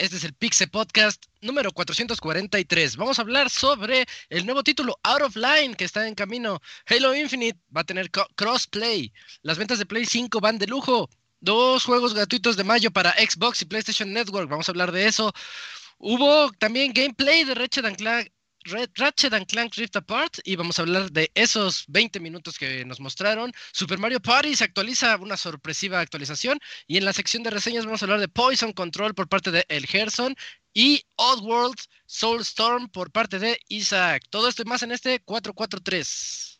Este es el Pixel Podcast número 443. Vamos a hablar sobre el nuevo título Out of Line que está en camino. Halo Infinite va a tener crossplay. Las ventas de Play 5 van de lujo. Dos juegos gratuitos de mayo para Xbox y PlayStation Network. Vamos a hablar de eso. Hubo también gameplay de Ratchet Clank Red Ratchet and Clank Rift Apart y vamos a hablar de esos 20 minutos que nos mostraron. Super Mario Party se actualiza una sorpresiva actualización y en la sección de reseñas vamos a hablar de Poison Control por parte de El Gerson y Oddworld Soulstorm por parte de Isaac. Todo esto y más en este 443.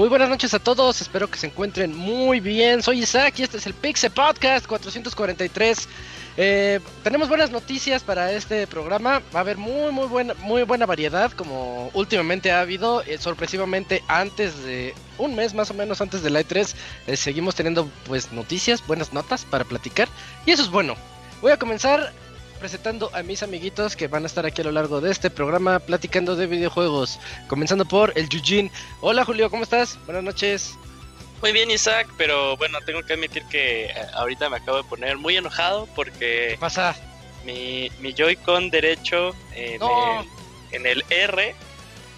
Muy buenas noches a todos, espero que se encuentren muy bien. Soy Isaac y este es el Pixel Podcast 443. Eh, tenemos buenas noticias para este programa. Va a haber muy muy buena muy buena variedad como últimamente ha habido. Eh, sorpresivamente antes de un mes más o menos antes de la E3 eh, seguimos teniendo pues noticias, buenas notas para platicar y eso es bueno. Voy a comenzar presentando a mis amiguitos que van a estar aquí a lo largo de este programa platicando de videojuegos. Comenzando por el Yujin. Hola Julio, ¿cómo estás? Buenas noches. Muy bien Isaac, pero bueno, tengo que admitir que eh, ahorita me acabo de poner muy enojado porque... ¿Qué pasa? Mi, mi Joy-Con derecho en, el, en el R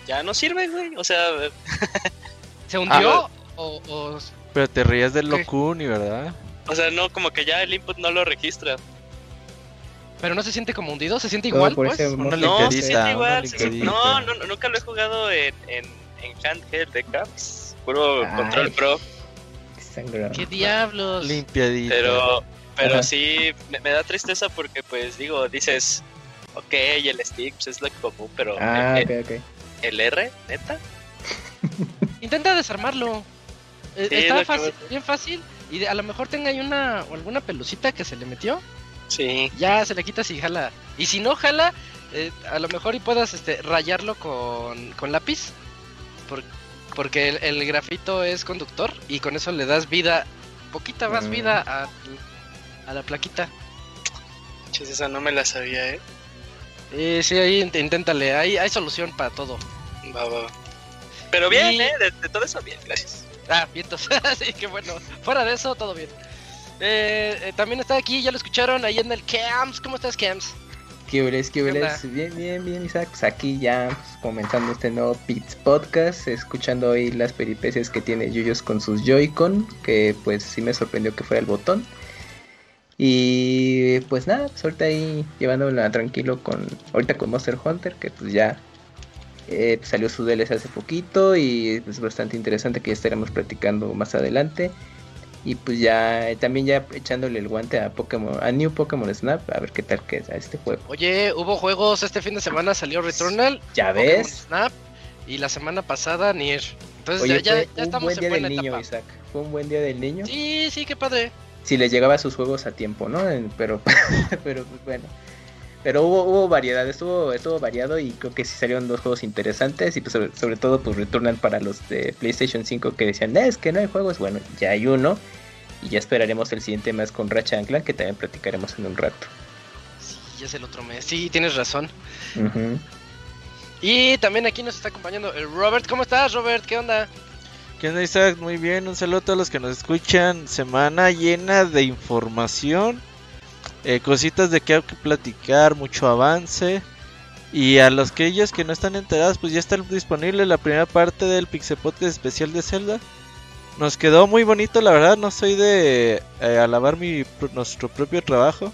ya no sirve, güey. O sea... ¿Se hundió? o, Pero te rías del Locuni, ¿verdad? O sea, no, como que ya el input no lo registra. Pero no se siente como hundido, se siente igual, pues. no, se siente igual. no, no, nunca lo he jugado en, en, en handheld de caps. Puro control pro. ¿Qué diablos? Limpiadito. Pero, pero sí, me, da tristeza porque, pues, digo, dices, ok, el stick pues, es lo común, pero. Ah, el, okay, ¿El R, neta? Intenta desarmarlo. Eh, está fácil, bien fácil. Y a lo mejor tenga ahí una o alguna pelucita que se le metió. Sí. Ya se le quita si jala. Y si no jala, eh, a lo mejor y puedas este, rayarlo con, con lápiz. porque el, grafito es conductor y con eso le das vida, poquita más mm. vida a, a, la plaquita. Chis, esa no me la sabía, ¿eh? Eh, sí, ahí inténtale, hay, hay solución para todo. Va, va. Pero bien, ¿eh? De, todo eso bien, gracias. Ah, vientos. sí, que bueno. Fuera de eso, todo bien. Eh, eh, también está aquí, ya lo escucharon, ahí en el Camps. ¿Cómo estás, Camps? ¿Qué hueles, qué hueles? Bien, bien, bien, Isaac. Pues aquí ya pues, comenzando este nuevo Pits Podcast, escuchando hoy las peripecias que tiene Yuyos con sus Joy-Con, que pues sí me sorprendió que fuera el botón. Y pues nada, suerte pues, ahí llevándola tranquilo con ahorita con Monster Hunter, que pues ya eh, salió su DLC hace poquito y es bastante interesante que ya estaremos platicando más adelante. Y pues ya también ya echándole el guante a Pokémon, a New Pokémon Snap, a ver qué tal que a este juego. Oye, hubo juegos este fin de semana, salió Returnal, ya ves, Snap y la semana pasada Nier. Entonces ya, ya, ya estamos buen día en del niño, Isaac. Fue un buen día del niño. Sí, sí, qué padre. Si le llegaba sus juegos a tiempo, ¿no? Pero, pero pues, bueno. Pero hubo, hubo variedad, estuvo, estuvo variado y creo que sí salieron dos juegos interesantes y pues sobre, todo pues Returnal para los de PlayStation 5 que decían, es que no hay juegos, bueno, ya hay uno y ya esperaremos el siguiente mes con Racha Ancla que también platicaremos en un rato. Sí, ya es el otro mes, sí, tienes razón. Y también aquí nos está acompañando el Robert, ¿cómo estás Robert? ¿Qué onda? ¿Qué onda Isaac? Muy bien, un saludo a todos los que nos escuchan, semana llena de información eh, cositas de que hay que platicar, mucho avance. Y a los que ellos que no están enterados, pues ya está disponible la primera parte del Pixel Podcast especial de Zelda. Nos quedó muy bonito, la verdad. No soy de eh, alabar mi, nuestro propio trabajo.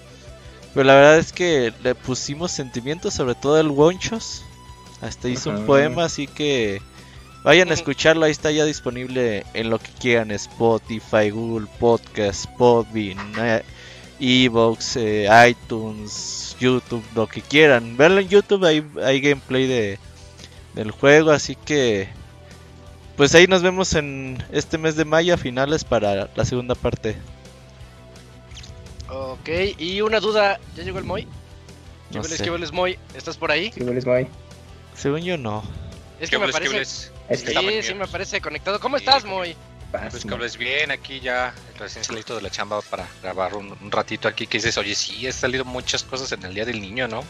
Pero la verdad es que le pusimos sentimientos, sobre todo el Wonchos. Hasta hizo un poema, así que Vayan a escucharlo, ahí está ya disponible en lo que quieran, Spotify, Google Podcast, Podbean, eh, Evox, eh, iTunes, YouTube, lo que quieran. Verlo en YouTube, hay, hay gameplay de, del juego, así que pues ahí nos vemos en este mes de mayo, finales para la segunda parte. Ok, y una duda, ¿ya llegó el Moy? No el Moy? ¿Estás por ahí? Sí, Moy. Según yo no. Es que me parece... Sí, sí, me parece conectado. ¿Cómo estás, Moy? Pues que hables bien, aquí ya recién salido de la chamba para grabar un, ratito aquí que dices, oye, sí, ha salido muchas cosas en el Día del Niño, ¿no?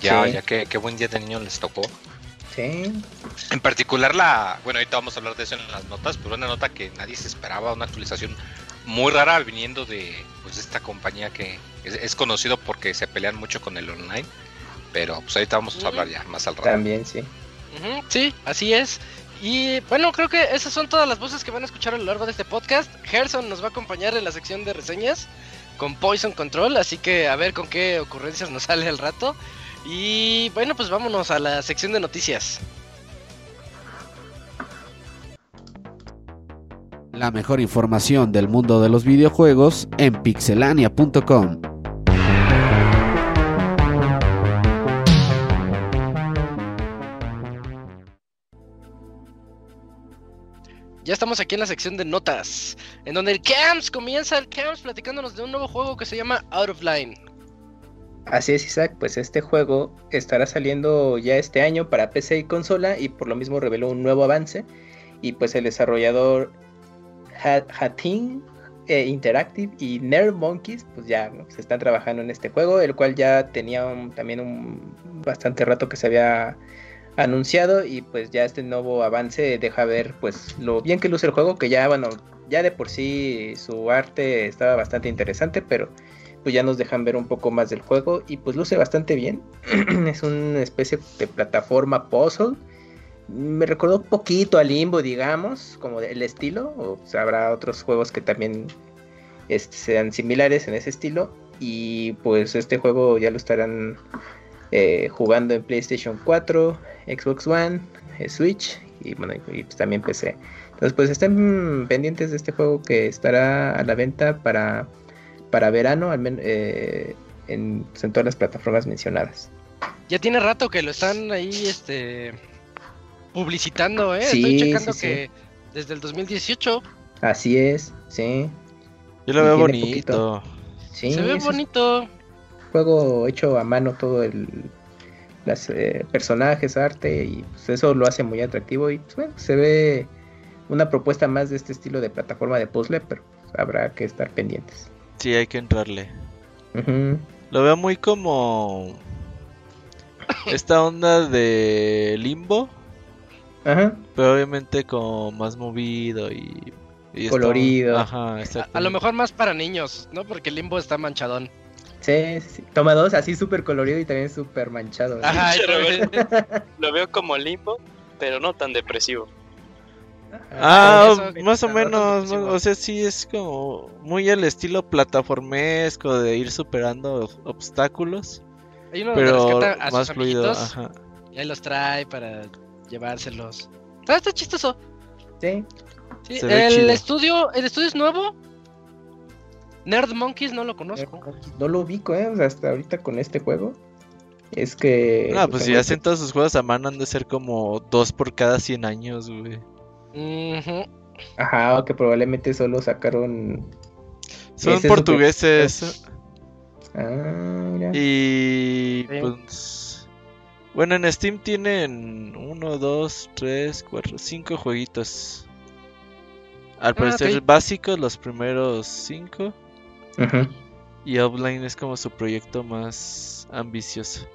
Ya, ya que qué buen Día del Niño les tocó. Sí. En particular la, bueno, ahorita vamos a hablar de eso en las notas, pero una nota que nadie se esperaba, una actualización muy rara viniendo de pues, esta compañía que es, conocido porque se pelean mucho con el online, pero pues ahorita vamos a hablar ya más al rato. También, sí. sí, así es. Y bueno, creo que esas son todas las voces que van a escuchar a lo largo de este podcast. Gerson nos va a acompañar en la sección de reseñas con Poison Control, así que a ver con qué ocurrencias nos sale al rato. Y bueno, pues vámonos a la sección de noticias. La mejor información del mundo de los videojuegos en pixelania.com. Ya estamos aquí en la sección de notas, en donde el Camps comienza el Camps platicándonos de un nuevo juego que se llama Out of Line. Así es, Isaac, pues este juego estará saliendo ya este año para PC y consola y por lo mismo reveló un nuevo avance y pues el desarrollador Hatin eh, Interactive y Nerd Monkeys pues ya se están trabajando en este juego, el cual ya tenía también un bastante rato que se había anunciado y pues ya este nuevo avance deja ver pues lo bien que luce el juego, que ya bueno, ya de por sí su arte estaba bastante interesante, pero pues ya nos dejan ver un poco más del juego y pues luce bastante bien. es una especie de plataforma puzzle. Me recordó un poquito a Limbo, digamos, como el estilo, o habrá otros juegos que también este, sean similares en ese estilo. Y pues este juego ya lo estarán eh, jugando en PlayStation 4, Xbox One, eh, Switch y bueno, y, pues también PC. Entonces pues estén pendientes de este juego que estará a la venta para, para verano, al menos eh, en, pues, en, todas las plataformas mencionadas. Ya tiene rato que lo están ahí este publicitando, ¿eh? Estoy checando que desde el 2018. Así es, sí. Yo lo veo bonito. Sí, Se ve bonito juego hecho a mano todo el los eh, personajes, arte y pues, eso lo hace muy atractivo y pues, bueno, se ve una propuesta más de este estilo de plataforma de puzzle, pero pues, habrá que estar pendientes. Sí, hay que entrarle. Lo veo muy como esta onda de limbo. Ajá. Pero obviamente como más movido y, colorido. Ajá, a, lo mejor más para niños, ¿no? Porque limbo está manchadón. Sí, sí. Toma dos, así súper colorido y también súper manchado. Ajá, lo veo como limbo, pero no tan depresivo. Ah, más o menos, o sea, sí es como muy el estilo plataformesco de ir superando obstáculos. pero más fluido, ajá. Y ahí los trae para llevárselos. Está, está chistoso. Sí. sí el estudio, el estudio es nuevo, Nerd Monkeys no lo conozco. No lo ubico, ¿eh? hasta ahorita con este juego. Es que. No, pues si hacen todos sus juegos a mano han de ser como dos por cada 100 años, güey. Ajá, o que probablemente solo sacaron. Son portugueses. Ah, mira. Y. Pues. Bueno, en Steam tienen 1, 2, 3, 4, 5 jueguitos. Al ah, parecer básicos, los primeros 5. Y Outline es como su proyecto más ambicioso.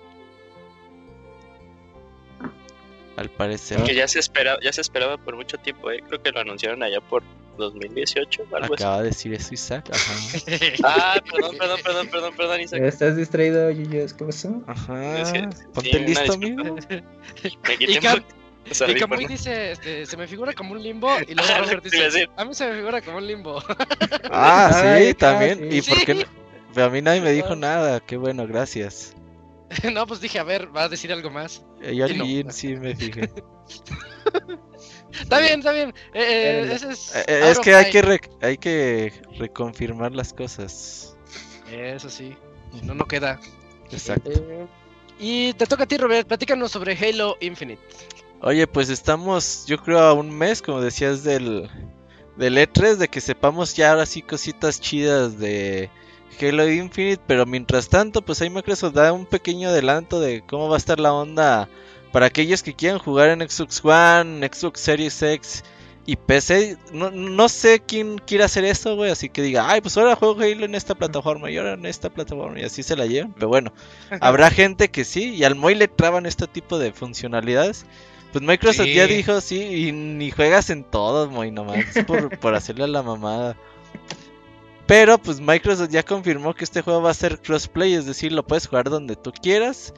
Al parecer. Que ya se esperaba, ya se esperaba por mucho tiempo, ¿eh? creo que lo anunciaron allá por 2018 algo Acaba de decir eso Isaac. ah, perdón, perdón, perdón, perdón, perdón, Isaac. ¿Estás distraído, Yuyos? ¿Qué pasó? Ajá. Ponte listo, amigo. Y como dice, este, se me figura como un limbo. Y luego Robert dice, a mí se me figura como un limbo. Ah, sí, también. ¿Y por qué? A mí nadie me dijo nada. Qué bueno, gracias. no, pues dije, a ver, va a decir algo más. Y yo no. sí me fijé. Está bien, está bien. Eh, eh, es, eh, es que hay que, hay que reconfirmar las cosas. Eso sí. No, no queda. Exacto. y te toca a ti, Robert. Platícanos sobre Halo Infinite. Oye, pues estamos, yo creo, a un mes, como decías, del, del E3, de que sepamos ya ahora sí cositas chidas de Halo Infinite. Pero mientras tanto, pues ahí Microsoft da un pequeño adelanto de cómo va a estar la onda para aquellos que quieran jugar en Xbox One, Xbox Series X y PC. No, sé quién quiere hacer eso, güey. Así que diga, ay, pues ahora juego Halo en esta plataforma y ahora en esta plataforma. Y así se la llevan. Pero bueno, habrá gente que sí. Y al Moy le traban este tipo de funcionalidades. Pues Microsoft ya dijo, sí, y ni juegas en todos, Moy, nomás por, por hacerle a la mamada. Pero pues Microsoft ya confirmó que este juego va a ser crossplay, es decir, lo puedes jugar donde tú quieras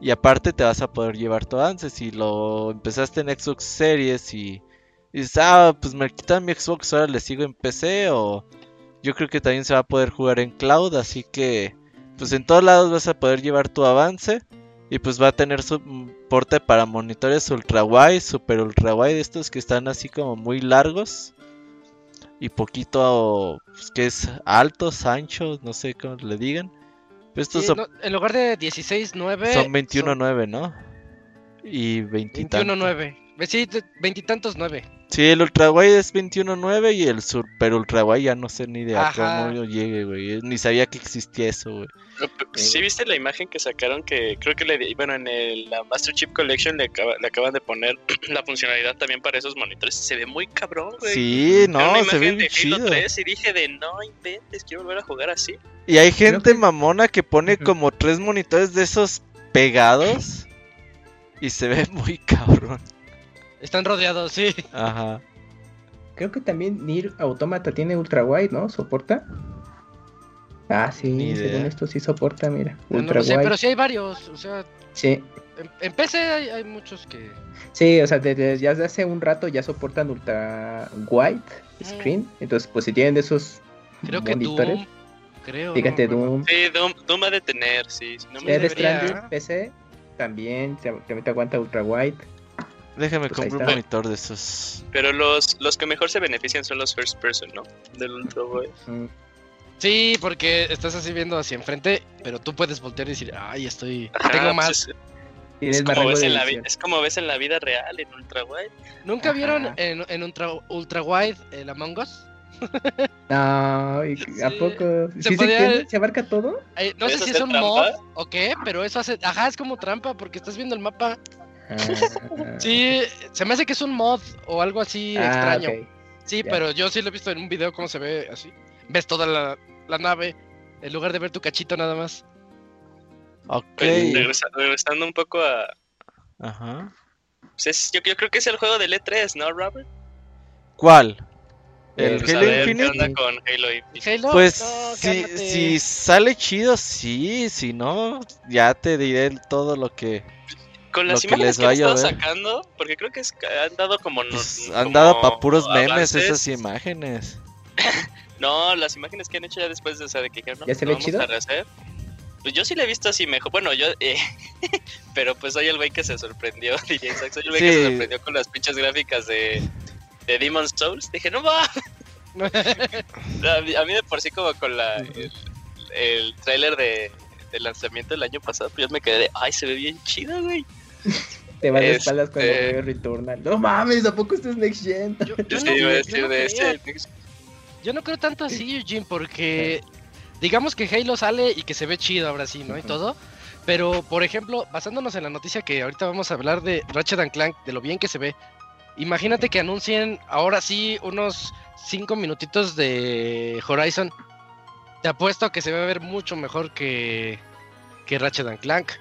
y aparte te vas a poder llevar tu avance. Si lo empezaste en Xbox Series y, dices, ah, pues me quitan mi Xbox, ahora le sigo en PC. O yo creo que también se va a poder jugar en cloud. Así que, pues en todos lados vas a poder llevar tu avance. Y pues va a tener soporte para monitores ultra wide, super ultra wide, estos que están así como muy largos. Y poquito, pues, que es altos, anchos, no sé cómo le digan en lugar de 16.9... Son 21.9, ¿no? Y 20 21.9. Sí, veintitantos nueve. Sí, el ultra wide es 21.9 y el super ultra wide ya no sé ni de a cómo llegue, güey. Ni sabía que existía eso, güey. Sí, viste la imagen que sacaron que creo que le bueno, en el, la Master Chip Collection le, acaban de poner la funcionalidad también para esos monitores. Se ve muy cabrón, güey. Sí, no, se ve de chido. y dije de no inventes, quiero volver a jugar así. Y hay gente mamona que pone como tres monitores de esos pegados y se ve muy cabrón. Están rodeados, sí. Ajá. Creo que también Nier Automata tiene ultra wide, ¿no? ¿Soporta? Ah, sí, según esto sí soporta, mira. ultra no pero sí hay varios, o sea. Sí. En, PC hay, muchos que. Sí, o sea, desde ya hace un rato ya soportan ultra wide screen. Entonces, pues si tienen de esos creo monitores. Que Doom, creo. Fíjate, Doom. Sí, Doom, Doom ha de tener, sí. Si no me debería... PC también, también te aguanta ultra wide. Déjame pues comprar un monitor de esos. Pero los, los que mejor se benefician son los first person, ¿no? Del Ultra mm. Sí, porque estás así viendo hacia enfrente, pero tú puedes voltear y decir, ay, estoy. tengo más. es, como ves en la, es, como ves en la vida real en Ultra Wide. ¿Nunca vieron en, en Ultra, Ultra Wide el Among Us? no, ¿a poco? ¿Sí se, abarca todo? Eh, no sé si es un mod o qué, pero eso hace. Ajá, es como trampa porque estás viendo el mapa Ah. sí, se me hace que es un mod o algo así ah, extraño. Sí, pero yo sí lo he visto en un video cómo se ve así. Ves toda la, nave en lugar de ver tu cachito nada más. Ok. regresando un poco a... Ajá. Pues yo, creo que es el juego del E3, ¿no, Robert? ¿Cuál? ¿El pues Halo Infinite? con Halo Infinite? Pues si, si, sale chido, sí. Si no, ya te diré todo lo que con las imágenes que, han estado sacando, porque creo que han dado como. Pues, han dado para puros memes esas imágenes. no, las imágenes que han hecho ya después de, o sea, de que ¿Ya se ve chido? Pues yo sí le he visto así mejor. Bueno, yo. Eh, pero pues soy el güey que se sorprendió, DJ Soy el güey que se sorprendió con las pinches gráficas de, de Demon's Souls. Dije, no va. a, mí, de por sí, como con la. El, el trailer de, de lanzamiento del año pasado, pues yo me quedé de, ay, se ve bien chido, güey. Te vas de espaldas cuando este, veo Returnal. No mames, ¿a poco esto es Next Gen? Yo, no, creo tanto así, Eugene, porque digamos que Halo sale y que se ve chido ahora sí, ¿no? Y todo. Pero, por ejemplo, basándonos en la noticia que ahorita vamos a hablar de Ratchet and Clank, de lo bien que se ve. Imagínate que anuncien ahora sí unos 5 minutitos de Horizon. Te apuesto a que se va a ver mucho mejor que, que Ratchet and Clank.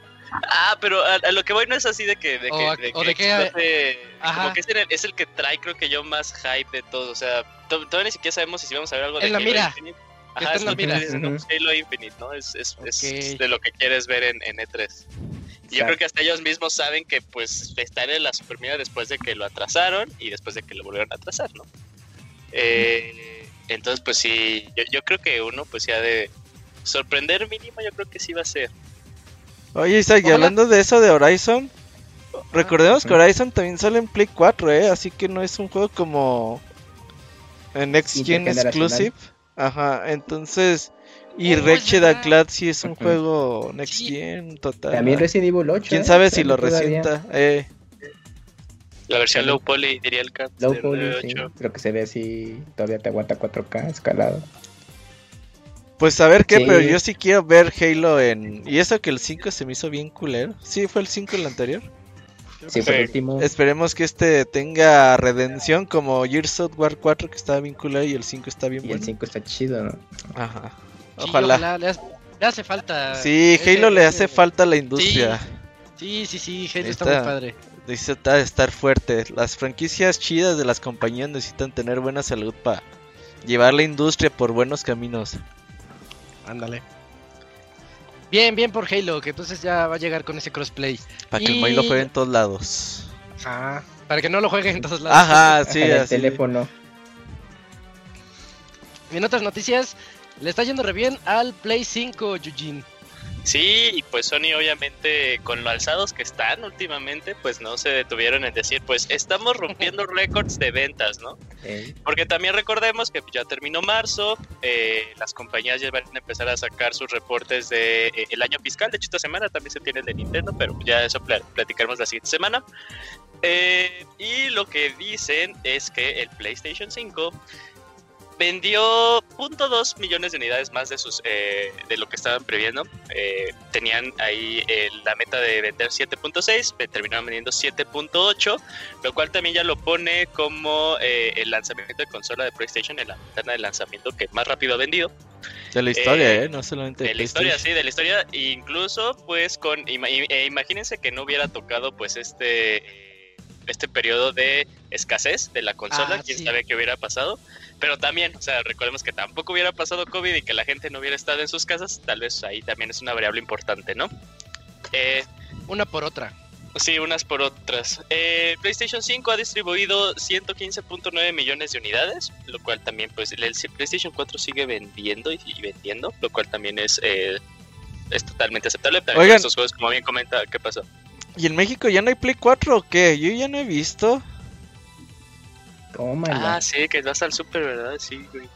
Ah, pero a, lo que voy no es así de que. De que, o de que, como que es el, que trae, creo que yo, más hype de todo. O sea, todavía ni siquiera sabemos si vamos a ver algo de en la mira. Infinite. Ajá, es, la mira. Halo Infinite, ¿no? Es, es, es, de lo que quieres ver en, en E3. Y yo creo que hasta ellos mismos saben que, pues, están en la supermira después de que lo atrasaron y después de que lo volvieron a atrasar, ¿no? Eh, entonces, pues sí, yo, yo creo que uno, pues, ya de sorprender mínimo, yo creo que sí va a ser. Oye, Isaac, y hablando de eso de Horizon, recordemos que Horizon también sale en Play 4, ¿eh? Así que no es un juego como en Next Gen. Exclusive. Ajá, entonces... Y Oh, Ratchet and Clank sí es un juego Next Sí. Gen total. También Resident Evil 8. ¿Quién ¿eh? sabe si lo resienta? Eh, La versión low poly, diría el Cat. Low poly, sí. 9.8. Creo que se ve así. Todavía te aguanta 4K escalado. Pues a ver qué, Sí. pero yo sí quiero ver Halo en... Y eso que el 5 se me hizo bien culero. Sí, fue el 5 el anterior. Sí, fue el Sí. último. Esperemos que este tenga redención como Gears of War 4 que estaba bien culero y el 5 está bien Y el bueno. 5 está chido, ¿no? Ajá. Sí, Ojalá. le, hace, le hace falta. Sí, ese- Halo le ese- hace falta a la industria. Sí, sí, sí, Halo está, está. muy padre. Necesita estar fuerte. Las franquicias chidas de las compañías necesitan tener buena salud para llevar la industria por buenos caminos. Ándale. Bien, bien por Halo, que entonces ya va a llegar con ese crossplay. Para que el Y- Moy lo juegue en todos lados. Ajá. Para que no lo jueguen en todos lados. Ajá, sí, el así. teléfono. Y en otras noticias, le está yendo re bien al Play 5, Eugene. Sí, y pues Sony obviamente con lo alzados que están últimamente, pues no se detuvieron en decir, pues estamos rompiendo récords de ventas, ¿no? Porque también recordemos que ya terminó marzo, eh, las compañías ya van a empezar a sacar sus reportes de eh, el año fiscal, de hecho esta semana también se tiene el de Nintendo, pero ya eso pla- platicaremos la siguiente semana. Eh, y lo que dicen es que el PlayStation 5 vendió 0.2 millones de unidades más de sus eh, de lo que estaban previendo. Eh, tenían ahí eh, la meta de vender 7.6, eh, terminaron vendiendo 7.8, lo cual también ya lo pone como eh, el lanzamiento de consola de PlayStation en la ventana de lanzamiento que más rápido ha vendido. De la historia, Eh, ¿eh? No solamente De la historia, sí, de la historia. Incluso, pues, con. eh, imagínense que no hubiera tocado, pues, este. Este periodo de escasez de la consola, Ah, quién sí. sabe qué hubiera pasado. Pero también, o sea, recordemos que tampoco hubiera pasado COVID y que la gente no hubiera estado en sus casas. Tal vez ahí también es una variable importante, ¿no? Eh, Una por otra. Sí, unas por otras. Eh, PlayStation 5 ha distribuido 115.9 millones de unidades, lo cual también, pues, el, PlayStation 4 sigue vendiendo y, y vendiendo, lo cual también es, eh, es totalmente aceptable. También Oigan. estos juegos, como bien comenta, ¿qué pasó? ¿Y en México ya no hay Play 4 o qué? Yo ya no he visto. Tómala. Ah, sí, que vas al super, ¿verdad? Sí, güey.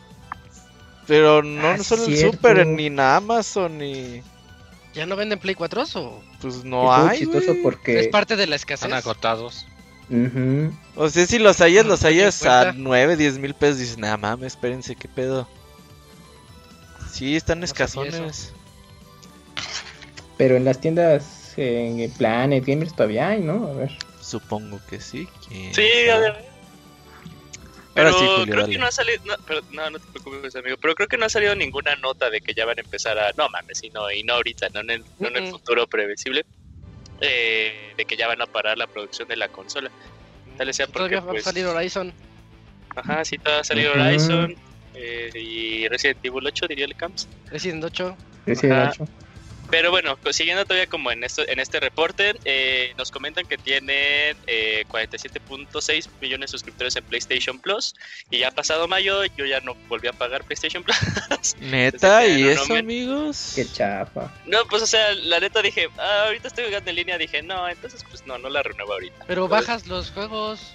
Pero no, Ah, no solo el. Super, ni en Amazon, ni. ¿Ya no venden Play 4 o Pues no hay. porque. es parte de la escasez? Están agotados. Ujú. O sea, si los hayas, los Ah, hayas a cuenta. 9, 10 mil pesos, dices, nada mames, espérense, qué pedo. Sí, están No escasones. Pero en las tiendas en Planet Gamers todavía hay, ¿no? A ver. Supongo que sí. quién Sí, a ver. Pero sí, Julio, creo dale. que no ha salido, no, pero, no, no te preocupes, amigo, pero creo que no ha salido ninguna nota de que ya van a empezar a, no mames, y no, y no ahorita, no en el, no en el futuro previsible, eh, de que ya van a parar la producción de la consola. Tal sea porque, Todavía va a pues, salir Horizon. Ajá, sí, todavía ha salido Ujú. Horizon eh, y Resident Evil 8, diría el Camps. Resident 8. Resident Ajá. 8. Pero bueno, pues, siguiendo todavía como en esto, en este reporte, eh, nos comentan que tienen eh, 47.6 millones de suscriptores en PlayStation Plus y ya ha pasado mayo, yo ya no volví a pagar PlayStation Plus. Neta, ¿y no, eso, no me- amigos? Qué chafa. No, pues o sea, la neta dije, ah, ahorita estoy jugando en línea, dije, no, entonces pues no, no la renuevo ahorita. Pero Pues, bajas los juegos.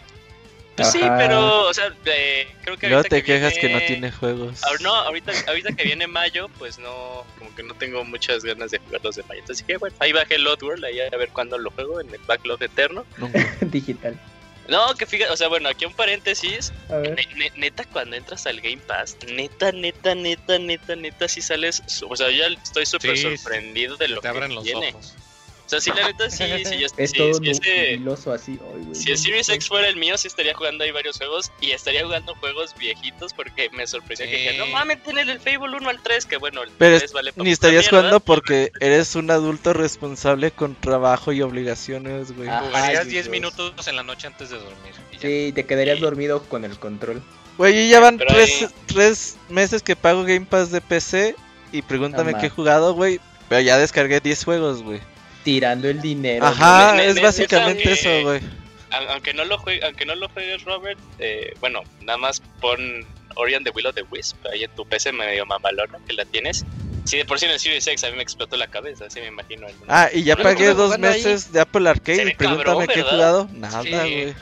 Pues sí, pero, o sea, eh, creo que ahorita te que quejas que no tiene juegos. No, ahorita, ahorita que viene mayo, pues no, como que no tengo muchas ganas de jugar los de mayo. Entonces dije, bueno, ahí bajé el World, ahí a ver cuándo lo juego en el backlog eterno. Digital. No, que fíjate, o sea, bueno, aquí un paréntesis. A ver. Ne- ne- neta, cuando entras al Game Pass, neta, neta, neta, neta, neta, si sales. O sea, yo ya estoy súper Sí, sorprendido de lo Te que abren los tiene. ojos. O sea, sí, la neta, sí, sí, yo- Es sí, todo si ese- así. Ay, güey, Si el Series. X fuera el mío, sí estaría jugando ahí varios juegos y estaría jugando juegos viejitos porque me sorprendió que Sí. dije, no mames, tienen el Fable 1 al 3, que bueno, el Pero 3 vale Ni estarías mierda. jugando porque eres un adulto responsable con trabajo y obligaciones, güey. Jugarías Ay, 10 Dios. minutos en la noche antes de dormir. y ya. Sí, te quedarías Sí. dormido con el control. Güey, y ya van Pero tres, ahí- tres meses que pago Game Pass de PC y pregúntame No qué he jugado, güey. Pero ya descargué 10 juegos, güey. Tirando el dinero. Ajá, es básicamente eso, güey. Au- aunque no lo juegue, aunque no lo juegues Robert, eh, bueno, nada más pon Ori and the Will of the Wisp ahí en tu PC medio mamalona que la tienes Sí, de por sí en el Series X a mí me explotó la cabeza, así me imagino. el- Ah, y ya pagué dos jugando ahí. meses de Apple Arcade y pregúntame cabrón, qué he jugado. Nada, Sí. güey.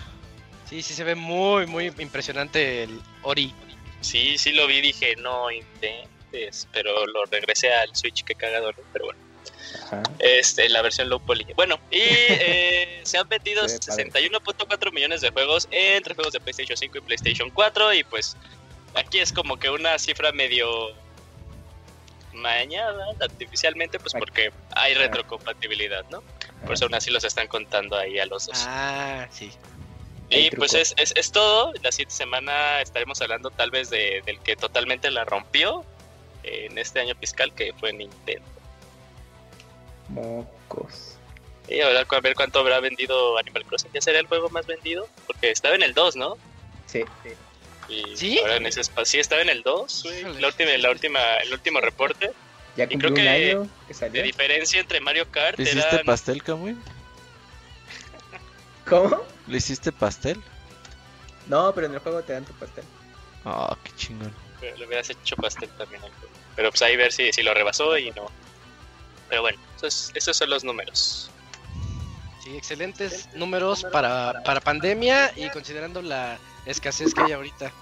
Sí, sí se ve muy, muy impresionante el Ori. Sí, sí lo vi, dije, no intentes, pero lo regresé al Switch, qué cagado, pero bueno. Ajá. Este, la versión low poly. Bueno, y eh, se han vendido Se ve padre. 61.4 millones de juegos entre juegos de PlayStation 5 y PlayStation 4 y pues aquí es como que una cifra medio mañada artificialmente pues porque hay Ah. retrocompatibilidad, ¿no? Por eso aún así los están contando ahí a los dos. Ah, sí. Y pues es, es, es todo. La siguiente semana estaremos hablando tal vez de, del que totalmente la rompió eh, en este año fiscal que fue Nintendo. Mocos. Y ahora a ver cuánto habrá vendido Animal Crossing. Ya será el juego más vendido. Porque estaba en el 2, ¿no? Sí. Y ¿Sí? ahora en ese espacio. Sí, estaba en el 2, güey. Híjole. La última, la última, el último reporte. Ya Y creo un que año que De diferencia entre Mario Kart ¿Le hiciste eran- pastel, Camuy? ¿Cómo? ¿Le hiciste pastel? No, pero en el juego te dan tu pastel. Ah, qué chingón. Le hubieras hecho pastel también al juego. Pero pues ahí ver si, si lo rebasó y no. Pero bueno, esos, esos son los números. Sí, excelentes números para, para pandemia y considerando la escasez que hay ahorita.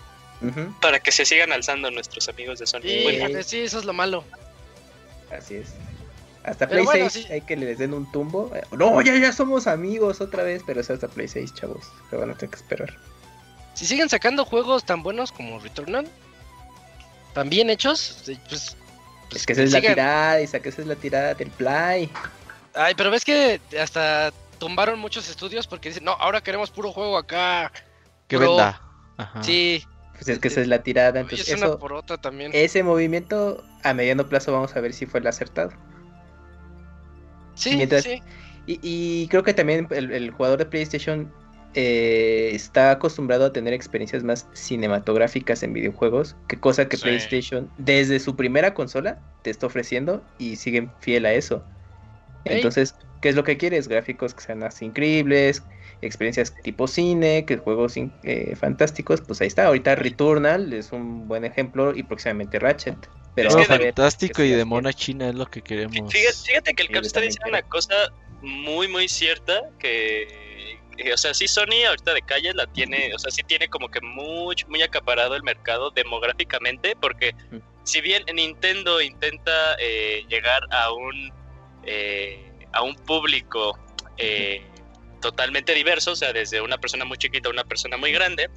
Para que se sigan alzando nuestros amigos de Sony. Sí, Bueno, fíjate, sí, eso es lo malo. Así es. Hasta Play bueno, 6 sí. hay que les den un tumbo. Eh, No, ya, ya somos amigos otra vez, pero es hasta Play 6, chavos. Se van a tener que esperar. Si siguen sacando juegos tan buenos como Returnal, tan bien hechos, sí, pues... pues es que esa es la sigan. tirada, Isaac, esa es la tirada del Play. Ay, pero ves que hasta tumbaron muchos estudios porque dicen, no, ahora queremos puro juego acá. Que venda. Ajá. Sí, Pues es que esa es la tirada. y Entonces, es una eso, por otra también. ese movimiento a mediano plazo vamos a ver si fue el acertado. sí, mientras- sí. Y, y creo que también el, el jugador de PlayStation eh, está acostumbrado a tener experiencias más cinematográficas en videojuegos, que cosa que Sí. PlayStation desde su primera consola te está ofreciendo y siguen fiel a eso. Entonces, ¿qué es lo que quieres? Gráficos que sean más increíbles, experiencias tipo cine, que juegos eh, fantásticos, pues ahí está. Ahorita Returnal es un buen ejemplo y próximamente Ratchet. Pero Es que fantástico y de mona china es lo que queremos. Fíjate, fíjate que el Sí, Cap está diciendo una cosa muy, muy cierta. Que, o sea, sí, Sony ahorita de calle la tiene, o sea, sí tiene como que muy, muy acaparado el mercado demográficamente. Porque si bien Nintendo intenta eh, llegar a un, eh, a un público eh, totalmente diverso, o sea, desde una persona muy chiquita a una persona muy grande.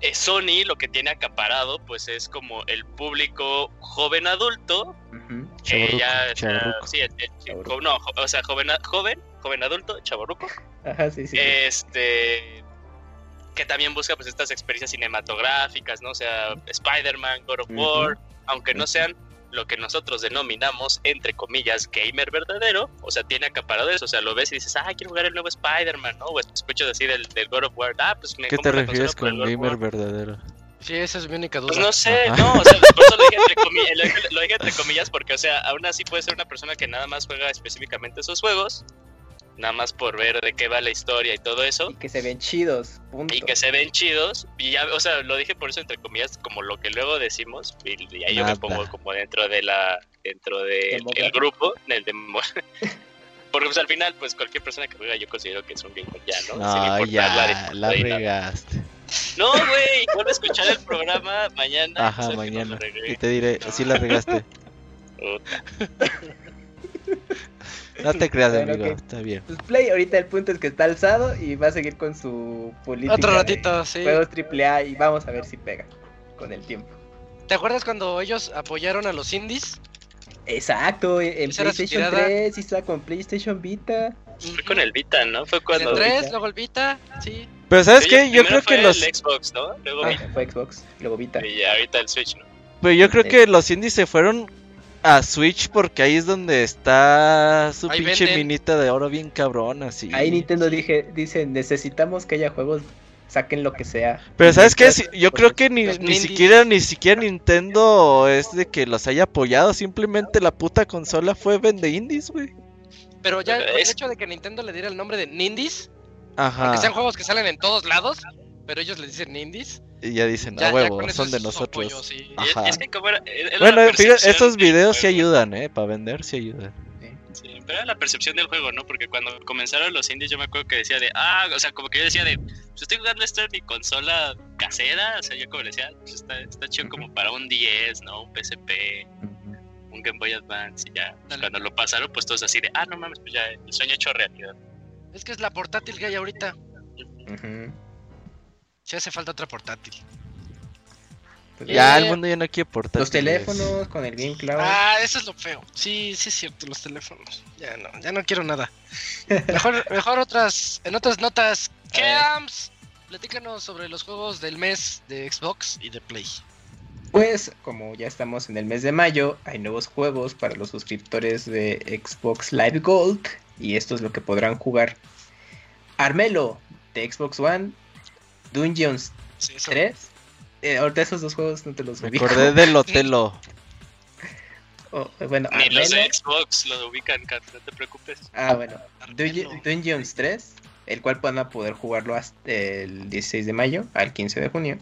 Eh, Sony lo que tiene acaparado pues es como el público joven adulto que ya, sí, el- el- no, o sea, joven, joven, joven adulto, chaborruco, Ajá, sí, sí. este que también busca pues estas experiencias cinematográficas, ¿no? O sea, Spider-Man, God of. War, aunque no sean lo que nosotros denominamos, entre comillas, gamer verdadero, o sea, tiene acaparado eso, o sea, lo ves y dices, ah, quiero jugar el nuevo Spider-Man, ¿no? O escuchas así del, del God of War, ah, pues me ¿Qué te refieres con gamer War". verdadero? Sí, esa es mi única duda. Pues no sé, Ajá. no, o sea, por eso lo dije, entre comillas, lo, dije, lo dije entre comillas porque, o sea, aún así puede ser una persona que nada más juega específicamente esos juegos, nada más por ver de qué va la historia y todo eso, Y que se ven chidos, punto. y que se ven chidos, y ya, o sea, lo dije por eso entre comillas, como lo que luego decimos, y, y ahí yo me pongo como dentro de la, dentro del Demográfico. grupo, del demo. Porque pues al final, pues cualquier persona que juega yo considero que es un gamer ya, ¿no? Sin No, importar ya, la nada. regaste. No, güey, vuelve a escuchar el programa mañana. Ajá, no mañana. Y te diré, sí la regaste. Puta. No te creas, Bueno, amigo, está bien. Pues Play ahorita el punto es que está alzado y va a seguir con su política Otro de ratito, sí. juegos AAA y vamos a ver si pega con el tiempo. ¿Te acuerdas cuando ellos apoyaron a los indies? Exacto, en PlayStation tirada. 3 y está con PlayStation Vita. Fue con el Vita, ¿no? Fue El cuando. 3, luego el Vita, sí. Pero ¿sabes qué? Yo creo que fue los... El Xbox, ¿no? Luego Ah, Vita. fue Xbox, luego Vita. Y ahorita el Switch, ¿no? Pero yo creo que los indies se fueron a Switch porque ahí es donde está su Ahí pinche venden. minita de oro bien cabrona, sí. Ahí Nintendo dije, dice, necesitamos que haya juegos, saquen lo que sea. Pero ¿sabes qué? Si- Yo creo que ni, ni indies. siquiera ni siquiera Nintendo es de que los haya apoyado, simplemente la puta consola fue vende indies, güey. Pero ya Pero el es- hecho de que Nintendo le diera el nombre de Nindies, Ajá. aunque sean juegos que salen en todos lados, pero ellos le dicen Nindies, y ya dicen, Ya- a huevo, son de nosotros. apoyo, sí. Y es- Ajá. es que como era- era la Bueno, fíjate, estos videos sí ayudan, ¿eh? Para vender sí ayudan. Sí, pero era la percepción del juego, ¿no? Porque cuando comenzaron los indies yo me acuerdo que decía de, ah, o sea, como que yo decía de, pues estoy jugando esto en mi consola casera, o sea, yo como decía, pues está, está chido como para un 10, ¿no? Un PSP, un Game Boy Advance, y ya. Pues, Dale. cuando lo pasaron, pues todos así de, ah, no mames, pues ya, el sueño hecho realidad. Es que es la portátil que hay ahorita. Ujú. Si hace falta otra portátil. Pues Ya, Eh, el mundo ya no quiere portátiles. Los teléfonos con el Game Cloud. Ah, eso es lo feo. Sí, sí es cierto, los teléfonos. Ya no, ya no quiero nada. Mejor, mejor otras, en otras notas. Camps, platícanos sobre los juegos del mes de Xbox y de Play. Pues como ya estamos en el mes de mayo, hay nuevos juegos para los suscriptores de Xbox Live Gold y esto es lo que podrán jugar. Armelo de Xbox One, Dungeons Sí, eso. 3. Eh, ahorita esos dos juegos no te los Me ubico. acordé del Otelo. Oh, bueno, Ni los Armelo. de Xbox lo ubican, Kat, no te preocupes. Ah, bueno. Dungeons 3, el cual van a poder jugarlo hasta el 16 de mayo al 15 de junio.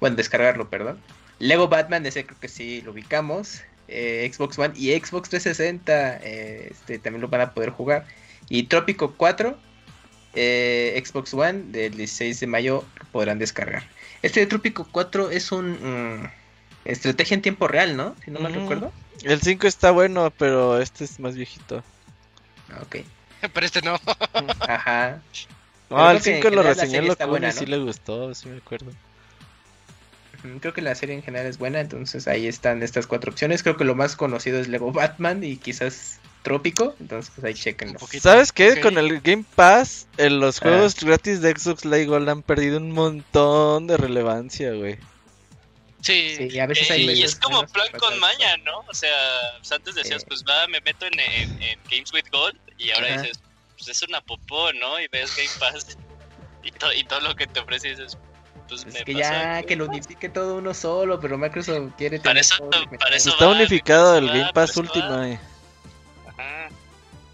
Bueno, descargarlo, perdón. Lego Batman, ese creo que sí lo ubicamos. Eh, Xbox One y Xbox 360 eh, este, también lo van a poder jugar. Y Trópico 4, eh, Xbox One, del 16 de mayo podrán descargar. Este de Trópico 4 es un... mm, estrategia en tiempo real, ¿no? Si no mal Ujú. recuerdo. El 5 está bueno, pero este es más viejito. Ah, Ok. Pero este no. Ajá. No, el creo que en 5 lo serie lo está buena, y sí ¿no? le gustó, sí me acuerdo. Creo que la serie en general es buena, entonces ahí están estas cuatro opciones. Creo que lo más conocido es Lego Batman y quizás Trópico, entonces pues ahí chequenlo. ¿Sabes qué? Con el Game Pass, en los Ah. juegos gratis de Xbox Live Gold han perdido un montón de relevancia, güey. Sí. Sí, a veces Eh, hay y es como plan con maña, ¿no? O sea, pues antes decías, pues va, me meto en, en- en Games with Gold y ahora Ajá. dices, pues es una popó, ¿no? Y ves Game Pass y, to- y todo lo que te ofrece dices, pues Es me que pasó ya que lo unifique todo uno solo, pero Microsoft quiere Para tener eso- para eso Está va, unificado el Game Pass va. Ultimate. Ajá.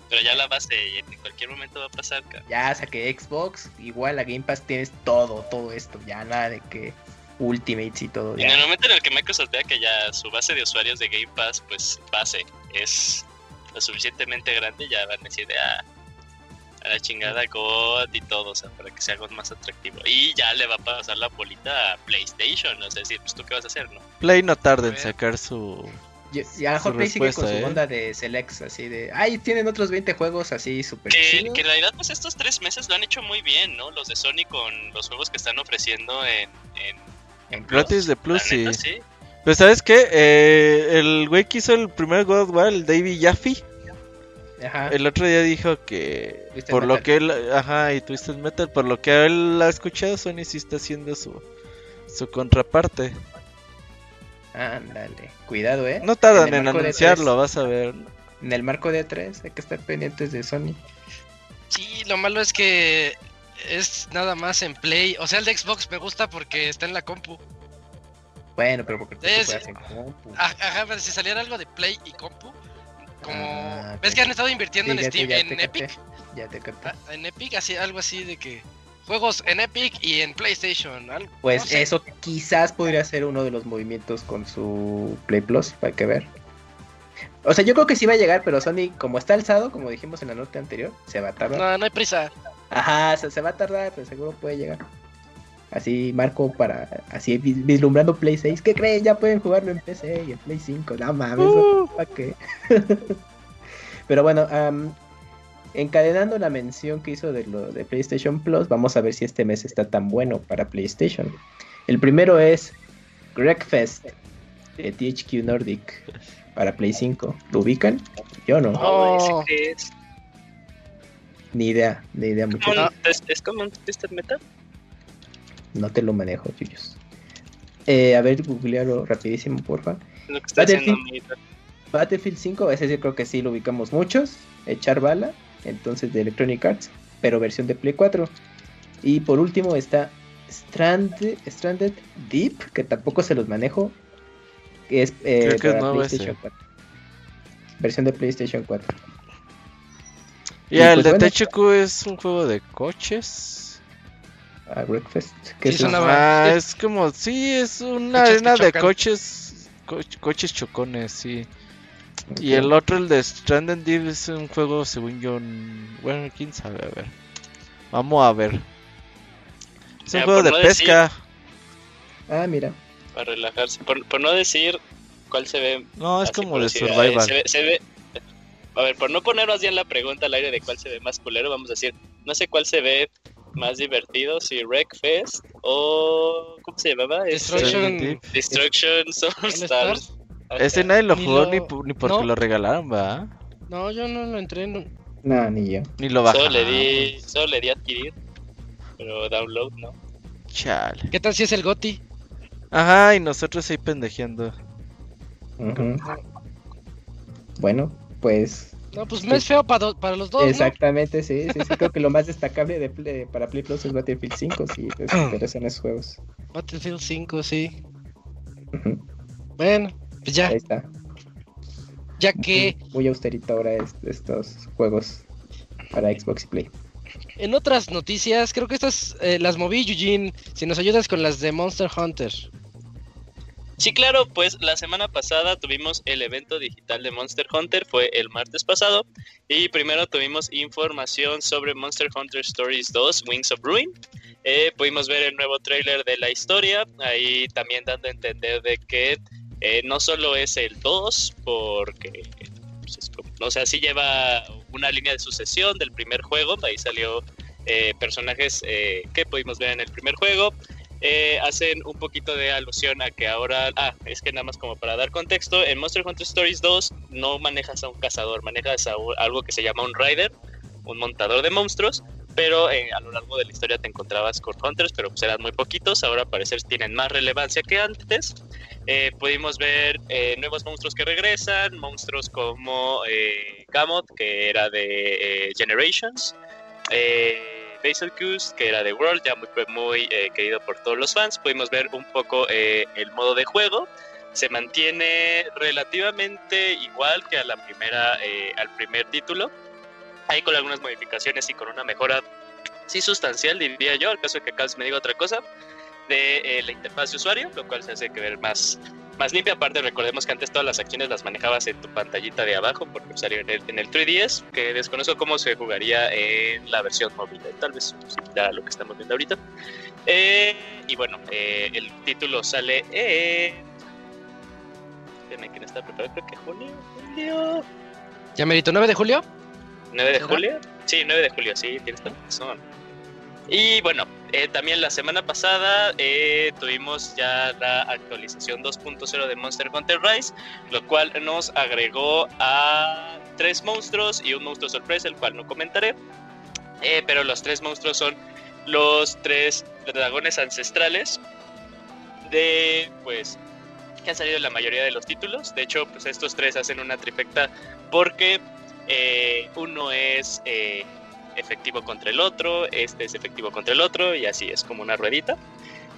Pero ya la base en cualquier momento va a pasar, cara. Ya saqué Xbox, igual a Game Pass tienes todo, todo esto, ya nada de que Ultimates y todo. Y en el momento en el que Microsoft vea que ya su base de usuarios de Game Pass, pues base, es lo suficientemente grande, ya van a decir de ah, a la chingada God y todo, o sea, para que sea algo más atractivo. Y ya le va a pasar la bolita a PlayStation, o sea, decir, pues tú qué vas a hacer, ¿no? Play no tarda en ver. sacar su. Y, y a lo mejor Play sigue con su ¿eh? onda de Selects, así de, ay, tienen otros 20 juegos así súper Que, que en realidad, pues estos tres meses lo han hecho muy bien, ¿no? Los de Sony con los juegos que están ofreciendo en... en en Gratis de Plus, sí. neta, sí. Pero ¿sabes qué? Eh, el güey que hizo el primer God of War, el David Jaffe, Ajá. el otro día dijo que Twisted por lo que él, ajá, y Twisted Metal, por lo que él ha escuchado, Sony sí está haciendo su su contraparte. Ándale, cuidado, eh. No tardan en, anunciarlo, E3. vas a ver. En el marco de 3 hay que estar pendientes de Sony. Sí, lo malo es que es nada más en Play. O sea, el de Xbox me gusta porque está en la compu. Bueno, pero porque tú Es- en compu. Ajá, pero si saliera algo de Play y compu, como... Ah, ¿Ves que han estado invirtiendo Sí, en te- Steam, te en capté, Epic? Ya te capté. Ah, En Epic, así, algo así de que... Juegos en Epic y en PlayStation. algo- Pues no sé. eso quizás podría ser uno de los movimientos con su Play Plus, para que ver. O sea, yo creo que sí va a llegar, pero Sony, como está alzado, como dijimos en la nota anterior, se va a tardar. No, no hay prisa. Ajá, se, se va a tardar, pero seguro puede llegar. Así, Marco, para así vis- vislumbrando Play 6. ¿Qué creen? Ya pueden jugarlo en PC y en Play 5. No mames, Uh. ¿para qué? pero bueno, am, encadenando la mención que hizo de lo de PlayStation Plus, vamos a ver si este mes está tan bueno para PlayStation. El primero es Gregfest de THQ Nordic para Play 5. ¿Lo ubican? Yo no, Oh. ¿ese qué es? ni idea, ni idea mucho. ¿Como un- ¿Es, es como un Twisted Metal? No te lo manejo, Yuyos. Eh, a ver, googlealo rapidísimo, porfa. Lo que está haciendo Battlefield. mi- Battlefield 5, ese sí creo que sí lo ubicamos muchos. Echar bala, entonces de Electronic Arts, pero versión de Play 4. Y por último está Stranded, Stranded Deep, que tampoco se los manejo. Que es, eh, Creo que es para nuevo PlayStation ese. 4. Versión de PlayStation 4. Ya, Y el pues de bueno. THQ es un juego de coches. a Wreckfest. Que Sí, es sonaba- Ah, es como, sí, es una arena de chocan. coches, co- coches chocones, sí. Y el otro, el de Stranded Deep, es un juego, según yo, bueno, quién sabe, a ver. Vamos a ver. Es un Ya, juego de no decir- pesca. Ah, mira. Para relajarse. Por, por no decir cuál se ve. No, es como eh, survival. Se ve, se ve- A ver, por no poner más bien la pregunta al aire de cuál se ve más culero, vamos a decir, no sé cuál se ve más divertido, si Wreckfest o. ¿Cómo se llamaba? Este, Destruction. Deep. Ese nadie lo Ni jugó lo- ni, ni porque no. lo regalaron, va. No, yo no lo entré. no. No, ni yo. Ni lo Solo bajaron. le di, solo le di adquirir, pero download no. Chale. ¿Qué tal si es el Goti? Ajá, y nosotros ahí pendejeando. Bueno, pues No, pues me es feo para, para los dos. ¿no? exactamente, sí, sí, sí. Creo que lo más destacable de Play- para Play Plus es Battlefield 5, sí, pues me interesan esos juegos. Battlefield 5, sí. Bueno, pues ya, Ahí está. ya que Muy austerito ahora es- estos juegos para Xbox y Play. en otras noticias, creo que estas eh, las moví, Eugene. Si nos ayudas con las de Monster Hunter. Sí, claro, pues la semana pasada tuvimos el evento digital de Monster Hunter, fue el martes pasado, y primero tuvimos información sobre Monster Hunter Stories 2, Wings of Ruin. Eh, pudimos ver el nuevo tráiler de la historia, ahí también dando a entender de que eh, no solo es el 2, porque, pues, o sea, sí lleva una línea de sucesión del primer juego, ahí salió eh, personajes eh, que pudimos ver en el primer juego, hacen un poquito de alusión a que ahora, ah, es que nada más como para dar contexto, en Monster Hunter Stories 2 no manejas a un cazador, manejas a algo que se llama un rider, un montador de monstruos, pero a lo largo de la historia te encontrabas con hunters, pero pues eran muy poquitos, ahora al parecer tienen más relevancia que antes. Eh, pudimos ver eh, nuevos monstruos que regresan, monstruos como eh, Gamut, que era de eh, Generations, eh, Basilcus, que era de World, ya muy, muy eh, querido por todos los fans. Pudimos ver un poco el modo de juego. Se mantiene relativamente igual que a la primera, al primer título. Ahí con algunas modificaciones y con una mejora sí sustancial, diría yo, al caso de que Carlos me diga otra cosa, de eh, la interfaz de usuario, lo cual se hace que ver más, más limpia. Aparte, recordemos que antes todas las acciones las manejabas en tu pantallita de abajo, porque salió en el, en el 3DS, que desconozco cómo se jugaría en la versión móvil. eh, Tal vez ya lo que estamos viendo ahorita. Eh, y bueno, eh, el título sale en. ¿quién está preparado? Creo que julio. Julio. ¿Ya merito 9 de julio? 9 de julio. Sí, 9 de julio, sí, tienes toda la razón. Y bueno, eh, también la semana pasada eh, tuvimos ya la actualización 2.0 de Monster Hunter Rise, lo cual nos agregó a tres monstruos y un monstruo sorpresa, el cual no comentaré. Eh, pero los tres monstruos son los tres dragones ancestrales de, pues, que han salido en la mayoría de los títulos. De hecho, pues estos tres hacen una trifecta porque uno es efectivo contra el otro, este es efectivo contra el otro y así es como una ruedita.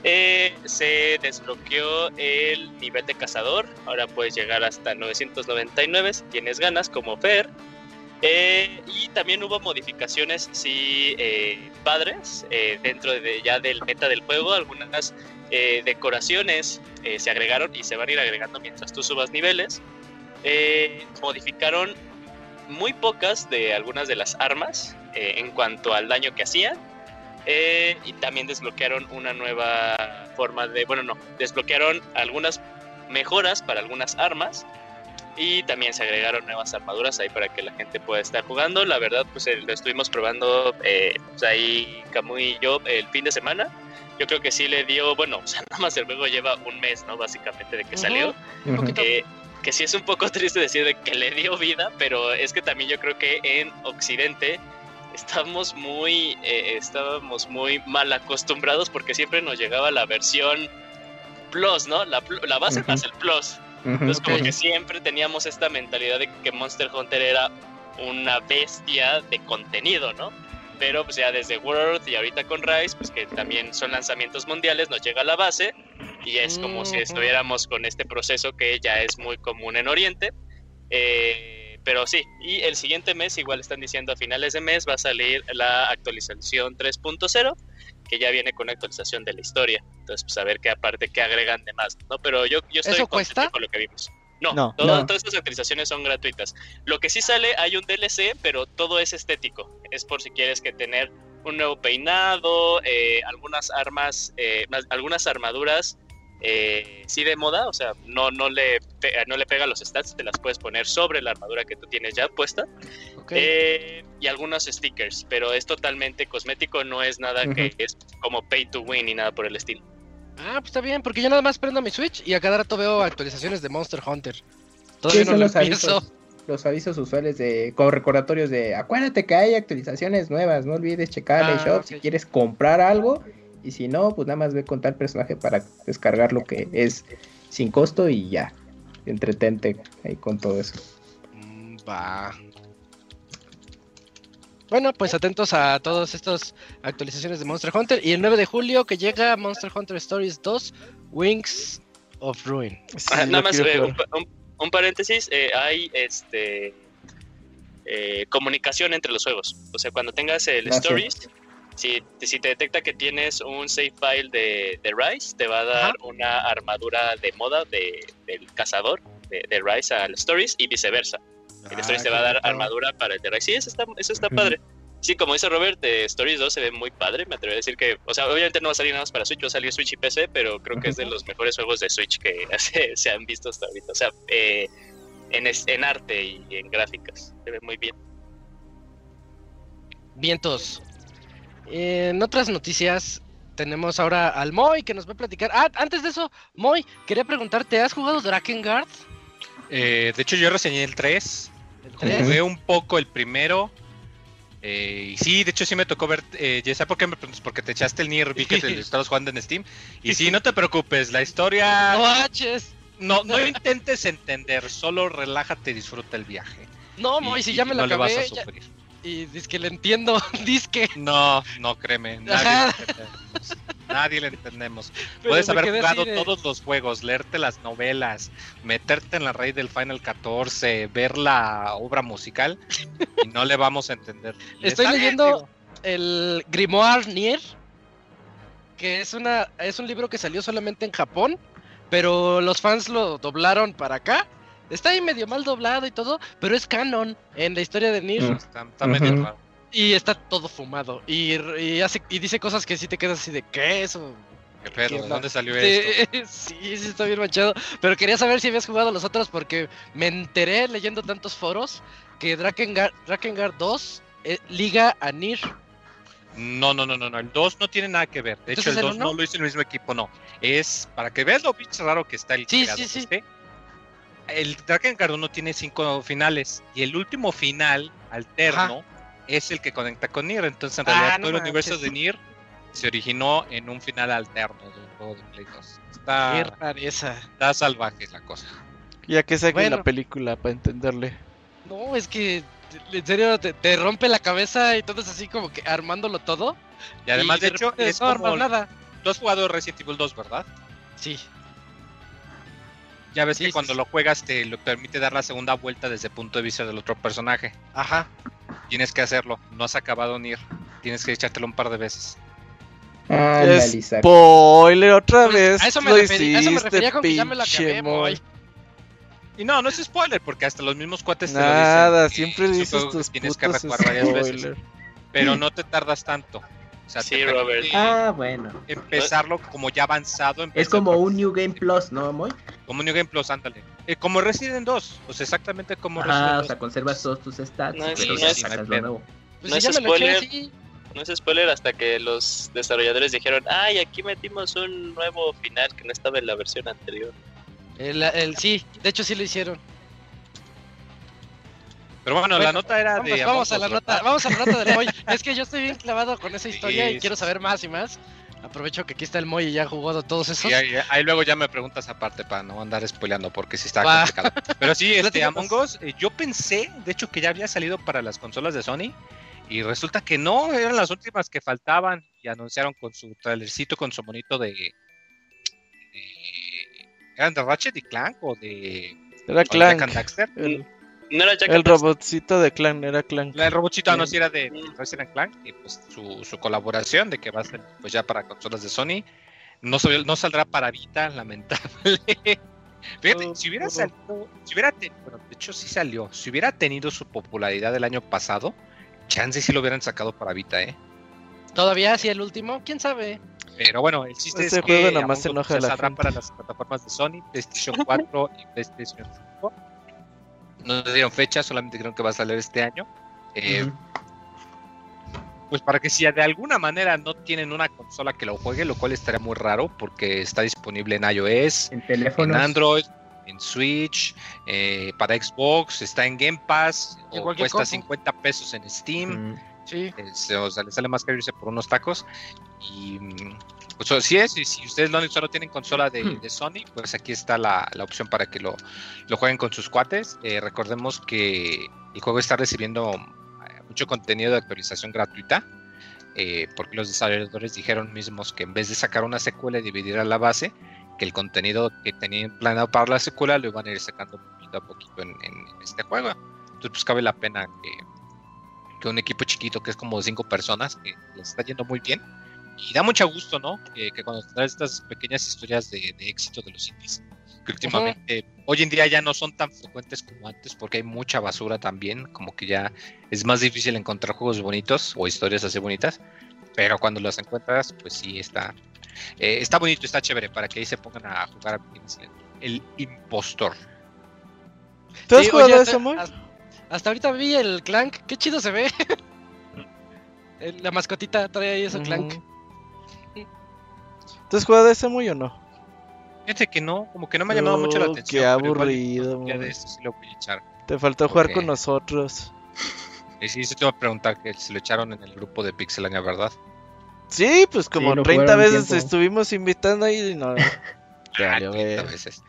Eh, se desbloqueó el nivel de cazador, ahora puedes llegar hasta 999 si tienes ganas como Fer. Eh, y también hubo modificaciones, sí, eh, padres, eh, dentro de, ya del meta del juego, algunas eh, decoraciones eh, se agregaron y se van a ir agregando mientras tú subas niveles. Modificaron muy pocas de algunas de las armas eh, en cuanto al daño que hacían. Eh, y también desbloquearon una nueva forma de, bueno, no, desbloquearon algunas mejoras para algunas armas. Y también se agregaron nuevas armaduras ahí para que la gente pueda estar jugando. La verdad, pues eh, lo estuvimos probando eh, pues, ahí Camuy y yo el fin de semana. Yo creo que sí le dio, bueno, o sea, nada más el juego lleva un mes, ¿no? Básicamente de que Ujú. salió Un Ujú. poquito. Que, sí es un poco triste decir de que le dio vida, pero es que también yo creo que en Occidente estamos muy, eh, estábamos muy mal acostumbrados porque siempre nos llegaba la versión Plus, ¿no? La, la base más el Plus. Entonces como que siempre teníamos esta mentalidad de que Monster Hunter era una bestia de contenido, ¿no? Pero pues ya desde World y ahorita con Rise, pues que también son lanzamientos mundiales, nos llega la base y es como si estuviéramos con este proceso que ya es muy común en Oriente. Eh, pero sí, y el siguiente mes, igual están diciendo a finales de mes, va a salir la actualización 3.0, que ya viene con una actualización de la historia. Entonces, pues a ver qué aparte, qué agregan de más, ¿no? Pero yo, yo estoy ¿Eso cuesta? con lo que vimos. No, No. todo- No. todas estas actualizaciones son gratuitas. Lo que sí sale, hay un DLC, pero todo es estético. Es por si quieres que tener un nuevo peinado, eh, algunas armas, eh, más- algunas armaduras, eh, sí de moda, o sea, no, no, le no le pega los stats, te las puedes poner sobre la armadura que tú tienes ya puesta. Eh, y algunos stickers, pero es totalmente cosmético, no es nada que es como pay to win ni nada por el estilo. Ah, pues está bien, porque yo nada más prendo mi Switch y a cada rato veo actualizaciones de Monster Hunter. Todavía Sí, no lo los empiezo. avisos, los avisos usuales de como recordatorios de acuérdate que hay actualizaciones nuevas, no olvides checar el Ah, shop ok. si quieres comprar algo y si no, pues nada más ve con tal personaje para descargar lo que es sin costo y ya. Entretente ahí con todo eso. Mm, Va. Bueno, pues atentos a todas estas actualizaciones de Monster Hunter. Y el 9 de julio que llega Monster Hunter Stories 2, Wings of Ruin. Sí, Ah, nada más eh, un, un- un paréntesis, eh, hay este eh, comunicación entre los juegos. O sea, cuando tengas el Ah, sí. Si, si te detecta que tienes un save file de, de Rise, te va a dar una armadura de moda de, del cazador de, de Rise al Stories y viceversa. El Ah, Stories te va a dar armadura para el de Rise. Sí, eso está, eso está padre. Sí, como dice Robert, de Stories 2 se ve muy padre. Me atrevo a decir que, o sea, obviamente no va a salir nada más para Switch, va a salir Switch y PC, pero creo que es de los mejores juegos de Switch que se, se han visto hasta ahorita. O sea, eh, en, es- en arte y en gráficas. Se ve muy bien. Vientos. En otras noticias tenemos ahora al Moy que nos va a platicar. Ah, antes de eso, Moy, quería preguntarte, ¿has jugado Drakengard? Eh, de hecho, yo reseñé el 3. ¿El tres? Jugué un poco el primero. eh, y sí, de hecho sí me tocó ver, eh, ya sé por qué me preguntas, porque te echaste el Nier, vi que te lo estabas jugando en Steam. Y sí, no te preocupes, la historia No manches. no, no intentes entender, solo relájate y disfruta el viaje. No, Moy, si ya me lo no le vas acabé. a ya- sufrir. Y dice que le entiendo, dice que. No, no créeme, nadie le entendemos. Nadie le entendemos. Pero Puedes haber jugado de- todos los juegos, leerte las novelas, meterte en la raíz del Final 14, ver la obra musical y no le vamos a entender. Estoy bien, leyendo el Grimoire Nier, que es una es un libro que salió solamente en Japón, pero los fans lo doblaron para acá. Está ahí medio mal doblado y todo, pero es canon en la historia de Nier Mm. Está, está medio raro. y está todo fumado y, y hace y dice cosas que sí te quedas así de qué eso. ¿Qué pedo? ¿Qué ¿De onda? dónde salió esto? Sí, sí, está bien manchado, pero quería saber si habías jugado los otros porque me enteré leyendo tantos foros que Drakengard, Drakengard 2 eh, liga a Nier. No, no, no, no, no. El 2 no tiene nada que ver. De hecho, Entonces, el ¿el 2 uno? no lo hizo el mismo equipo, no. Es para que veas lo pinche raro que está el Sí, creador sí, sí. este. El Drakengard 1 tiene cinco finales y el último final alterno es el que conecta con Nier. Entonces, en Ah, realidad, no todo el universo de Nier se originó en un final alterno del juego de Play 2. Qué Está, rareza. está salvaje la cosa. Ya que saquen Bueno. la película para entenderle. No, es que en serio te, te rompe la cabeza y todo es así como que armándolo todo. Y además, de, hecho, es no como... nada. Tú has jugado Resident Evil 2, ¿verdad? Sí. Ya ves Sí, que cuando sí. lo juegas te lo permite dar la segunda vuelta desde el punto de vista del otro personaje. Ajá. Tienes que hacerlo. No has acabado Nier. Tienes que echártelo un par de veces. Ah. Spoiler, otra Pues, vez. a eso me lo refería, a eso me hiciste, refería con que ya me acabé. Moy. Y no, no es spoiler, porque hasta los mismos cuates Nada, te lo dicen. que siempre dices tus tienes que varias veces. Pero no te tardas tanto. O sea, Sí, Robert. Ah, bueno. empezarlo como ya avanzado. Es como un New Game Plus, ¿no, Moy? Como New Game Plus, ándale. Eh, como Resident 2. O sea, exactamente como Ah, Resident o 2. sea, conservas todos tus stats, No, pero sí, ya no sacas lo nuevo. Pues No si es eché spoiler. así. No es spoiler hasta que los desarrolladores dijeron, ay, aquí metimos un nuevo final que no estaba en la versión anterior. El, el- sí, de hecho sí lo hicieron. Pero bueno, la nota era Vamos, de. vamos a la nota, ¿verdad? vamos a la nota del Moy. Es que yo estoy bien clavado con esa historia Sí, y quiero saber más y más. Aprovecho que aquí está el Moy y ya ha jugado todos esos. Y ahí, ahí luego ya me preguntas aparte para no andar spoileando porque sí está complicado. Pero sí, este. Among Us, eh, yo pensé, de hecho, que ya había salido para las consolas de Sony. Y resulta que no, eran las últimas que faltaban. Y anunciaron con su trailercito, con su monito de. de- ¿Eran de Ratchet y Clank o de. Era o de Clank. El- No era Jack El robotcito de Clan, era Clan. La robotcito no Sí. si era de. Resident Clank y pues su, su colaboración de que va a ser pues ya para consolas de Sony. No, no saldrá para Vita, lamentable. Fíjate, Oh, si hubiera oh. salido, si hubiera tenido, bueno, de hecho sí salió, si hubiera tenido su popularidad el año pasado, chance sí lo hubieran sacado para Vita, eh. Todavía sí el último, quién sabe. Pero bueno, el chiste Ese es juego que nada más Us enoja la saldrá gente. para las plataformas de Sony, PlayStation 4 y PlayStation 5. No dieron fecha, solamente creo que va a salir este año. Eh. Pues para que si de alguna manera no tienen una consola que lo juegue, lo cual estaría muy raro porque está disponible en iOS, En en teléfonos. Android, en Switch, eh, para Xbox, está en Game Pass, o cuesta compu. 50 pesos en Steam. Sí. Este, o sea, le sale más caro irse por unos tacos. Y mm, pues así es, y si ustedes no, solo tienen consola de, de Sony, pues aquí está la, la opción para que lo, lo jueguen con sus cuates. Eh, recordemos que el juego está recibiendo eh, mucho contenido de actualización gratuita. eh, porque los desarrolladores dijeron mismos que en vez de sacar una secuela y dividir a la base, que el contenido que tenían planeado para la secuela lo iban a ir sacando poquito a poquito en, en- en este juego. Entonces, pues cabe la pena que, que un equipo chiquito que es como de cinco personas, que les está yendo muy bien. Y da mucho gusto, ¿no? Que, que cuando traes estas pequeñas historias de, de éxito de los indies, que últimamente, hoy en día ya no son tan frecuentes como antes, porque hay mucha basura también, como que ya es más difícil encontrar juegos bonitos o historias así bonitas, pero cuando las encuentras, pues sí está, eh, está bonito, está chévere, para que ahí se pongan a jugar a el impostor. ¿Tú has Sí, jugado oye, eso, Moy? Hasta- ahorita vi el Clank, qué chido se ve. La mascotita trae ahí ese Clank. Ujú. ¿Tú has jugado ese muy o no? Fíjate que no, como que no me ha llamado mucho la atención. qué igual aburrido, man. de estos sí lo voy a echar. Te faltó jugar con nosotros. Y sí, sí te voy a preguntar que se lo echaron en el grupo de Pixelania, ¿verdad? Sí, pues como lo 30 jugaron un veces tiempo. estuvimos invitando ahí y no. Dale, Ah, ver. a veces.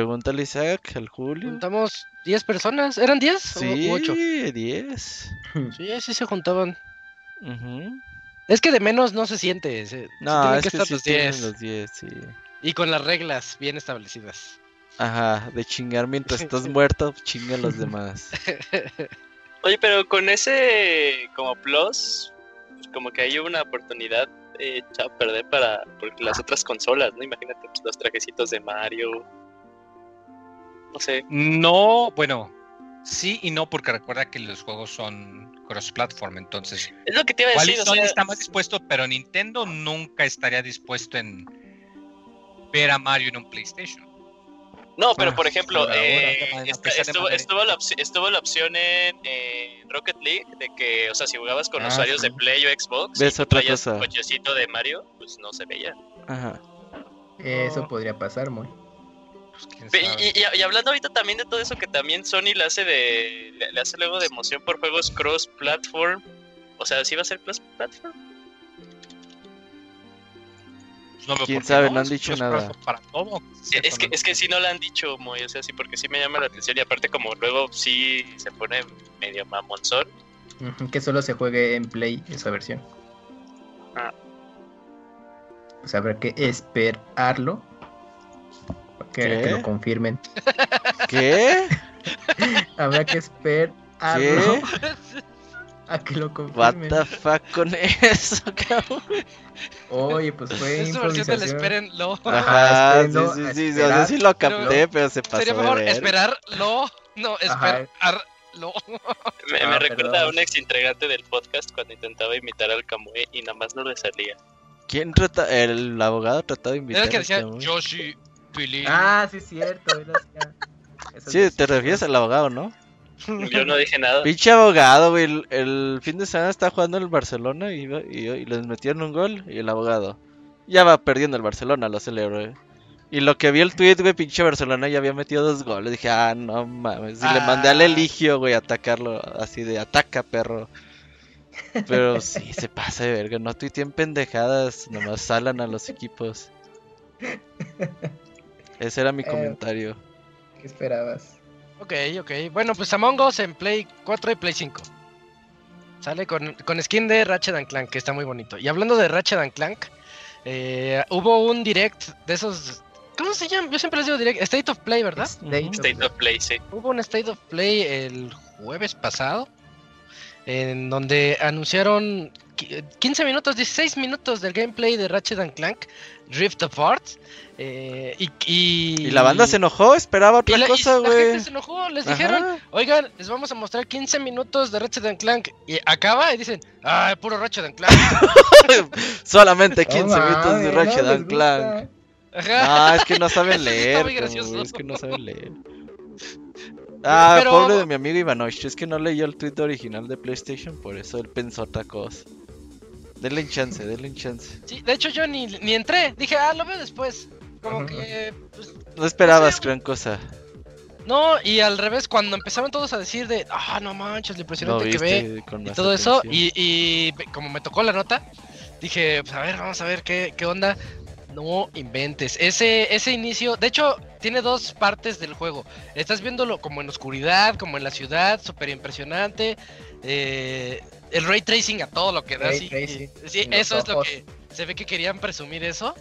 Pregúntale Isaac, al Julio. Juntamos 10 personas, ¿eran 10 Sí, o 8? 10. Sí, sí se juntaban. Es que de menos no se siente. se- sí No, tienen es que que estar sí los tienen 10. los 10, sí. Y con las reglas bien establecidas. Ajá, de chingar mientras estás muerto, chinga a los demás. Oye, pero con ese como plus, pues, como que hay una oportunidad eh, hecha a perder para porque las otras consolas, ¿no? Imagínate pues, los trajecitos de Mario. No sé. No, bueno, sí y no, porque recuerda que los juegos son cross-platform, entonces. Es lo que te iba a decir. o Sony sea, está más dispuesto, pero Nintendo nunca estaría dispuesto en ver a Mario en un PlayStation. No, pero Ah, por ejemplo, por ahora, eh, esta- de estuvo, la opci- estuvo la opción en, Rocket League de que, o sea, si jugabas con Ah, usuarios sí. de Play o Xbox, Ves y otra traías cosa. un cochecito de Mario, pues no se veía. Ajá. Eso podría pasar, muy. Pues, quién Ve, sabe. Y, y- y hablando ahorita también de todo eso que también Sony le hace de le, le hace luego de emoción por juegos cross platform. O sea, ¿sí va a ser cross platform? Pues no quién sabe, no han es dicho nada. Para todo. Es que es que sí no lo han dicho muy, o sea, sí porque sí me llama la atención y aparte como luego sí se pone medio mamonzón. Que solo se juegue en Play esa versión. Ah. Pues habrá que esperarlo. Que, ¿Qué? que lo confirmen. ¿Qué? Habrá que esperarlo ¿Qué? a que lo What confirmen. the fuck con eso, cabrón? Oye, pues fue Es su versión del espérenlo. Ajá, sí, sí, a sí, sí, o esperar. sea, sí lo capté, Pero pero, se pasó Sería de mejor ver. esperarlo. No, Ajá. esperarlo. Me, Ah, me recuerda perdón. a un ex integrante del podcast cuando intentaba imitar al Kamui y nada más no le salía. ¿Quién trata? El abogado trataba de invitar Era el que a decía. Yoshi, Ah, sí, es cierto. él hacía esas Sí, te refieres al abogado, ¿no? Yo no dije nada. Pinche abogado, güey. El, el fin de semana estaba jugando el Barcelona y, y, y les metieron un gol. Y el abogado. Ya va perdiendo el Barcelona, lo celebro, güey. Y lo que vi el tweet, güey, pinche Barcelona ya había metido dos goles. Dije, ah, no mames. Y le mandé al Ah. Eligio, güey, a atacarlo. Así de ataca, perro. Pero sí, se pasa de verga. No tuiteen pendejadas. Nomás salan a los equipos. Ese era mi Eh. comentario. ¿Qué esperabas? Ok, ok. Bueno, pues Among Us en Play 4 y Play 5. Sale con, con skin de Ratchet and Clank, que está muy bonito. Y hablando de Ratchet and Clank, eh, hubo un direct de esos ¿Cómo se llama? Yo siempre les digo directo. State of Play, ¿verdad? State of State of Play, sí. Hubo un State of Play el jueves pasado. En donde anunciaron 15 minutos, 16 minutos del gameplay de Ratchet and Clank Rift Apart. eh, y, y, Y la banda se enojó, esperaba y otra la, y cosa, la güey. gente se enojó, les dijeron, oigan, les vamos a mostrar 15 minutos de Ratchet and Clank. Y acaba y dicen, ah, puro Ratchet and Clank. Solamente No 15 minutos de Ratchet no and Clank. Ajá. Ah, es que no saben leer, como, es que no saben leer. Ah, Pero- pobre de mi amigo Ivanovich, es que no leyó el tweet original de PlayStation, por eso él pensó otra cosa. Denle un chance, denle un chance. Sí, de hecho yo ni, ni entré, dije, ah, lo veo después. Como que, pues, No esperabas Sí, gran cosa. no, y al revés, cuando empezaron todos a decir de, ah, no manches, lo No impresionante que ve y todo eso, y, y como me tocó la nota, dije, pues a ver, vamos a ver qué, qué onda. No inventes. Ese, ese inicio, de hecho, tiene dos partes del juego. Estás viéndolo como en oscuridad, como en la ciudad, súper impresionante. eh, el ray tracing a todo lo que da. Ray sí, sí, eso es lo que se ve que querían presumir eso.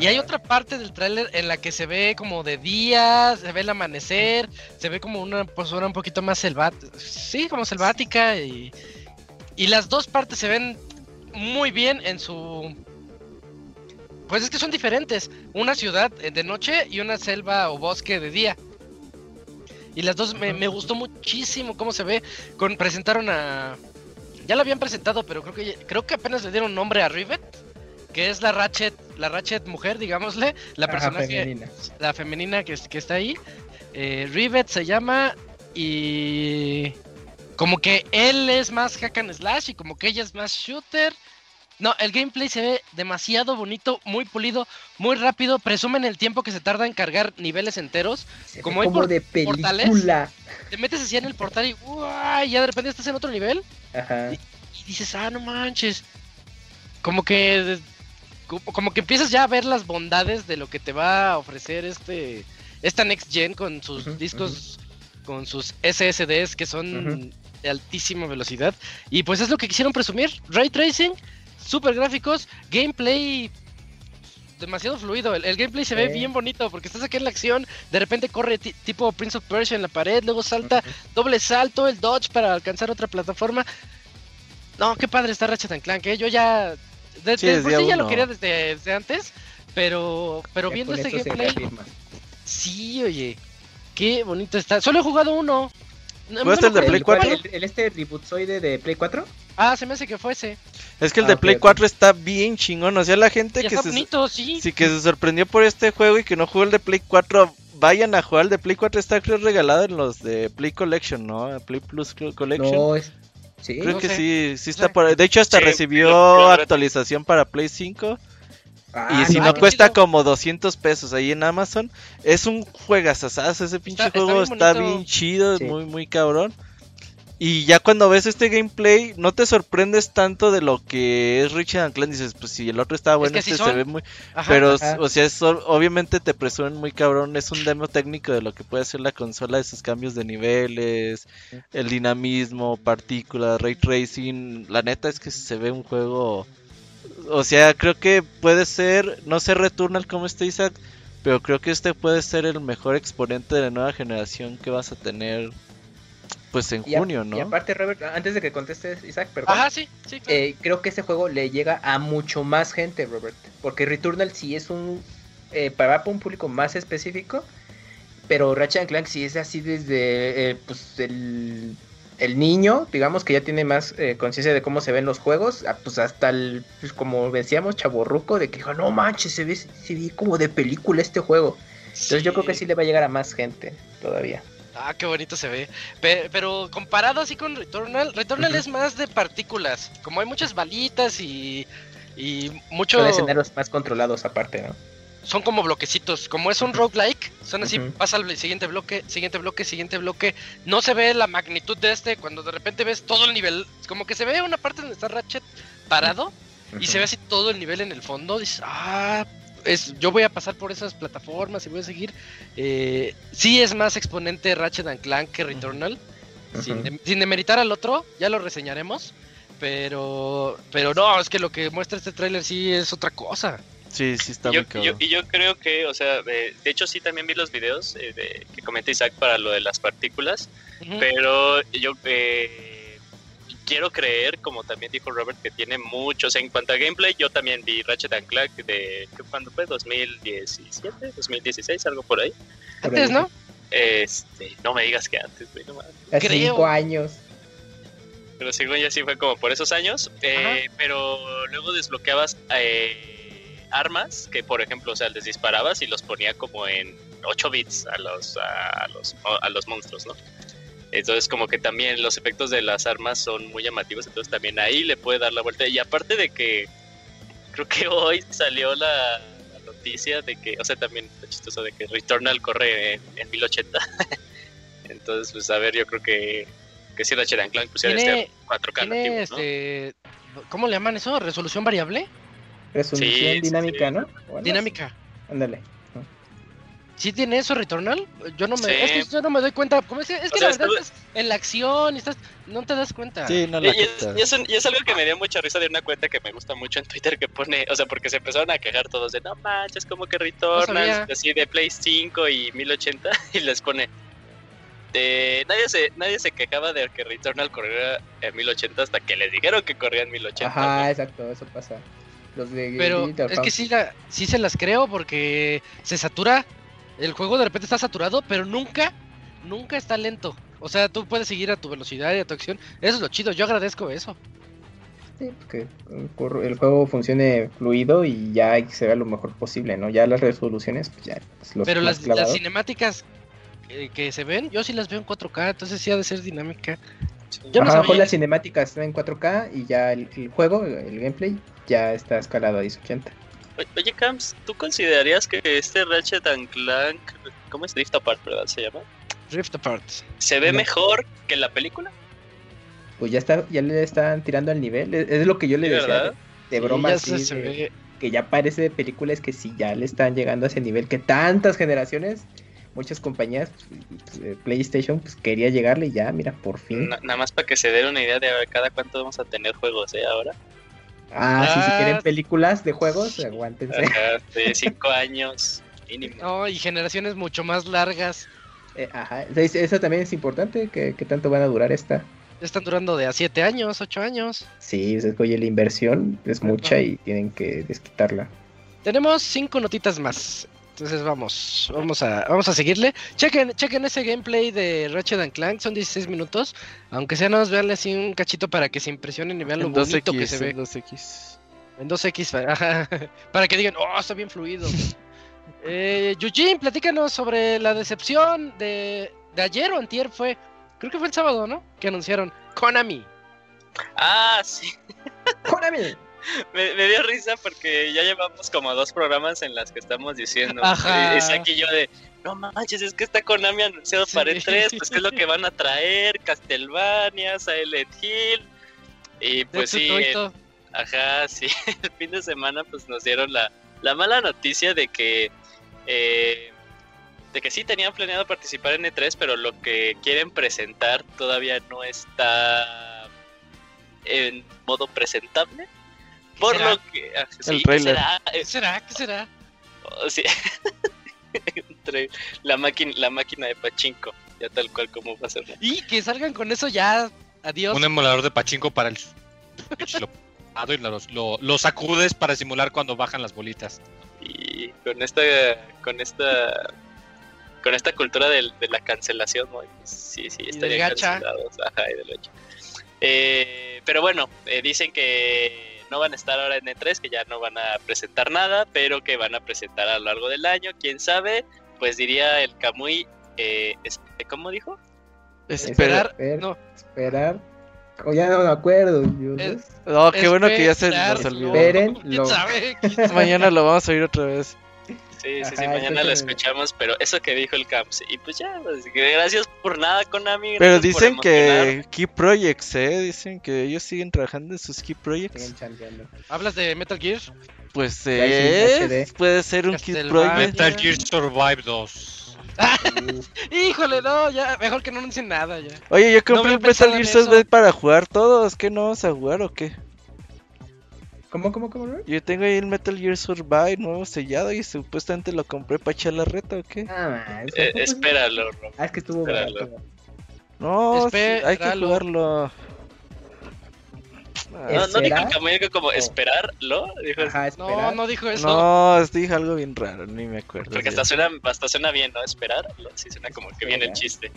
Y hay otra parte del tráiler en la que se ve como de día, se ve el amanecer, se ve como una postura un poquito más selvática, sí, como selvática y, y las dos partes se ven muy bien en su... Pues es que son diferentes, una ciudad eh, de noche y una selva o bosque de día. Y las dos me, me gustó muchísimo cómo se ve. Con, presentaron a... Ya la habían presentado, pero creo que creo que apenas le dieron nombre a Rivet, que es la Ratchet, la Ratchet mujer, digámosle, la personaje, femenina. la femenina que está ahí. Eh, Rivet se llama y como que él es más hack and slash y como que ella es más shooter. No, el gameplay se ve demasiado bonito, muy pulido, muy rápido. Presumen el tiempo que se tarda en cargar niveles enteros. Se como hay como por- de portales. película. Te metes así en el portal y ya de repente estás en otro nivel. Ajá. y dices, ah, no manches. Como que. Como, que empiezas ya a ver las bondades de lo que te va a ofrecer este. Esta Next Gen con sus discos. Con sus SSDs que son de altísima velocidad. Y pues es lo que quisieron presumir. Ray tracing, super gráficos, gameplay. Demasiado fluido. El, el gameplay se ve bien bonito porque estás aquí en la acción. De repente corre ti- tipo Prince of Persia en la pared. Luego salta doble salto, el dodge para alcanzar otra plataforma. No, qué padre está Ratchet and Clank, ¿eh? Yo ya. De, Sí, de desde por sí ya lo quería desde, desde antes. Pero, pero Ya viendo este gameplay, sí, oye, qué bonito está. Solo he jugado uno. No- no ¿Jugaste me el de Play ¿El, cuál- 4? el, el este rebootzoide de Play 4? Ah, se me hace que fuese. Es que el Ah, de Play ok. 4 está bien chingón. O sea, la gente Ya que está se, bonito, sí. sí, que se sorprendió por este juego y que no jugó el de Play 4, vayan a jugar el de Play 4. Está creo regalado en los de Play Collection, ¿no? Play Plus Collection. No, es... Sí. creo no que sé. sí, sí está sé. por ahí. De hecho, hasta Sí, recibió actualización para Play 5. Ah, y si no, cuesta chido. como 200 pesos ahí en Amazon. Es un juegazazazo. Ese pinche está juego bien está bien chido, Sí. muy, muy cabrón. Y ya cuando ves este gameplay, no te sorprendes tanto de lo que es Richard and Clank. Dices, pues si el otro estaba bueno, que este se ve muy. Ajá. Pero, Ajá. o sea, es obviamente te presumen muy cabrón. Es un demo técnico de lo que puede hacer la consola, de sus cambios de niveles, el dinamismo, partículas, ray tracing. La neta es que se ve un juego. O sea, creo que puede ser. No sé Returnal como este Isaac, pero creo que este puede ser el mejor exponente de la nueva generación que vas a tener. Pues en Y a- junio, ¿no? Y aparte, Robert, antes de que contestes, Isaac, perdón. Ajá, sí, sí, claro. Eh, creo que ese juego le llega a mucho más gente, Robert. Porque Returnal sí es un. Eh, para un público más específico. Pero Ratchet and Clank sí es así desde. eh, pues el. El niño, digamos que ya tiene más eh, conciencia de cómo se ven los juegos, ah, pues hasta el, pues como decíamos, chaborruco, de que dijo, no manches, se ve, se ve como de película este juego. Entonces yo creo que sí le va a llegar a más gente todavía. Ah, qué bonito se ve. Pe- Pero, comparado así con Returnal, Returnal es más de partículas. Como hay muchas balitas y, y mucho... Son escenarios más controlados aparte, ¿no? Son como bloquecitos. Como es un roguelike, son así, pasa al siguiente bloque, siguiente bloque, siguiente bloque. No se ve la magnitud de este cuando de repente ves todo el nivel. Como que se ve una parte donde está Ratchet parado y se ve así todo el nivel en el fondo. Dices, ah, es, yo voy a pasar por esas plataformas y voy a seguir. Eh, sí es más exponente Ratchet and Clank que Returnal. sin, de- sin demeritar al otro, ya lo reseñaremos. Pero, pero no, es que lo que muestra este tráiler sí es otra cosa. Sí, sí está yo, muy cabrón. yo- y yo creo que, o sea, de hecho sí también vi los videos eh, de, que comenta Isaac para lo de las partículas, pero yo eh, quiero creer, como también dijo Robert, que tiene muchos. En cuanto a gameplay, yo también vi Ratchet and Clank de, ¿qué- ¿cuándo fue? ¿2017? ¿2016? Algo por ahí. Por Antes, ahí. ¿no? Este, no me digas que antes, güey, no. Hace cinco años. Pero según yo sí fue como por esos años. eh, pero luego desbloqueabas eh, armas que, por ejemplo, o sea, les disparabas y los ponía como en 8 bits a los, a, los, a los monstruos, ¿no? Entonces como que también los efectos de las armas son muy llamativos, entonces también ahí le puede dar la vuelta. Y aparte de que creo que hoy salió la, la noticia de que, o sea, también está chistoso de que Returnal corre en, en 1080. entonces, pues a ver, yo creo que, que si Ratchet Clank pusiera este 4K Tiene nativo, ¿no? este. ¿Cómo le llaman eso? ¿Resolución variable? Resolución Sí, dinámica, sí. ¿no? Dinámica. Ándale. ¿Sí tiene eso Returnal? Yo no me, Sí. es que yo no me doy cuenta. Como es, es que O sea, la verdad estás en la acción y estás, no te das cuenta. Sí, no la y es, y es un- y es algo que me dio mucha risa de una cuenta que me gusta mucho en Twitter que pone, o sea, porque se empezaron a quejar todos de no manches, como que Returnal, sabía. así de Play 5 y 1080, y les pone. de- nadie, se, nadie se quejaba de que Returnal corriera en 1080 hasta que les dijeron que corría en 1080. Ajá, ¿no? exacto, eso pasa. Los de Pero Digital es Foundry. que sí, la, sí se las creo porque se satura. El juego de repente está saturado, pero nunca, nunca está lento. O sea, tú puedes seguir a tu velocidad y a tu acción. Eso es lo chido, yo agradezco eso. Sí, que el juego funcione fluido y ya se vea lo mejor posible, ¿no? Ya las resoluciones, pues ya. pues, los pero las, las cinemáticas eh, que se ven, yo sí las veo en 4K, entonces sí ha de ser dinámica. Yo no Ajá, mejor sabía. las cinemáticas están en 4K y ya el, el juego, el gameplay, ya está escalado a 1080. O- Oye, Camps, ¿tú considerarías que este Ratchet and Clank, ¿cómo es Drift Apart, verdad? Se llama. Rift Apart. ¿Se ve No. mejor que la película? Pues ya está, ya le están tirando al nivel. Es, es lo que yo le decía ¿verdad? de, de Sí, broma, ya sí, se, ve. que ya parece de película, es que sí, ya le están llegando a ese nivel que tantas generaciones, muchas compañías, pues, eh, PlayStation, pues quería llegarle y ya, mira, por fin. Na- nada más para que se den una idea de a ver, cada cuánto vamos a tener juegos, ¿eh? Ahora. Ah, sí, si Ah. quieren películas de juegos, aguántense. Ajá, de 5 años mínimo. No, y generaciones mucho más largas. Eh, ajá, eso también es importante, que, que tanto van a durar esta. Ya están durando de a 7 años, 8 años. Sí, es que oye, la inversión es mucha y tienen que desquitarla. Tenemos cinco notitas más. Entonces vamos, vamos a, vamos a seguirle. Chequen, chequen ese gameplay de Ratchet and Clank, son 16 minutos. Aunque sea nada más veanle así un cachito para que se impresionen y vean lo En bonito que 2X, se ve. en 2X. En 2X, ajá, para que digan, oh, está bien fluido. eh, Eugene, platícanos sobre la decepción de, de ayer o antier fue, creo que fue el sábado, ¿no? Que anunciaron Konami. Ah, sí. ¡Konami! Me, me dio risa porque ya llevamos como dos programas en las que estamos diciendo. Ajá. Y decía aquí yo de, no manches, es que está Konami anunciado Sí. para E3, pues qué es lo que van a traer, Castlevania, Silent Hill. Y pues sí, el- Ito. Ajá, sí. El fin de semana pues nos dieron la, la mala noticia de que eh, de que sí tenían planeado participar en E3, pero lo que quieren presentar todavía no está en modo presentable. Por será? lo que ah, sí, ¿qué tráiler. será? ¿Qué Eh, será? ¿Qué será? oh, sí. Entre la máquina la máquina de pachinko, ya tal cual como va a ser. Y que salgan con eso ya, adiós. Un emulador de pachinko para el y lo, lo- lo sacudes para simular cuando bajan las bolitas. y con esta con esta con esta cultura del- de, la cancelación ¿no? sí sí estarían cancelados ajá, y del gacha. Eh, pero bueno eh, dicen que no van a estar ahora en E3 que ya no van a presentar nada pero que van a presentar a lo largo del año quién sabe pues diría el Kamui eh, ¿cómo dijo? Espera. Esperar, no, Esperar. O ya no me acuerdo. yo- Es- Oh, qué bueno que ya se esperar, nos olvidó. no, Esperen, ¿quién lo- sabe? ¿Quién sabe? Mañana lo vamos a oír otra vez. Sí, sí, sí, Ajá, mañana lo entonces- escuchamos, pero eso que dijo el Camps. Y pues ya, pues, gracias por nada, Konami. Pero dicen que. Key Projects, ¿eh? Dicen que ellos siguen trabajando en sus Key Projects. ¿Hablas de Metal Gear? Pues eh, puede ser un Key Castlevania. Project. Metal Gear Survive 2. Híjole, no, ya, mejor que no anuncien nada ya. Oye, yo No compré había el Metal Gear Survive para jugar todos. ¿Qué no vamos a jugar o qué? ¿Cómo, cómo, cómo? Robert? Yo tengo ahí el Metal Gear Survive nuevo sellado y supuestamente lo compré para echar la reta o qué. Ah, es- Eh, espéralo, Rob. Ah, es que estuvo espéralo. barato. No, sí, hay que Espéralo. jugarlo. Ah, No, no dijo el Camuy como Oh. esperarlo. Dijo, Ajá, No, no dijo eso. No, dije algo bien raro, ni me acuerdo. Porque hasta suena, hasta suena bien, ¿no? Esperarlo. Sí, suena como que viene el chiste.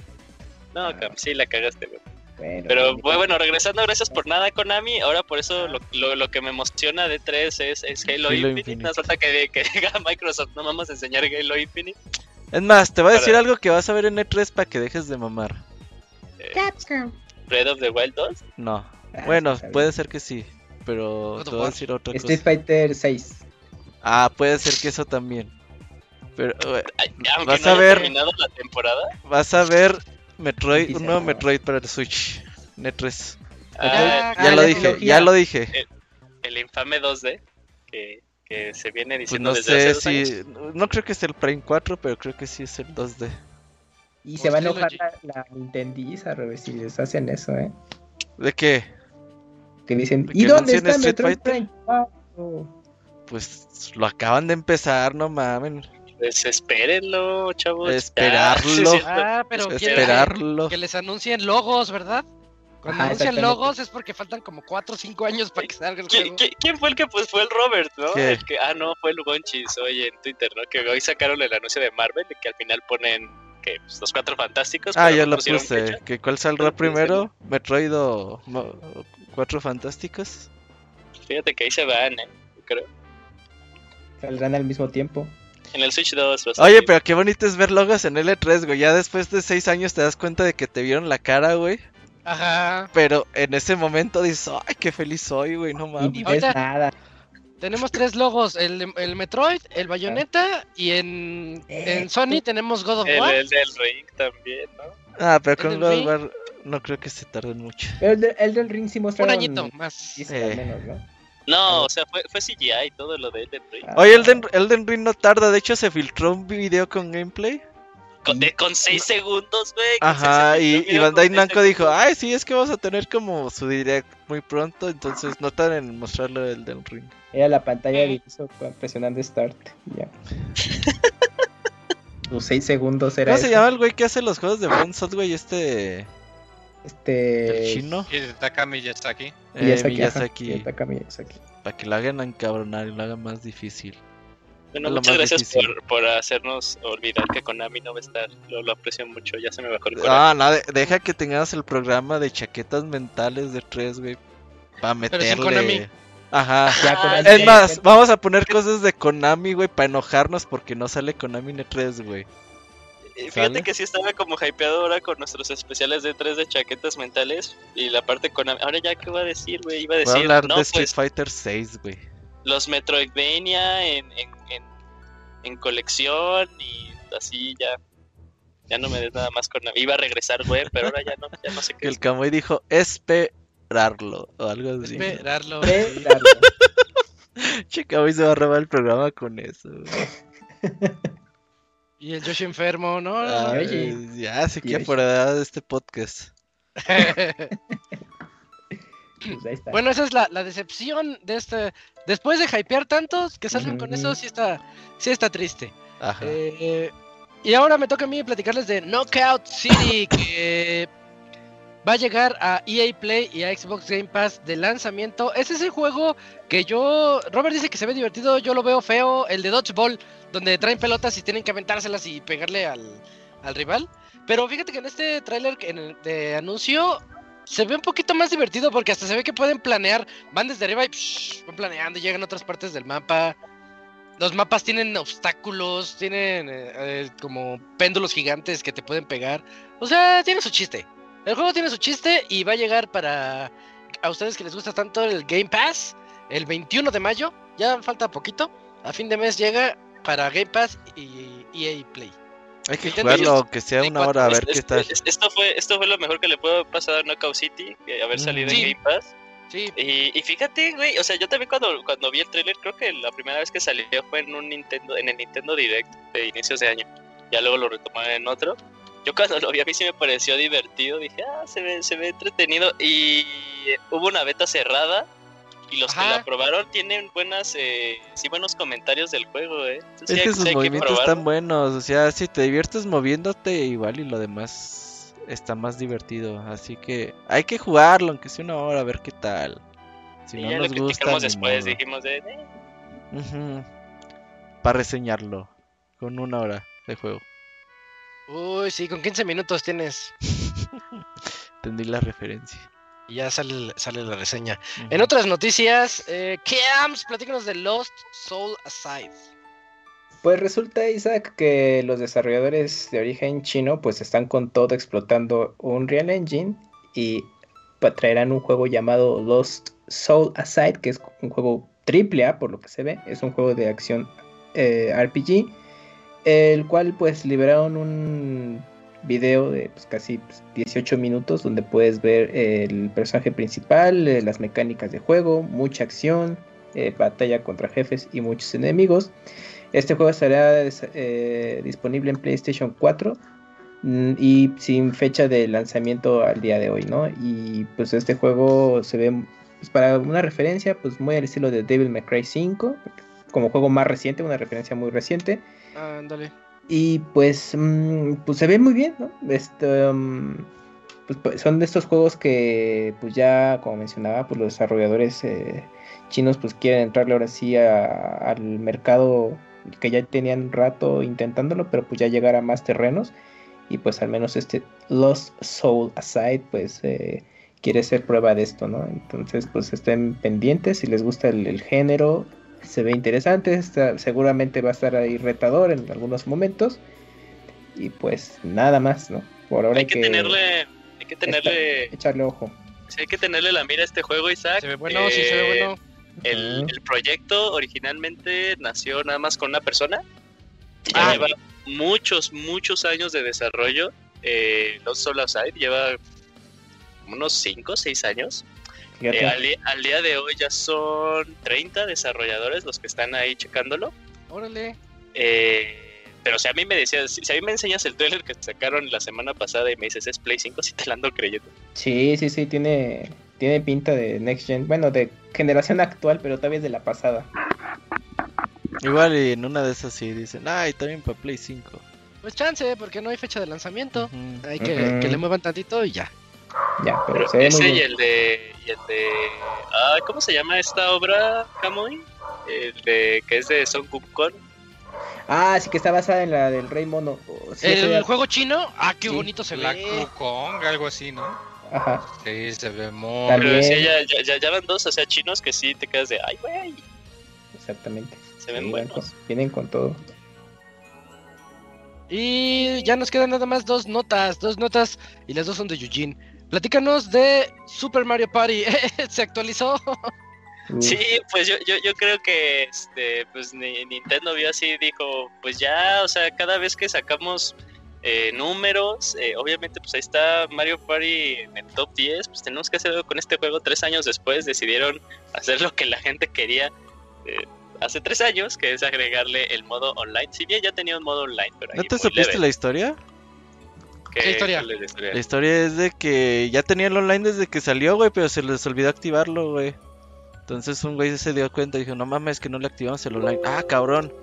No, Cam, sí la cagaste, güey. Bueno, Pero bueno, regresando, gracias por nada, Konami. Ahora por eso lo, lo, lo que me emociona de 3 es, es Halo, Halo Infinite. Infinite. No falta que, que diga Microsoft, no vamos a enseñar Halo Infinite. Es más, te voy a decir algo que vas a ver en E3 para que dejes de mamar. Eh, Red of the Wild 2. No. Ah, bueno, puede ser que sí, pero te voy a decir otra Street cosa. Fighter 6. Ah, puede ser que eso también. Pero eh, Ay, aunque Vas no a ver. terminado la temporada. vas a ver Metroid, un nuevo no. Metroid para el Switch. E3. ah, Ya Ah, lo dije, ya lo dije. el infame 2D que, que se viene Pues diciendo no desde sé hace dos si. años. No creo que sea el Prime 4, pero creo que sí es el 2D. Y Pues se va a enojar la, la Nintendiza, Robert, si les hacen eso, ¿eh? ¿De qué? Que dicen, ¿De ¿y que dónde está Street Metroid Fighter? Prime 4? Pues lo acaban de empezar, no mamen. Pues espérenlo, chavos. Esperarlo. Ah, pero que, Esperarlo. que les anuncien logos, ¿verdad? Cuando Ajá, anuncian logos es porque faltan como 4 o 5 años para que salga el ¿Qui- juego. qui- ¿Quién fue el que pues fue el Robert, no? ¿Qué? El que, ah, no, fue el Gonchis hoy en Twitter, ¿no? Que hoy sacaron el anuncio de Marvel y que al final ponen que pues, los cuatro fantásticos. Ah, ya no lo puse. fecha. ¿Que ¿Cuál saldrá primero? ¿Metroid o Cuatro Fantásticos? Fíjate que ahí se van, ¿eh? Yo Creo. Saldrán al mismo tiempo. En el Switch 2. los Oye, pero qué bonito es ver logos en L3, güey. Ya después de seis años te das cuenta de que te vieron la cara, güey. Ajá. Pero en ese momento dices, ay, qué feliz soy, güey, no Y mames. ni ves ahorita- nada. Tenemos tres logos, el, el Metroid, el Bayonetta y en, Eh, en Sony tenemos God of War. el del Ring también, ¿no? Ah, pero con God of. War no creo que se tarden mucho. Pero el, de- el del Ring sí Un mostraron... añito más. Sí, sí, Eh. al menos, ¿no? No, o sea, fue, fue CGI todo lo de Elden Ring. Ah, Oye, Elden, Elden Ring no tarda, de hecho se filtró un video con gameplay. Con, de, con seis segundos, güey. Ajá, seis y, segundos, y Bandai Namco dijo, ay, sí, es que vamos a tener como su direct muy pronto, entonces no tardan en mostrarlo el Elden Ring. Era la pantalla Eh. de cu- presionando Start. y Ya. Los 6 segundos era ¿Cómo se eso. llama el güey que hace los juegos de From Software? Este... Este... ¿El chino? Y Takami ya está aquí. Eh, Miyazaki, ajá, Miyazaki, Miyazaki, Miyazaki. para que lo hagan encabronar y lo hagan más difícil. Bueno, muchas gracias por, por hacernos olvidar que Konami no va a estar. Lo, lo aprecio mucho, ya se me bajó el coraje. Ah, no, de- deja que tengamos el programa de chaquetas mentales de tres, güey. Para Pero sin Konami. meterle. Ajá. Ya Ah, Es más, vamos a poner cosas de Konami, güey, para enojarnos porque no sale Konami en E3, güey. Fíjate ¿Sale? que sí estaba como hypeado ahora con nuestros especiales de 3 de chaquetas mentales y la parte Konami. Ahora ya, ¿qué iba a decir, güey? Iba a Voy a decir, hablar no, de Street pues Fighter 6, güey. los Metroidvania en, en, en, en colección y así ya. Ya no me des nada más Konami. Iba a regresar, güey, pero ahora ya no, ya no sé qué. el Kamui dijo esperarlo o algo así. Esperarlo. Darlo. Che, Kamui se va a robar el programa con eso. güey. Y el Yoshi enfermo, ¿no? no, Ay, oye. ya, se Sí, queda por edad de este podcast. Pues ahí está. bueno, esa es la, la decepción de este. Después de hypear tantos, que salgan con eso, sí está, sí está triste. Ajá. Eh, y ahora me toca a mí platicarles de Knockout City, que va a llegar a EA Play y a Xbox Game Pass de lanzamiento. Ese es el juego que yo. Robert dice que se ve divertido, yo lo veo feo. El de Dodgeball, donde traen pelotas y tienen que aventárselas y pegarle al, al rival. Pero fíjate que en este tráiler de anuncio se ve un poquito más divertido porque hasta se ve que pueden planear, van desde arriba y psh, van planeando llegan a otras partes del mapa. Los mapas tienen obstáculos, tienen eh, eh, como péndulos gigantes que te pueden pegar. O sea, tiene su chiste. El juego tiene su chiste y va a llegar para a ustedes que les gusta tanto el Game Pass el 21 de mayo. Ya falta poquito. A fin de mes llega para Game Pass y EA Play. Hay que Nintendo jugarlo, aunque sea una hora, a ver qué tal. es- Esto fue, esto fue lo mejor que le puedo pasar a Knockout City, que haber salido Sí. en Game Pass. Sí, Y, y fíjate, güey, o sea, yo también cuando, cuando vi el tráiler, creo que la primera vez que salió fue en un Nintendo, en el Nintendo Direct de inicios de año. Ya luego lo retomaron en otro. Yo cuando lo vi a mí sí me pareció divertido, dije, ah, se ve, se ve entretenido. Y hubo una beta cerrada Y los que la probaron tienen buenas, eh, sí, buenos comentarios del juego, ¿eh? Entonces, Es que sí sus movimientos están buenos, o sea, si te diviertes moviéndote, igual y lo demás está más divertido. Así que hay que jugarlo, aunque sea una hora, a ver qué tal. Si Y no ya nos lo gusta, después, dijimos de... "Eh, Para reseñarlo, con una hora de juego. Uy, sí, con 15 minutos tienes. Entendí la referencia. Y ya sale, sale la reseña. En otras noticias, eh, Keams, platícanos de Lost Soul Aside. Pues resulta, Isaac, que los desarrolladores de origen chino pues están con todo explotando un Real Engine y traerán un juego llamado Lost Soul Aside, que es un juego triple A por lo que se ve, es un juego de acción eh, RPG, el cual pues liberaron un video de pues, casi pues, 18 minutos donde puedes ver el personaje principal, eh, las mecánicas de juego, mucha acción, eh, batalla contra jefes y muchos enemigos. Este juego estará eh, disponible en PlayStation 4 mm, y sin fecha de lanzamiento al día de hoy, ¿no? Y pues este juego se ve, pues, para una referencia, pues muy al estilo de Devil May Cry 5, como juego más reciente, una referencia muy reciente. Y pues, mm, pues se ve muy bien, ¿no? Este, mm, pues, pues, son de estos juegos que, pues ya, como mencionaba, pues los desarrolladores eh, chinos pues quieren entrarle ahora sí al mercado que ya tenían rato intentándolo, pero pues ya llegar a más terrenos. Y pues al menos este Lost Soul Aside, pues eh, quiere ser prueba de esto, ¿no? Entonces, pues estén pendientes si les gusta el género, se ve interesante, está- seguramente va a estar ahí retador en algunos momentos. Y pues nada más, ¿no? Por ahora Hay que tenerle, hay que tenerle, echarle ojo. sí, hay que tenerle la mira a este juego, Isaac. Se ve bueno, sí, se ve Eh, bueno. El, el proyecto originalmente nació nada más con una persona. Ah. lleva muchos, muchos años de desarrollo. Eh, Lost Soul Aside lleva unos 5 o 6 años. Eh, al, día de hoy ya son 30 desarrolladores los que están ahí checándolo. Órale. Eh, pero si a mí me decías, si, a mí me enseñas el trailer que sacaron la semana pasada y me dices es Play 5, si te la ando creyendo. Sí, sí, sí, tiene, tiene pinta de Next Gen. Bueno, de generación actual, pero tal vez de la pasada. Igual y en una de esas sí dicen, ay, también para Play 5. Pues chance, porque no hay fecha de lanzamiento. Hay que, que le muevan tantito y ya. Ya, pero Pero se ve muy ese y el de. Y el de ah, ¿Cómo se llama esta obra, Kamui? El de. que es de Son Kong. Ah, sí que está basada en la del Rey Mono. Oh, sí, el juego chino, ah, qué Sí, bonito se La ve. Kukong, algo así, ¿no? Ajá. Sí, se ve muy. También. Pero sí, ya, ya, ya, ya van dos, o sea, chinos que sí te quedas de. Ay, güey. Exactamente. Se ven Sí, buenos. con- vienen con todo. Y ya nos quedan nada más dos notas, dos notas y las dos son de Eugene. Platícanos de Super Mario Party. Se actualizó. Uf, Sí, pues yo, yo, yo creo que este, pues ni- Nintendo vio así, dijo, pues ya, o sea, cada vez que sacamos eh, números, eh, obviamente pues ahí está Mario Party en el top 10, pues tenemos que hacer algo con este juego. Tres años después decidieron hacer lo que la gente quería eh, hace tres años, que es agregarle el modo online. Si bien ya tenía un modo online, pero ahí ¿No te supiste leve. la historia? ¿Qué- ¿Qué historia? la historia? La historia es de que ya tenían online desde que salió, güey, pero se les olvidó activarlo, güey. Entonces un güey se dio cuenta y dijo, no mames, que no le activamos el online. Ah, cabrón.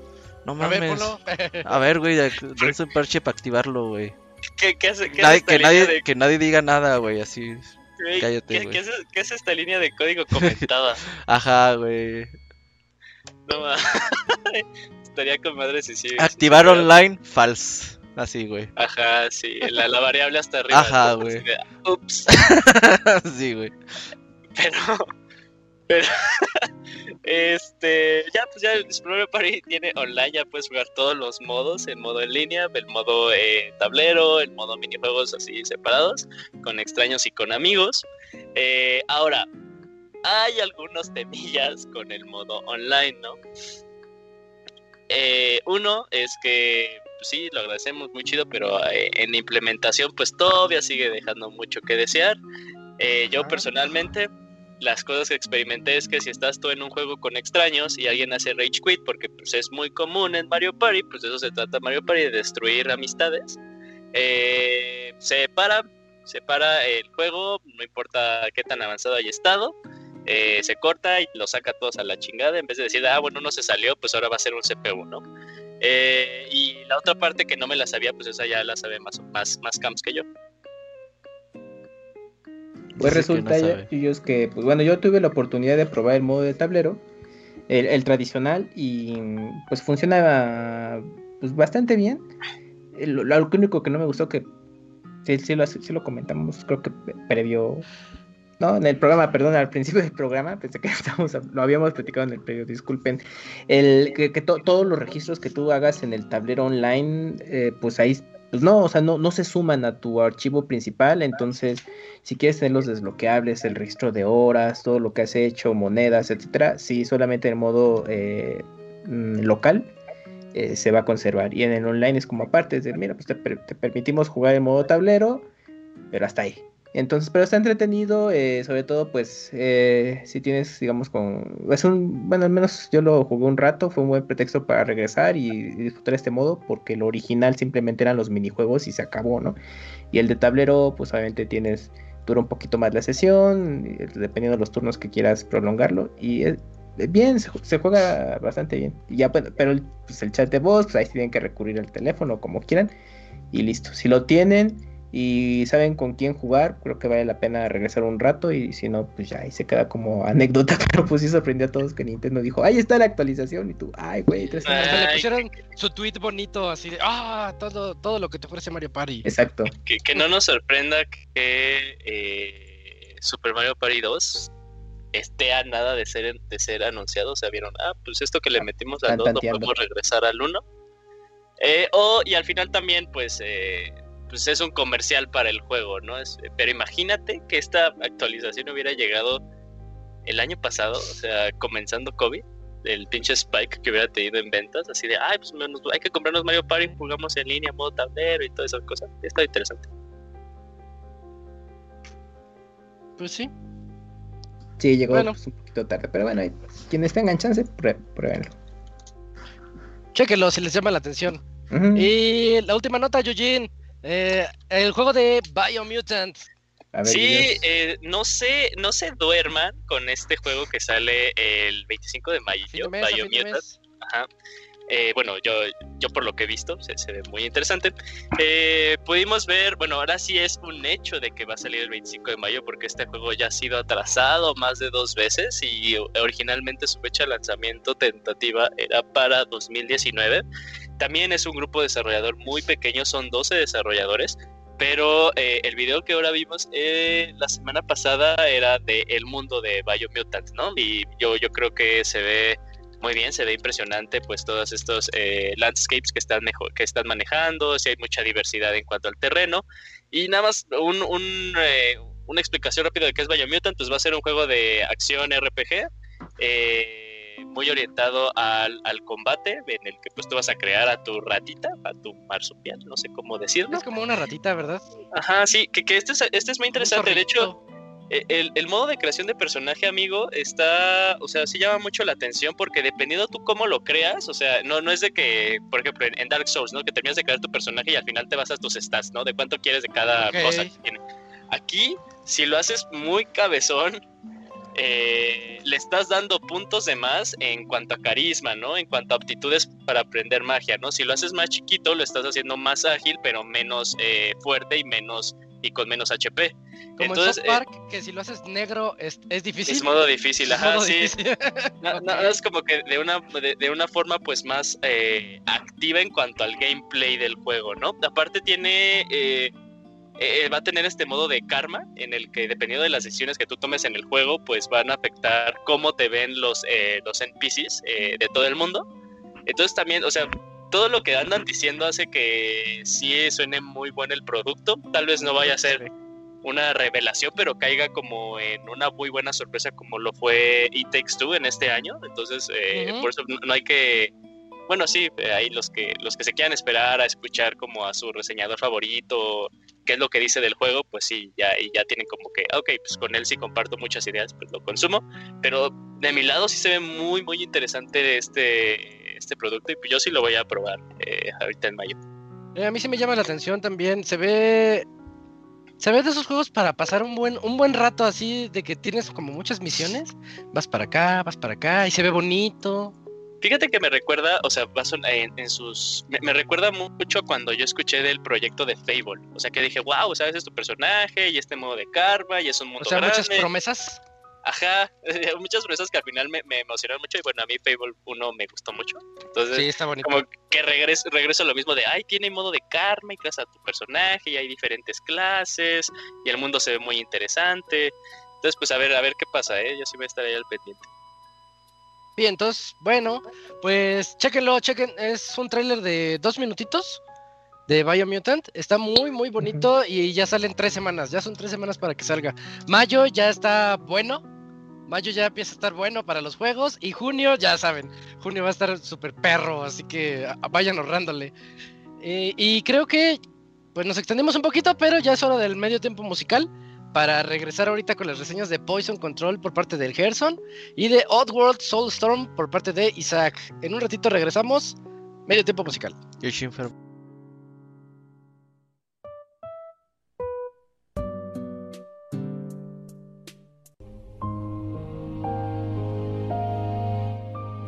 No mames. A ver, güey, dense un parche para activarlo, güey. ¿Qué, qué hace, qué Nadie- es esta que, línea nadie, de- que nadie diga nada, güey, así. güey, cállate, ¿qué- güey. qué es, qué es esta línea de código comentada? Ajá, güey. No ma- Estaría con madre si sí. Activar online, false. Así, güey. Ajá, sí. La, la variable hasta arriba. Ajá, güey. Ups. sí, güey. Pero. Pero. este. Ya, pues ya el Explorer Party tiene online. Ya puedes jugar todos los modos: el modo en línea, el modo eh, tablero, el modo minijuegos así separados, con extraños y con amigos. Eh, ahora, hay algunos temillas con el modo online, ¿no? Eh, uno es que pues sí, lo agradecemos muy chido, pero eh, en implementación pues todavía sigue dejando mucho que desear. Eh, yo Ah. personalmente, las cosas que experimenté es que si estás tú en un juego con extraños y alguien hace rage quit, porque pues es muy común en Mario Party, pues de eso se trata Mario Party, de destruir amistades, eh, se para, se para el juego, no importa qué tan avanzado haya estado, eh, se corta y lo saca todos a la chingada. En vez de decir, ah, bueno, no se salió, pues ahora va a ser un CPU, ¿no? Eh, y la otra parte que no me la sabía, pues esa ya la sabe más, más, más camps que yo. Pues resulta, ellos que, pues bueno, yo tuve la oportunidad de probar el modo de tablero, el, tradicional, y pues funciona pues bastante bien. Lo, único que no me gustó que sí, sí, lo, sí lo comentamos, creo que previo no, en el programa, perdón, al principio del programa, pensé que estábamos, lo habíamos platicado en el previo, disculpen, el que, todos los registros que tú hagas en el tablero online, eh, pues ahí, pues no, o sea, no, no se suman a tu archivo principal, entonces, si quieres tener los desbloqueables, el registro de horas, todo lo que has hecho, monedas, etcétera, sí, solamente en modo eh, mm, local, eh, se va a conservar. Y en el online es como aparte, es de, mira, pues te permitimos jugar en modo tablero, pero hasta ahí. Entonces, pero está entretenido, eh, sobre todo, pues, eh, si tienes, digamos, con... Es un, bueno, al menos yo lo jugué un rato, fue un buen pretexto para regresar y, disfrutar este modo, porque lo original simplemente eran los minijuegos y se acabó, ¿no? Y el de tablero, pues, obviamente tienes, dura un poquito más la sesión, dependiendo de los turnos que quieras prolongarlo, y bien, se, juega bastante bien. Y ya, pero pues, el chat de voz, pues ahí tienen que recurrir al teléfono, como quieran, y listo. Si lo tienen y saben con quién jugar, creo que vale la pena regresar un rato y si no, pues ya ahí se queda como anécdota, pero pues sí sorprendió a todos que Nintendo dijo, ahí está la actualización y tú, ay güey, tres le pusieron su tweet bonito así de, ah, todo, todo lo que te ofrece Mario Party. Exacto. Que, no nos sorprenda que eh, Super Mario Party 2 esté a nada de ser, de ser anunciado, o sea, vieron, ah, pues esto que le ah, metimos al 2 no podemos regresar al 1. Eh, o, y al final también, pues... Eh, pues es un comercial para el juego, ¿no? Es, pero imagínate que esta actualización hubiera llegado el año pasado, o sea, comenzando COVID, el pinche spike que hubiera tenido en ventas, así de, ay, pues hay que comprarnos Mario Party, jugamos en línea, modo tablero y todas esas cosas. Está interesante. Pues sí. Sí, llegó pues, un poquito tarde, pero bueno, quienes tengan chance, pruébenlo. Chequenlo si les llama la atención. Y la última nota, Eugene. Eh, el juego de Biomutant. sí, eh, no sé, no se duerman con este juego que sale el 25 de mayo, Biomutant. Ajá. Eh, bueno, yo, yo por lo que he visto, se, ve muy interesante. pudimos ver, bueno, ahora sí es un hecho de que va a salir el 25 de mayo porque este juego ya ha sido atrasado más de dos veces y originalmente su fecha de lanzamiento tentativa era para 2019 también es un grupo desarrollador muy pequeño, son 12 desarrolladores, pero eh, el video que ahora vimos eh, la semana pasada era de el mundo de Biomutant, ¿no? Y yo, yo creo que se ve muy bien, se ve impresionante, pues todos estos eh, landscapes que están, mejor, que están manejando, si hay mucha diversidad en cuanto al terreno. Y nada más un, un, una explicación rápida de qué es Biomutant, pues va a ser un juego de acción RPG. Eh, muy orientado al, combate, en el que pues tú vas a crear a tu ratita, a tu marsupial, no sé cómo decirlo. Es como una ratita, ¿verdad? Ajá, sí, que, que este, es, este es muy interesante. De hecho, el, el, modo de creación de personaje, amigo, está, o sea, sí llama mucho la atención porque dependiendo tú cómo lo creas, o sea, no, no es de que, por ejemplo, en, Dark Souls, ¿no? Que terminas de crear tu personaje y al final te vas a tus stats, ¿no? De cuánto quieres de cada cosa Aquí, si lo haces muy cabezón, eh, le estás dando puntos de más en cuanto a carisma, ¿no? En cuanto a aptitudes para aprender magia, ¿no? Si lo haces más chiquito, lo estás haciendo más ágil, pero menos eh, fuerte y menos y con menos HP. Como Entonces, en Park, que si lo haces negro es, difícil. Es modo difícil, ajá, sí. no, es como que de una, de, una forma pues más eh, activa en cuanto al gameplay del juego, ¿no? Aparte tiene eh, va a tener este modo de karma en el que dependiendo de las decisiones que tú tomes en el juego, pues van a afectar cómo te ven los, eh, los NPCs eh, de todo el mundo. Entonces también, o sea, todo lo que andan diciendo hace que sí suene muy bueno el producto. Tal vez no vaya a ser una revelación, pero caiga como en una muy buena sorpresa como lo fue It Takes Two en este año. Entonces, por eso no hay que bueno, sí, hay los que los que se quieran esperar a escuchar como a su reseñador favorito qué es lo que dice del juego, pues sí, ya, y ya tienen como que, ah, ok, pues con él sí comparto muchas ideas, pues lo consumo, pero de mi lado sí se ve muy, muy interesante este, este producto y pues yo sí lo voy a probar eh, ahorita en mayo. Eh, a mí sí me llama la atención también, se ve Se ve de esos juegos para pasar un buen, un buen rato así, de que tienes como muchas misiones. Vas para acá, vas para acá, y se ve bonito. Fíjate que me recuerda, o sea, en, en sus. Me, recuerda mucho cuando yo escuché del proyecto de Fable. O sea, que dije, wow, ese es tu personaje y este modo de karma y es un mundo. O sea, muchas promesas. Ajá, muchas promesas que al final me, me, emocionaron mucho y bueno, a mí Fable 1 me gustó mucho. Entonces, sí, está bonito. como que regreso, regreso a lo mismo de, ay, tiene modo de karma y creas a tu personaje y hay diferentes clases y el mundo se ve muy interesante. Entonces, pues a ver, a ver qué pasa, ¿eh? Yo sí me estaré al pendiente. Bien, entonces, bueno, pues chequenlo, chequen, es un tráiler de dos minutitos de Biomutant, está muy muy bonito y ya salen tres semanas, ya son tres semanas para que salga. Mayo ya está bueno, mayo ya empieza a estar bueno para los juegos y junio, ya saben, junio va a estar súper perro, así que vayan ahorrándole. Eh, y creo que pues nos extendimos un poquito, pero ya es hora del medio tiempo musical para regresar ahorita con las reseñas de Poison Control por parte del Gerson y de Oddworld Soulstorm por parte de Isaac. En un ratito regresamos, medio tiempo musical.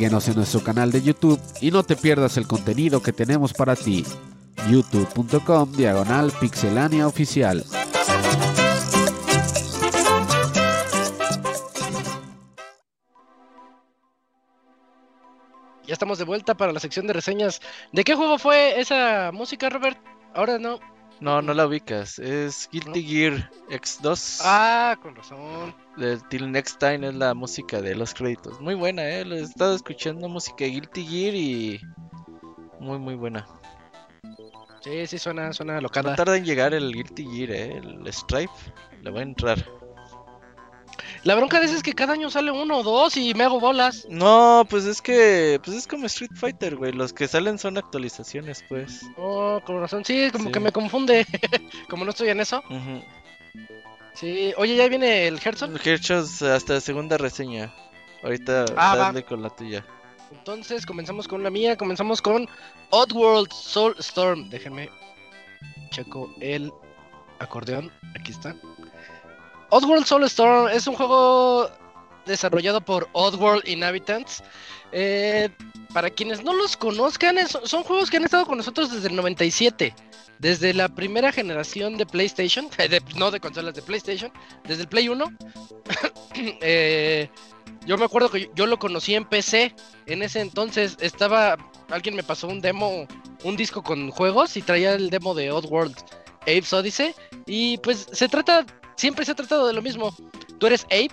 Síguenos en nuestro canal de YouTube y no te pierdas el contenido que tenemos para ti. youtube.com diagonal pixelania oficial. Ya estamos de vuelta para la sección de reseñas. ¿De qué juego fue esa música, Robert? Ahora no. No, no la ubicas. Es Guilty Gear X2. Ah, con razón. De Till Next Time es la música de los créditos. Muy buena, eh. Lo he estado escuchando música de Guilty Gear y. Muy, muy buena. Sí, sí, suena, suena No locada. tarda en llegar el Guilty Gear, eh. El Stripe. Le va a entrar. La bronca de ese es que cada año sale uno o dos y me hago bolas. No, pues es que. Pues es como Street Fighter, güey. Los que salen son actualizaciones, pues. Oh, con razón. Sí, como Sí. que me confunde. como no estoy en eso. Ujú. Sí. Oye, ya viene el Herzog. Hershots hasta segunda reseña. Ahorita Ah, va. con la tuya. Entonces comenzamos con la mía. Comenzamos con Oddworld Soulstorm. Déjenme checo el acordeón. Aquí está. Oddworld Soulstorm es un juego desarrollado por Oddworld Inhabitants. Eh, para quienes no los conozcan, son juegos que han estado con nosotros desde el 97. Desde la primera generación de PlayStation, no de consolas de PlayStation, desde el Play 1. Eh, yo me acuerdo que yo, yo lo conocí en PC. En ese entonces estaba. Alguien me pasó un demo, un disco con juegos y traía el demo de Oddworld Apes Odyssey. Y pues se trata. Siempre se ha tratado de lo mismo. Tú eres Ape.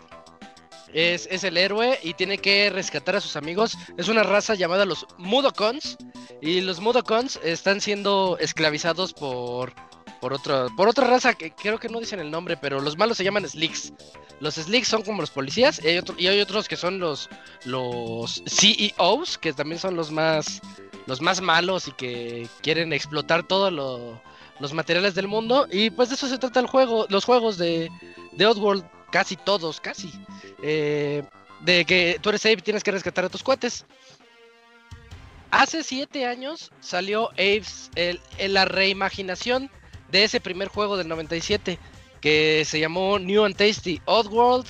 Es, es el héroe y tiene que rescatar a sus amigos. Es una raza llamada los Mudokons. Y los Mudokons están siendo esclavizados por, por, otra, por otra raza que creo que no dicen el nombre, pero los malos se llaman Slicks. Los Slicks son como los policías y hay, otro- y hay otros que son los, los CEOs, que también son los más, los más malos y que quieren explotar todos los materiales del mundo. Y pues de eso se trata el juego, los juegos de, de Oddworld, casi todos, casi. Eh, de que tú eres Abe y tienes que rescatar a tus cuates. Hace siete años salió Abe's, el- la reimaginación de ese primer juego del 97 que se llamó New and Tasty Oddworld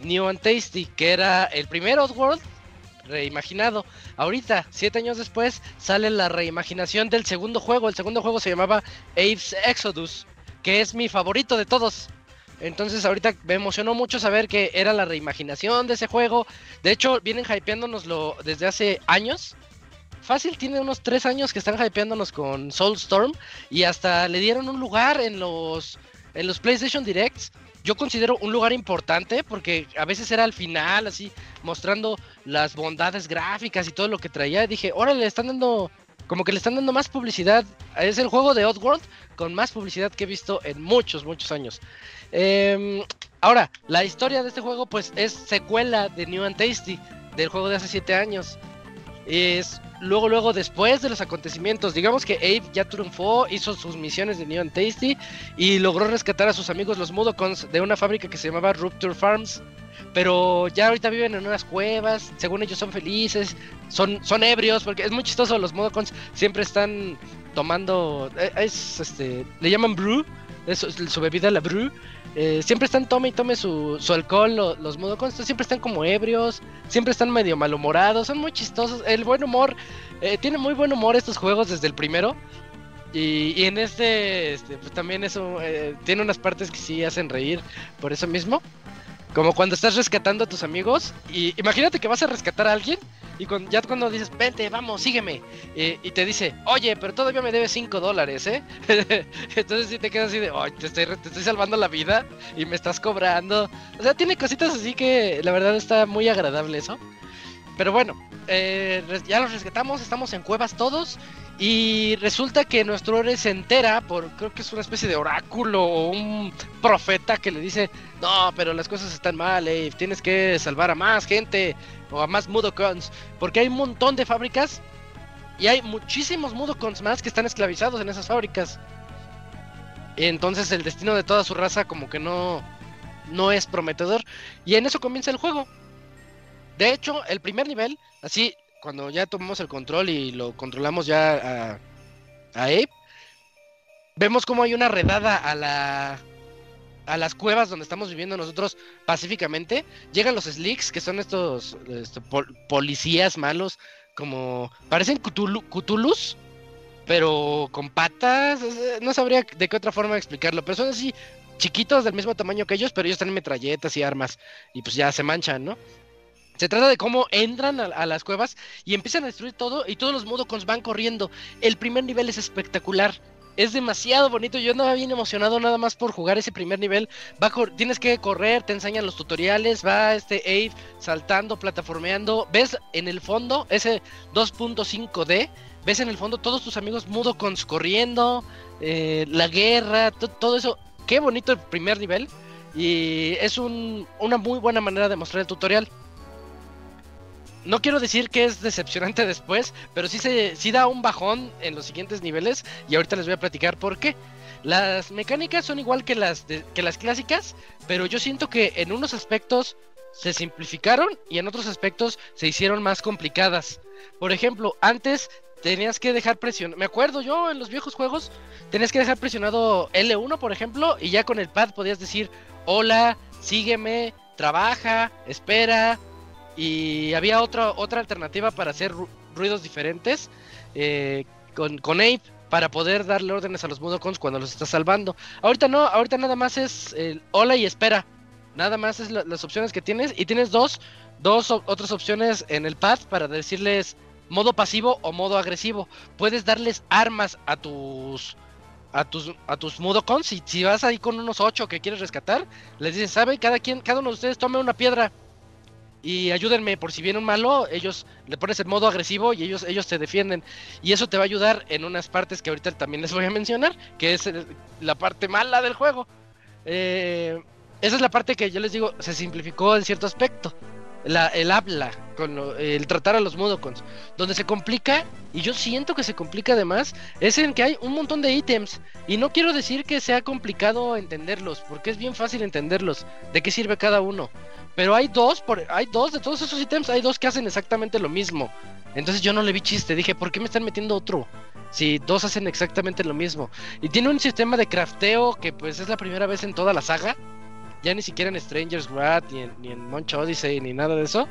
New and Tasty, que era el primer Oddworld reimaginado. Ahorita, siete años después, sale la reimaginación del segundo juego. El segundo juego se llamaba Abe's Exodus, que es mi favorito de todos. Entonces ahorita me emocionó mucho saber que era la reimaginación de ese juego. De hecho, vienen hypeándonoslo desde hace años. Fácil tiene unos tres años que están hypeándonos con Soulstorm y hasta le dieron un lugar en los en los PlayStation Directs. Yo considero un lugar importante porque a veces era al final así mostrando las bondades gráficas y todo lo que traía. Dije, órale, le están dando como que le están dando más publicidad. Es el juego de Oddworld con más publicidad que he visto en muchos, muchos años. Em, ahora, la historia de este juego pues es secuela de New and Tasty, del juego de hace 7 años. Es luego, luego, después de los acontecimientos. Digamos que Abe ya triunfó, hizo sus misiones de New and Tasty y logró rescatar a sus amigos los Mudokons de una fábrica que se llamaba Rupture Farms. Pero ya ahorita viven en unas cuevas, según ellos son felices, son, son ebrios, porque es muy chistoso, los Mudokons siempre están tomando, eh, es este, le llaman brew, es su bebida la brew, eh, siempre están tome y tome su, su alcohol, lo- los Mudokons siempre están como ebrios, siempre están medio malhumorados, son muy chistosos, el buen humor, eh, tiene muy buen humor estos juegos desde el primero. Y, y en este, este, pues también eso eh, tiene unas partes que sí hacen reír por eso mismo. Como cuando estás rescatando a tus amigos y imagínate que vas a rescatar a alguien y ya cuando dices, vente, vamos, sígueme. Y, y te dice, oye, pero todavía me debes 5 dólares, ¿eh? Entonces sí te quedas así de, oye, te estoy, te estoy salvando la vida y me estás cobrando. O sea, tiene cositas así que la verdad está muy agradable eso. Pero bueno, eh, ya los rescatamos, estamos en cuevas todos. Y resulta que nuestro héroe se entera por, creo que es una especie de oráculo o un profeta que le dice, no, pero las cosas están mal, eh, tienes que salvar a más gente o a más Mudokons, porque hay un montón de fábricas y hay muchísimos Mudokons más que están esclavizados en esas fábricas. Entonces el destino de toda su raza como que no, no es prometedor y en eso comienza el juego. De hecho, el primer nivel, así, cuando ya tomamos el control y lo controlamos ya a, Abe, vemos como hay una redada a la a las cuevas donde estamos viviendo nosotros pacíficamente. Llegan los Slicks, que son estos, pol- policías malos, como parecen Cthulhu- Cthulhus, pero con patas. eh, No sabría de qué otra forma explicarlo, pero son así chiquitos del mismo tamaño que ellos, pero ellos tienen metralletas y armas y pues ya se manchan, ¿no? Se trata de cómo entran a, las cuevas y empiezan a destruir todo y todos los Mudokons van corriendo. El primer nivel es espectacular. Es demasiado bonito. Yo andaba bien emocionado nada más por jugar ese primer nivel. Tienes que correr, te enseñan los tutoriales. Va este Abe saltando, plataformeando. Ves en el fondo ese 2.5D. Ves en el fondo todos tus amigos Mudokons corriendo. eh, la guerra, to- todo eso. Qué bonito el primer nivel. Y es un- una muy buena manera de mostrar el tutorial. No quiero decir que es decepcionante después, pero sí, se, sí da un bajón en los siguientes niveles y ahorita les voy a platicar por qué. Las mecánicas son igual que las, que las clásicas, pero yo siento que en unos aspectos se simplificaron y en otros aspectos se hicieron más complicadas. Por ejemplo, antes tenías que dejar presionado, me acuerdo yo en los viejos juegos, tenías que dejar presionado L1 por ejemplo y ya con el pad podías decir hola, sígueme, trabaja, espera, y había otra, otra alternativa para hacer ru- ruidos diferentes eh, con, con Ape para poder darle órdenes a los Mudokons cuando los estás salvando. Ahorita no, ahorita nada más es el hola y espera. Nada más es la- las opciones que tienes y tienes dos, dos otras opciones en el pad para decirles modo pasivo o modo agresivo. Puedes darles armas a tus a tus a tus Mudokons y si vas ahí con unos ocho que quieres rescatar, les dices, "¿Sabe? Cada quien cada uno de ustedes tome una piedra." Y ayúdenme por si viene un malo, ellos le pones el modo agresivo y ellos ellos te defienden y eso te va a ayudar en unas partes que ahorita también les voy a mencionar, que es el- la parte mala del juego. Eh, esa es la parte que yo les digo se simplificó en cierto aspecto. La, el habla, con lo- el tratar a los Mudokons. Donde se complica, y yo siento que se complica además, es en que hay un montón de ítems. Y no quiero decir que sea complicado entenderlos, porque es bien fácil entenderlos, de qué sirve cada uno. Pero hay dos, por, hay dos de todos esos ítems, hay dos que hacen exactamente lo mismo. Entonces yo no le vi chiste, dije, ¿por qué me están metiendo otro? Si dos hacen exactamente lo mismo. Y tiene un sistema de crafteo que pues es la primera vez en toda la saga. Ya ni siquiera en Stranger's Wrath, ni en, ni en Monch Odyssey, ni nada de eso.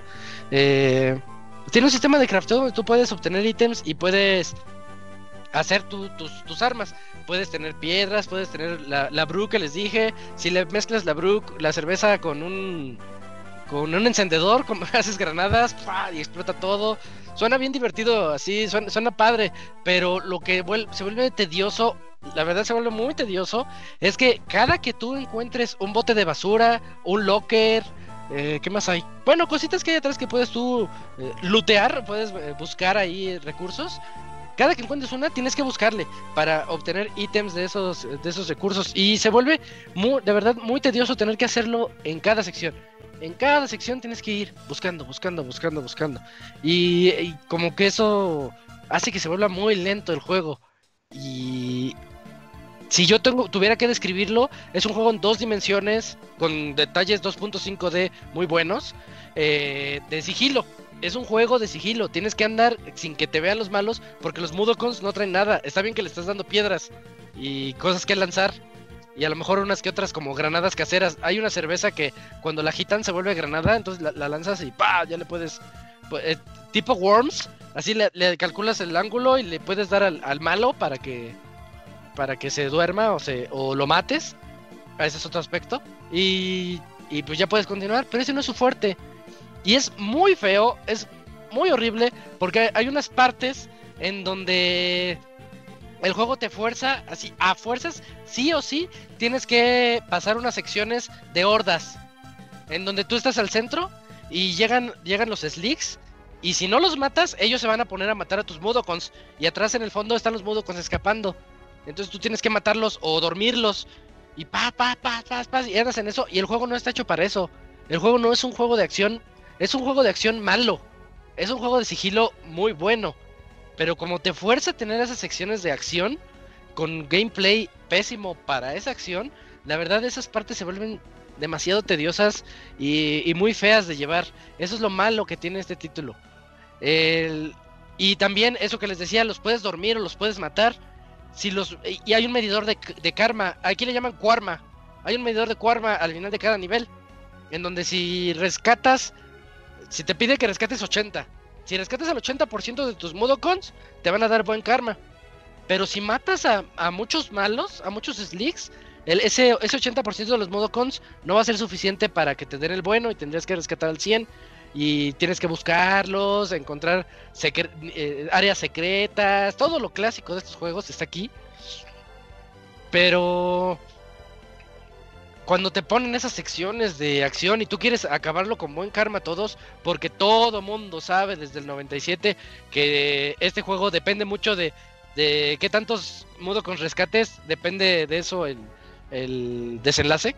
Eh, tiene un sistema de crafteo donde tú puedes obtener ítems y puedes hacer tu- tus, tus armas. Puedes tener piedras, puedes tener la, la brew que les dije. Si le mezclas la brew, la cerveza con un con un encendedor, como haces granadas y explota todo. Suena bien divertido, así, suena, padre, pero lo que se vuelve tedioso, la verdad se vuelve muy tedioso, es que cada que tú encuentres un bote de basura, un locker, eh, ¿qué más hay? Bueno, cositas que hay atrás que puedes tú eh, lootear, puedes eh, buscar ahí recursos. Cada que encuentres una, tienes que buscarle para obtener ítems de esos, de esos recursos. Y se vuelve muy, de verdad muy tedioso tener que hacerlo en cada sección. En cada sección tienes que ir buscando, buscando, buscando, buscando. Y, y como que eso hace que se vuelva muy lento el juego. Y si yo tengo, tuviera que describirlo, es un juego en dos dimensiones, con detalles 2.5D muy buenos, eh, de sigilo. Es un juego de sigilo, tienes que andar sin que te vean los malos, porque los Mudokons no traen nada. Está bien que le estás dando piedras y cosas que lanzar, y a lo mejor unas que otras como granadas caseras. Hay una cerveza que cuando la agitan se vuelve granada, entonces la, la lanzas y ¡pa! Ya le puedes. pu- eh, tipo Worms, así le, le calculas el ángulo y le puedes dar al, al malo para que para que se duerma o se o lo mates. Ese es otro aspecto. Y, y pues ya puedes continuar, pero ese no es su fuerte. Y es muy feo, es muy horrible, porque hay- unas partes en donde el juego te fuerza, así, a fuerzas, sí o sí, tienes que pasar unas secciones de hordas, en donde tú estás al centro y llegan, llegan los slicks, y si no los matas, ellos se van a poner a matar a tus Mudokons, y atrás en el fondo están los Mudokons escapando. Entonces tú tienes que matarlos o dormirlos, y pa, pa, pa, pa, pa, y andas en eso, y el juego no está hecho para eso. El juego no es un juego de acción, es un juego de acción malo. Es un juego de sigilo muy bueno. Pero como te fuerza a tener esas secciones de acción, con gameplay pésimo para esa acción, la verdad esas partes se vuelven demasiado tediosas y, muy feas de llevar. Eso es lo malo que tiene este título. Y también eso que les decía, los puedes dormir o los puedes matar. Si los, y hay un medidor de, de karma, aquí le llaman karma. Hay un medidor de karma al final de cada nivel. En donde si rescatas, si te pide que rescates 80, si rescatas al 80% de tus Mudokons, te van a dar buen karma. Pero si matas a, a muchos malos, a muchos slicks, el, ese, ese 80% de los Mudokons no va a ser suficiente para que te den el bueno y tendrías que rescatar al 100. Y tienes que buscarlos, encontrar eh, áreas secretas, todo lo clásico de estos juegos está aquí. Pero cuando te ponen esas secciones de acción y tú quieres acabarlo con buen karma todos, porque todo mundo sabe desde el 97 que este juego depende mucho de, de qué tantos mudo con rescates, depende de eso el, el desenlace.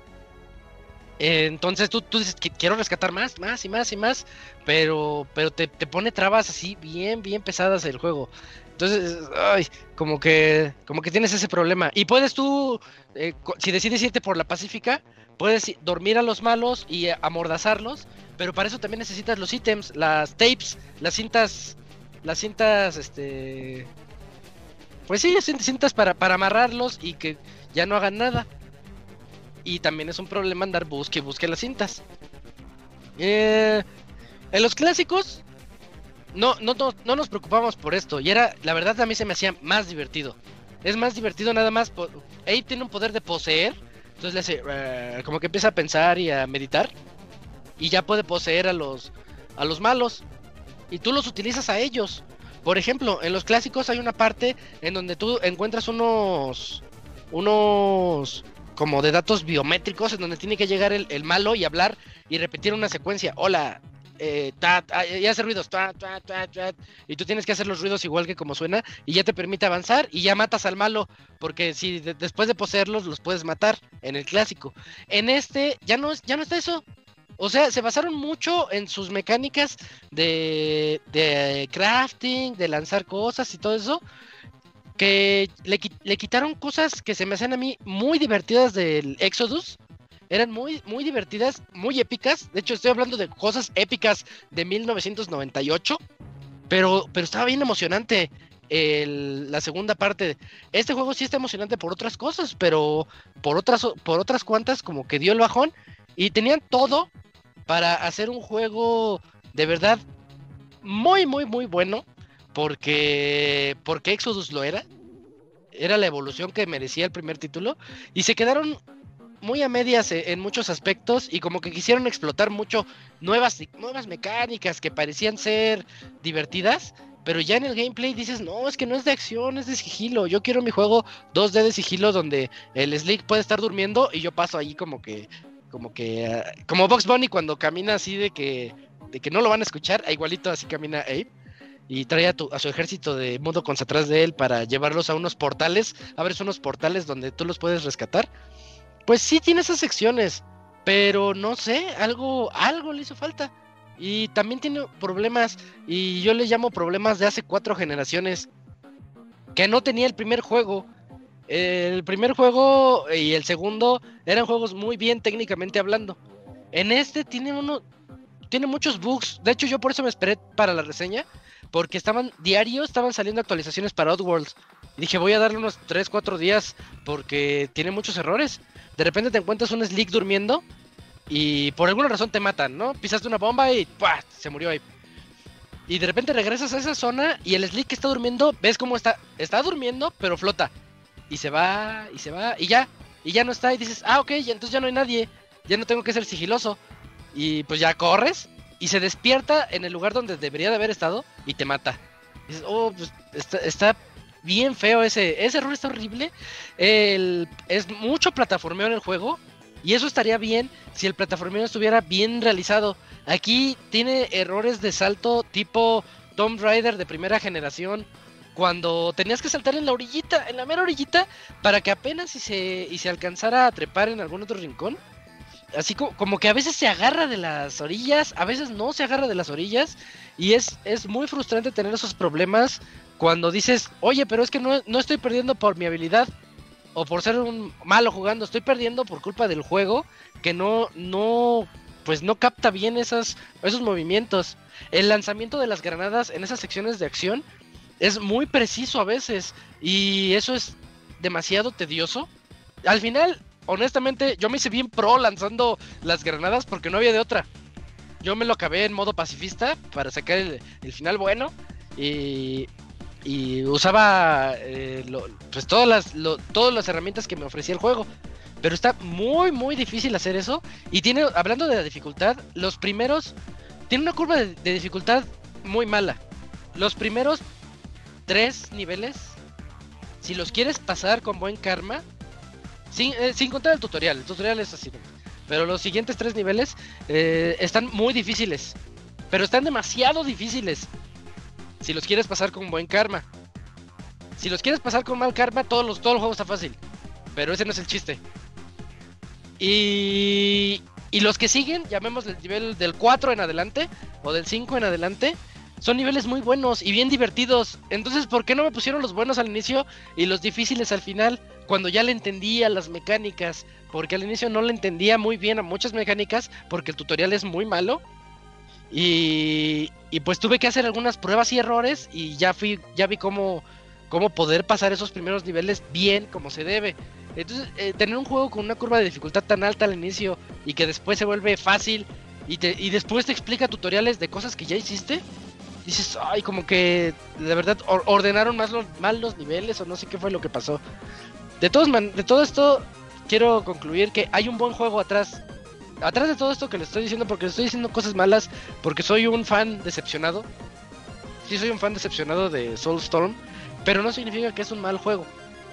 Entonces tú, tú dices quiero rescatar más, más y más y más, pero, pero te, te pone trabas así bien, bien pesadas el juego. Entonces, ay, como que, como que tienes ese problema. Y puedes tú, eh, si decides irte por la pacífica, puedes dormir a los malos y amordazarlos, pero para eso también necesitas los ítems, las tapes, las cintas, las cintas, este, pues sí, cintas para, para amarrarlos y que ya no hagan nada. Y también es un problema andar busque y busque las cintas. Eh, en los clásicos, no, no, no, nos preocupamos por esto. Y era, la verdad, a mí se me hacía más divertido. Es más divertido nada más. Abe tiene un poder de poseer. Entonces le hace, eh, como que empieza a pensar y a meditar. Y ya puede poseer a los, a los malos. Y tú los utilizas a ellos. Por ejemplo, en los clásicos hay una parte en donde tú encuentras unos, unos, como de datos biométricos, en donde tiene que llegar el, el malo y hablar y repetir una secuencia. Hola, eh, y hace ruidos, y tú tienes que hacer los ruidos igual que como suena, y ya te permite avanzar y ya matas al malo, porque si después de poseerlos los puedes matar en el clásico. En este ya no, ya no está eso. O sea, se basaron mucho en sus mecánicas de, de crafting, de lanzar cosas y todo eso, que le, le quitaron cosas que se me hacen a mí muy divertidas del Exodus eran muy, muy divertidas, muy épicas. De hecho, estoy hablando de cosas épicas de 1998. Pero, pero estaba bien emocionante la segunda parte. Este juego sí está emocionante por otras cosas, pero por otras, por otras cuantas como que dio el bajón. Y tenían todo para hacer un juego de verdad muy, muy, muy bueno. Porque, porque Exodus lo era. Era la evolución que merecía el primer título. Y se quedaron muy a medias e, en muchos aspectos y como que quisieron explotar mucho nuevas, nuevas mecánicas que parecían ser divertidas, pero ya en el gameplay dices, no, es que no es de acción, es de sigilo. Yo quiero mi juego 2D de sigilo donde el Slick puede estar durmiendo y yo paso ahí como que, como que, ah, como Box Bunny cuando camina así de que, de que no lo van a escuchar, igualito así camina Abe. Y trae a, a su ejército de mundo con atrás de él para llevarlos a unos portales. Abres unos portales donde tú los puedes rescatar. Pues sí tiene esas secciones, pero no sé, algo, algo le hizo falta. Y también tiene problemas, y yo le llamo problemas de hace cuatro generaciones, que no tenía el primer juego. El primer juego y el segundo eran juegos muy bien técnicamente hablando. En este tiene uno, tiene muchos bugs. De hecho, yo por eso me esperé para la reseña, porque estaban diarios, estaban saliendo actualizaciones para Oddworlds. Y dije, voy a darle unos 3, 4 días porque tiene muchos errores. De repente te encuentras un Slick durmiendo y por alguna razón te matan, ¿no? Pisaste una bomba y ¡pah! se murió ahí. Y de repente regresas a esa zona y el Slick que está durmiendo, ves cómo está, está durmiendo, pero flota. Y se va, y se va, y ya, y ya no está, y dices, ah, ok, entonces ya no hay nadie, ya no tengo que ser sigiloso. Y pues ya corres, y se despierta en el lugar donde debería de haber estado, y te mata. Y dices, oh, pues está, está bien feo ese. Ese error está horrible. El, es mucho plataformeo en el juego. Y eso estaría bien si el plataformeo estuviera bien realizado. Aquí tiene errores de salto tipo Tomb Raider de primera generación. Cuando tenías que saltar en la orillita, en la mera orillita, para que apenas y se, y se alcanzara a trepar en algún otro rincón. Así como, que a veces se agarra de las orillas, a veces no se agarra de las orillas. Y es, es muy frustrante tener esos problemas cuando dices, oye, pero es que no, no estoy perdiendo por mi habilidad o por ser un malo jugando, estoy perdiendo por culpa del juego que no, no, pues no capta bien esas, esos movimientos. El lanzamiento de las granadas en esas secciones de acción es muy preciso a veces y eso es demasiado tedioso. Al final, honestamente, yo me hice bien pro lanzando las granadas porque no había de otra. Yo me lo acabé en modo pacifista para sacar el, final bueno y y usaba eh, pues todas las, herramientas que me ofrecía el juego. Pero está muy, muy difícil hacer eso. Y tiene, hablando de la dificultad, los primeros tiene una curva de dificultad muy mala. Los primeros tres niveles, si los quieres pasar con buen karma, sin, eh, contar el tutorial, el tutorial es así. Pero los siguientes tres niveles eh, están muy difíciles. Pero están demasiado difíciles. Si los quieres pasar con buen karma. Si los quieres pasar con mal karma, todos los, todo el juego está fácil. Pero ese no es el chiste. Y, y los que siguen, llamémosle el nivel del 4 en adelante, o del 5 en adelante, son niveles muy buenos y bien divertidos. Entonces, ¿por qué no me pusieron los buenos al inicio y los difíciles al final? Cuando ya le entendía las mecánicas. Porque al inicio no le entendía muy bien a muchas mecánicas, porque el tutorial es muy malo. Y, y pues tuve que hacer algunas pruebas y errores y ya fui, ya vi cómo, cómo poder pasar esos primeros niveles bien como se debe. Entonces, eh, tener un juego con una curva de dificultad tan alta al inicio y que después se vuelve fácil y, te, y después te explica tutoriales de cosas que ya hiciste, dices, ay, como que de verdad or- ordenaron más los, mal los niveles o no sé qué fue lo que pasó. De, todos de todo esto, quiero concluir que hay un buen juego atrás. Atrás de todo esto que le estoy diciendo, porque le estoy diciendo cosas malas, porque soy un fan decepcionado. Sí, soy un fan decepcionado de Soulstorm, pero no significa que es un mal juego.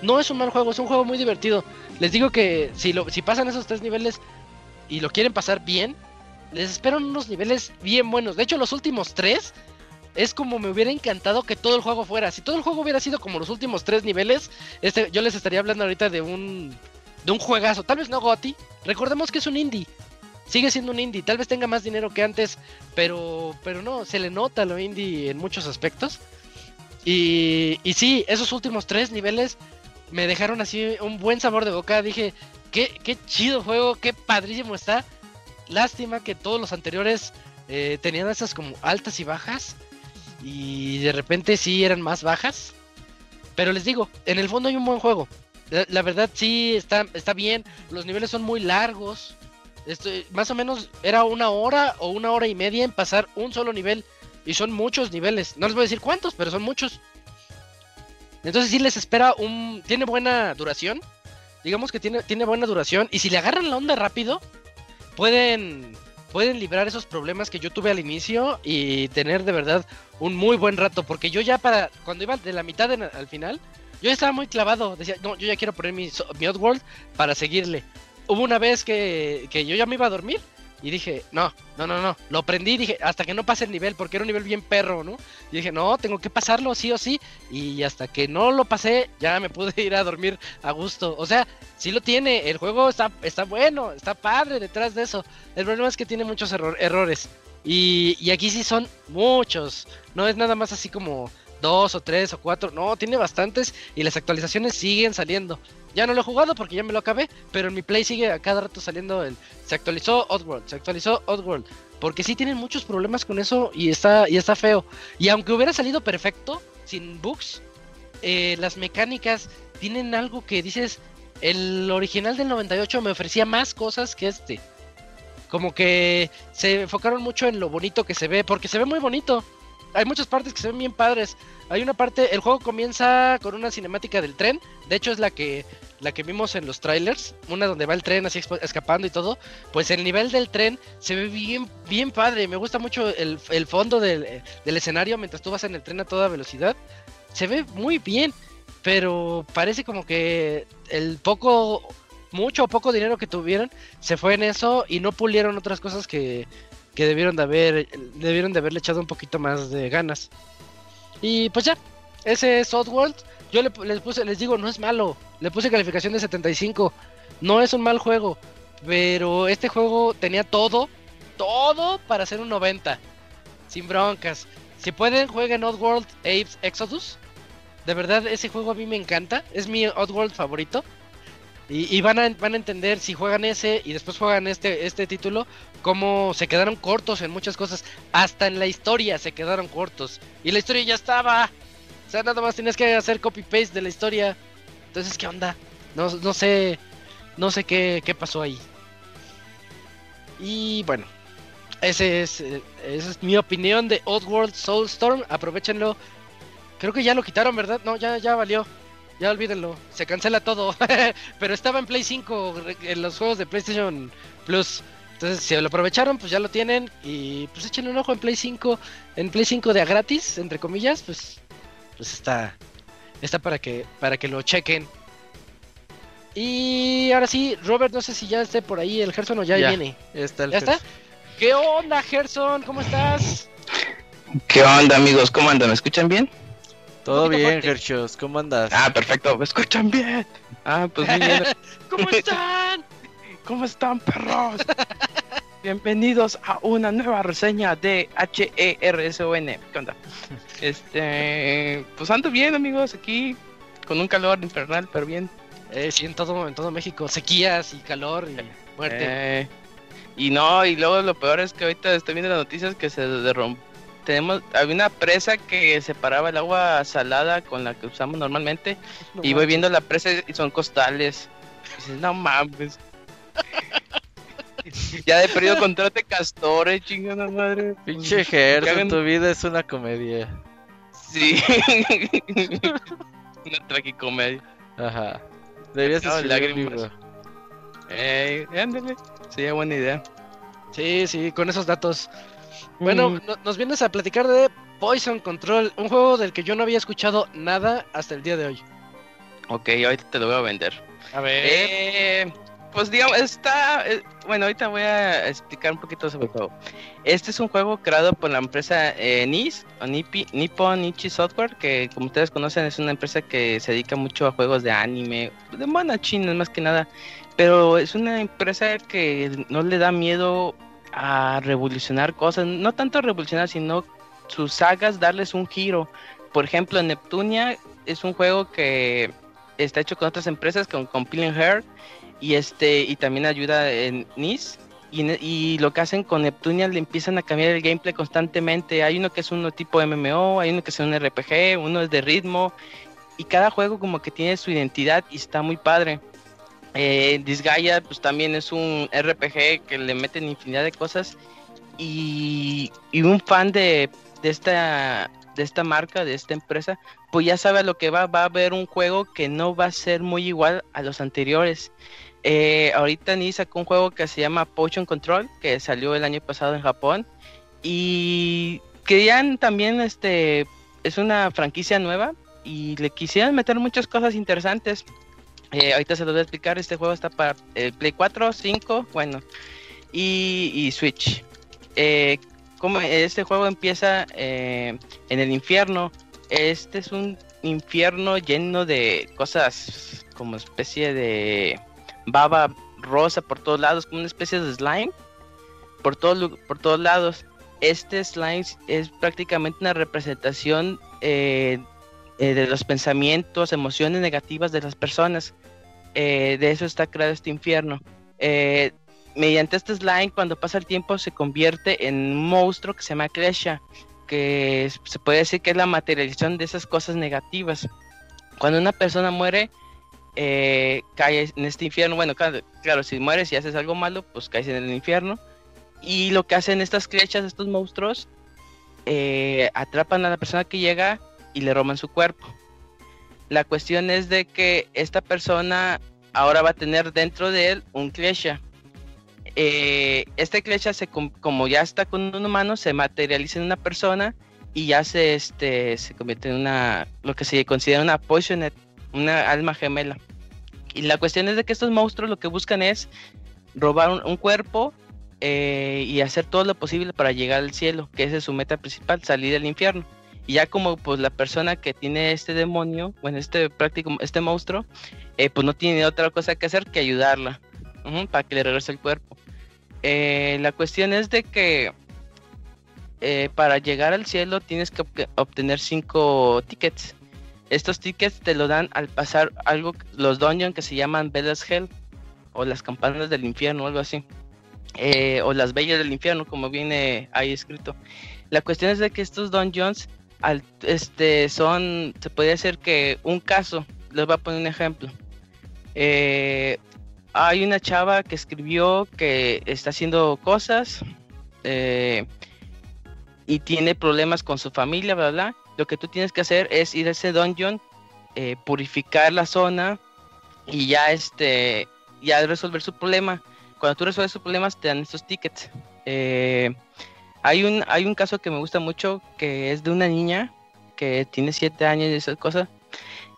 No es un mal juego, es un juego muy divertido. Les digo que si, lo, si pasan esos tres niveles y lo quieren pasar bien, les esperan unos niveles bien buenos. De hecho, los últimos tres es como me hubiera encantado que todo el juego fuera. Si todo el juego hubiera sido como los últimos tres niveles, este, yo les estaría hablando ahorita de un, de un juegazo. Tal vez no Gotti. Recordemos que es un indie. Sigue siendo un indie. Tal vez tenga más dinero que antes, pero, pero no, se le nota lo indie en muchos aspectos. Y, y sí, esos últimos tres niveles me dejaron así un buen sabor de boca. Dije, qué, qué chido juego, qué padrísimo está. Lástima que todos los anteriores eh, tenían esas como altas y bajas. Y de repente sí eran más bajas. Pero les digo, en el fondo hay un buen juego. La, verdad sí está, está bien. Los niveles son muy largos. Más o menos era una hora o una hora y media en pasar un solo nivel. Y son muchos niveles. No les voy a decir cuántos, pero son muchos. Entonces sí les espera un... Tiene buena duración. Digamos que tiene, tiene buena duración. Y si le agarran la onda rápido, pueden, pueden librar esos problemas que yo tuve al inicio y tener de verdad un muy buen rato. Porque yo ya para... Cuando iba de la mitad al final, yo estaba muy clavado. Decía, no, yo ya quiero poner mi, mi Oddworld para seguirle. Hubo una vez que, que yo ya me iba a dormir y dije, no, no, no, no. Lo prendí, dije, hasta que no pase el nivel, porque era un nivel bien perro, ¿no? Y dije, no, tengo que pasarlo sí o sí. Y hasta que no lo pasé, ya me pude ir a dormir a gusto. O sea, sí lo tiene, el juego está, está bueno, está padre detrás de eso. El problema es que tiene muchos error- errores. Y, y aquí sí son muchos. No es nada más así como dos o tres o cuatro. No, tiene bastantes y las actualizaciones siguen saliendo. Ya no lo he jugado porque ya me lo acabé, pero en mi play sigue a cada rato saliendo el... Se actualizó Oddworld, se actualizó Oddworld. Porque sí tienen muchos problemas con eso y está, y está feo. Y aunque hubiera salido perfecto, sin bugs, eh, las mecánicas tienen algo que dices, el original del 98 me ofrecía más cosas que este. Como que se enfocaron mucho en lo bonito que se ve, porque se ve muy bonito. Hay muchas partes que se ven bien padres. Hay una parte, el juego comienza con una cinemática del tren. De hecho es la que la que vimos en los trailers, una donde va el tren así escapando y todo. Pues el nivel del tren se ve bien bien padre. Me gusta mucho el, el fondo del, del escenario mientras tú vas en el tren a toda velocidad. Se ve muy bien, pero parece como que el poco mucho o poco dinero que tuvieron se fue en eso y no pulieron otras cosas que, que debieron de haber debieron de haberle echado un poquito más de ganas. Y pues ya, ese es Oddworld. Yo le, les puse, les digo, no es malo. Le puse calificación de 75. No es un mal juego. Pero este juego tenía todo, todo para ser un 90. Sin broncas. Si pueden, jueguen Oddworld Apes Exodus. De verdad, ese juego a mí me encanta. Es mi Oddworld favorito. Y, y van, a, van a entender si juegan ese y después juegan este, este título, cómo se quedaron cortos en muchas cosas. Hasta en la historia se quedaron cortos. Y la historia ya estaba. O sea, nada más tenías que hacer copy-paste de la historia. Entonces, ¿qué onda? No, no sé. No sé qué, qué pasó ahí. Y bueno. Ese es, eh, esa es mi opinión de Oddworld Soulstorm. Aprovechenlo. Creo que ya lo quitaron, ¿verdad? No, ya, ya valió. Ya olvídenlo. Se cancela todo. Pero estaba en Play 5 re- en los juegos de PlayStation Plus. Entonces, si lo aprovecharon, pues ya lo tienen. Y pues échenle un ojo en Play 5. En Play 5 de a gratis, entre comillas, pues, pues está, está para que, para que lo chequen. Y ahora sí, Robert, no sé si ya esté por ahí el Gerson o ya, Ya. viene. Ya está el ¿Ya está? ¿Qué onda, Gerson? ¿Cómo estás? ¿Qué onda amigos? ¿Cómo andan? ¿Me escuchan bien? Todo bien. Gerchos. ¿Cómo andas? Ah, perfecto, me escuchan bien. Ah, pues muy bien. ¿Cómo están? ¿Cómo están, perros? Bienvenidos a una nueva reseña de H-E-R-S-O-N. ¿Qué onda? Este, pues ando bien, amigos, aquí con un calor infernal, pero bien. Eh, sí, en todo, en todo México, sequías y calor y muerte. Eh, y no, y luego lo peor es que ahorita estoy viendo las noticias que se derrumb... Tenemos, había una presa que separaba el agua salada con la que usamos normalmente. No y voy viendo la presa y son costales. Y dices, no mames. ya de perdido contrate castores, chingada madre. Pinche Gerson, tu vida es una comedia. Sí. una tragicomedia. Ajá. Deberías escribir un lágrimas. libro. Ey, ándale. Sería buena idea. Sí, sí, con esos datos. Bueno, Mm. no- nos vienes a platicar de Poison Control, un juego del que yo no había escuchado nada hasta el día de hoy. Ok, ahorita te lo voy a vender. A ver. Eh, pues digamos, está. eh, bueno, ahorita voy a explicar un poquito sobre el juego. Este es un juego creado por la empresa eh, NIS, o Nippon Ichi Software, que como ustedes conocen es una empresa que se dedica mucho a juegos de anime, de monas chinas más que nada. Pero es una empresa que no le da miedo a revolucionar cosas, no tanto revolucionar, sino sus sagas darles un giro. Por ejemplo, Neptunia es un juego que está hecho con otras empresas, con, con Peeling Hair, y este y también ayuda en NIS. Y, ne- y lo que hacen con Neptunia le empiezan a cambiar el gameplay constantemente. Hay uno que es uno tipo MMO, hay uno que es un RPG, uno es de ritmo. Y cada juego como que tiene su identidad y está muy padre. Eh, Disgaea pues también es un RPG que le meten infinidad de cosas. Y, y un fan de, de esta de esta marca, de esta empresa, pues ya sabe a lo que va, va a haber un juego que no va a ser muy igual a los anteriores. Eh, ahorita ni sacó un juego que se llama Potion Control, que salió el año pasado en Japón. Y querían también, este, es una franquicia nueva y le quisieran meter muchas cosas interesantes. Eh, ahorita se los voy a explicar, este juego está para eh, Play 4, 5, bueno, y, y Switch. Como este juego empieza en el infierno, este es un infierno lleno de cosas como especie de baba rosa por todos lados, como una especie de slime por, todo, por todos lados. Este slime es prácticamente una representación eh, eh, de los pensamientos, emociones negativas de las personas. Eh, de eso está creado este infierno. Mediante este slime, cuando pasa el tiempo, se convierte en un monstruo que se llama Klesha, que se puede decir que es la materialización de esas cosas negativas. Cuando una persona muere, eh, cae en este infierno. Bueno, claro, claro, si mueres y haces algo malo, pues caes en el infierno. Y lo que hacen estas flechas, estos monstruos, eh, atrapan a la persona que llega y le roban su cuerpo. La cuestión es de que esta persona ahora va a tener dentro de él un Klesha. Eh, este Klesha, se, com- como ya está con un humano, se materializa en una persona y ya se, este, se convierte en una, lo que se considera una Poisoned, una alma gemela. Y la cuestión es de que estos monstruos lo que buscan es robar un, cuerpo eh, y hacer todo lo posible para llegar al cielo, que esa es su meta principal, salir del infierno. Y ya como pues la persona que tiene este demonio, bueno, este práctico, este monstruo, eh, pues no tiene otra cosa que hacer que ayudarla para que le regrese el cuerpo. Eh, la cuestión es de que para llegar al cielo tienes que obte- obtener cinco tickets. Estos tickets te lo dan al pasar algo, los dungeons que se llaman Bellas Hell o las campanas del infierno algo así. Eh, o las bellas del infierno, como viene ahí escrito. La cuestión es de que estos dungeons este, son, se puede decir que un caso, les voy a poner un ejemplo. Eh, hay una chava que escribió que está haciendo cosas eh, y tiene problemas con su familia, bla, bla. Lo que tú tienes que hacer es ir a ese dungeon, eh, purificar la zona y ya este ya resolver su problema. cuando tú resuelves sus problemas te dan estos tickets. Eh, hay, un, hay un caso que me gusta mucho que es de una niña que tiene 7 años y esas cosas,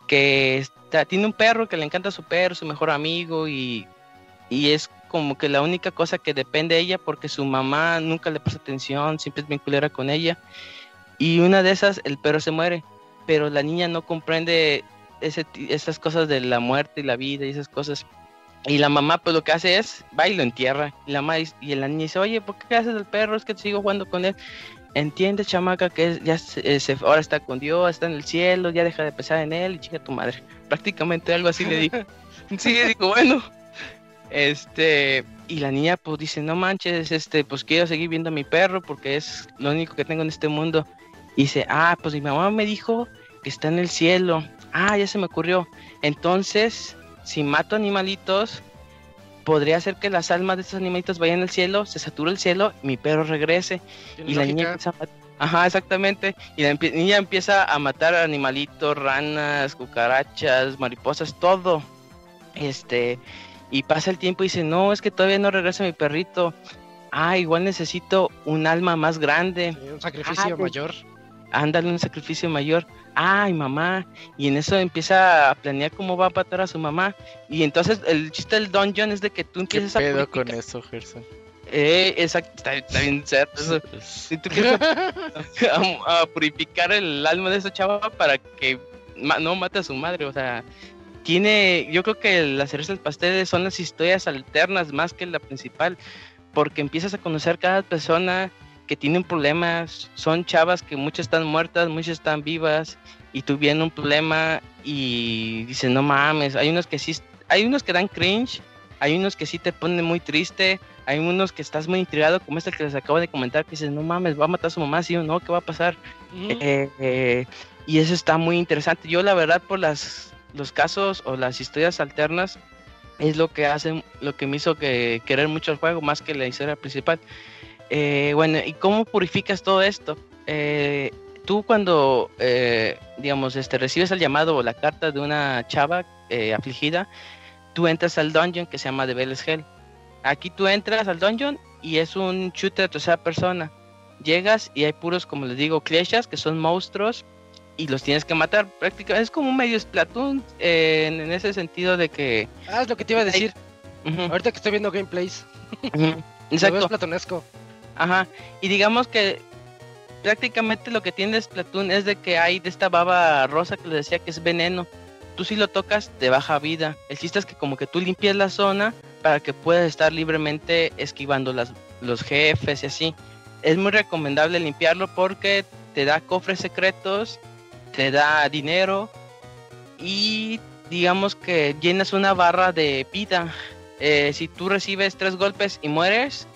que tiene un perro que le encanta a su perro, su mejor amigo y, y es como que la única cosa que depende de ella porque su mamá nunca le presta atención, siempre es vinculera con ella. Y una de esas, el perro se muere, pero la niña no comprende ese, esas cosas de la muerte y la vida y esas cosas. Y la mamá pues lo que hace es, va y lo entierra. Y la, mamá, y la niña dice, oye, ¿por qué haces el perro? Es que sigo jugando con él. Entiende, chamaca, que ya se, se- ahora está con Dios, está en el cielo, ya deja de pensar en él y chica tu madre. Prácticamente algo así le dijo. sí, digo, bueno. Este, y la niña pues dice, no manches, este, pues quiero seguir viendo a mi perro porque es lo único que tengo en este mundo. Y dice, ah, pues mi mamá me dijo que está en el cielo. Ah, ya se me ocurrió. Entonces, si mato animalitos, podría hacer que las almas de estos animalitos vayan al cielo, se sature el cielo, mi perro regrese. Y la niña empieza a mat- Ajá, exactamente. Y la niña empieza a matar animalitos, ranas, cucarachas, mariposas, todo. Este, y pasa el tiempo y dice, no, es que todavía no regresa mi perrito. Ah, igual necesito un alma más grande. Sí, Un sacrificio Ah, mayor. Ándale un sacrificio mayor. Ay, mamá. Y en eso empieza a planear cómo va a matar a su mamá. Y entonces el chiste del dungeon es de que tú ¿Qué empiezas a pedo con purificar- eso, Gerson? Eh, exacto, está, está bien cierto eso. Si tú quieres a, a purificar el alma de esa chava para que ma- no mate a su madre, o sea, tiene, yo creo que la cereza del pastel son las historias alternas más que la principal, porque empiezas a conocer cada persona que tiene problemas, son chavas que muchas están muertas, muchas están vivas, y tuvieron un problema y dicen, no mames, hay unos que sí, hay unos que dan cringe, hay unos que sí te ponen muy triste, hay unos que estás muy intrigado, como este que les acabo de comentar, que dices, no mames, va a matar a su mamá, sí o no, ¿qué va a pasar? Eh, eh, y eso está muy interesante. Yo la verdad por las los casos o las historias alternas es lo que hace, lo que me hizo que querer mucho el juego más que la historia principal. Eh, bueno, ¿y cómo purificas todo esto? Eh, tú cuando, eh, digamos, este, recibes el llamado o la carta de una chava eh, afligida, tú entras al dungeon que se llama Devil's Hell. Aquí tú entras al dungeon y es un shooter de tercera persona. Llegas y hay puros, como les digo, kleshas, que son monstruos, y los tienes que matar. Prácticamente es como un medio Splatoon eh, en, en ese sentido de que. Ah, es lo que te iba a decir. Ahorita que estoy viendo gameplays. Lo veo Exacto. platonesco. Ajá. Y digamos que prácticamente lo que tiene Splatoon es de que hay de esta baba rosa que les decía que es veneno. Tú si lo tocas te baja vida. El chiste es que como que tú limpias la zona para que puedas estar libremente esquivando las, los jefes y así. Es muy recomendable limpiarlo porque te da cofres secretos, te da dinero y digamos que llenas una barra de vida. Eh, si tú recibes tres golpes y mueres,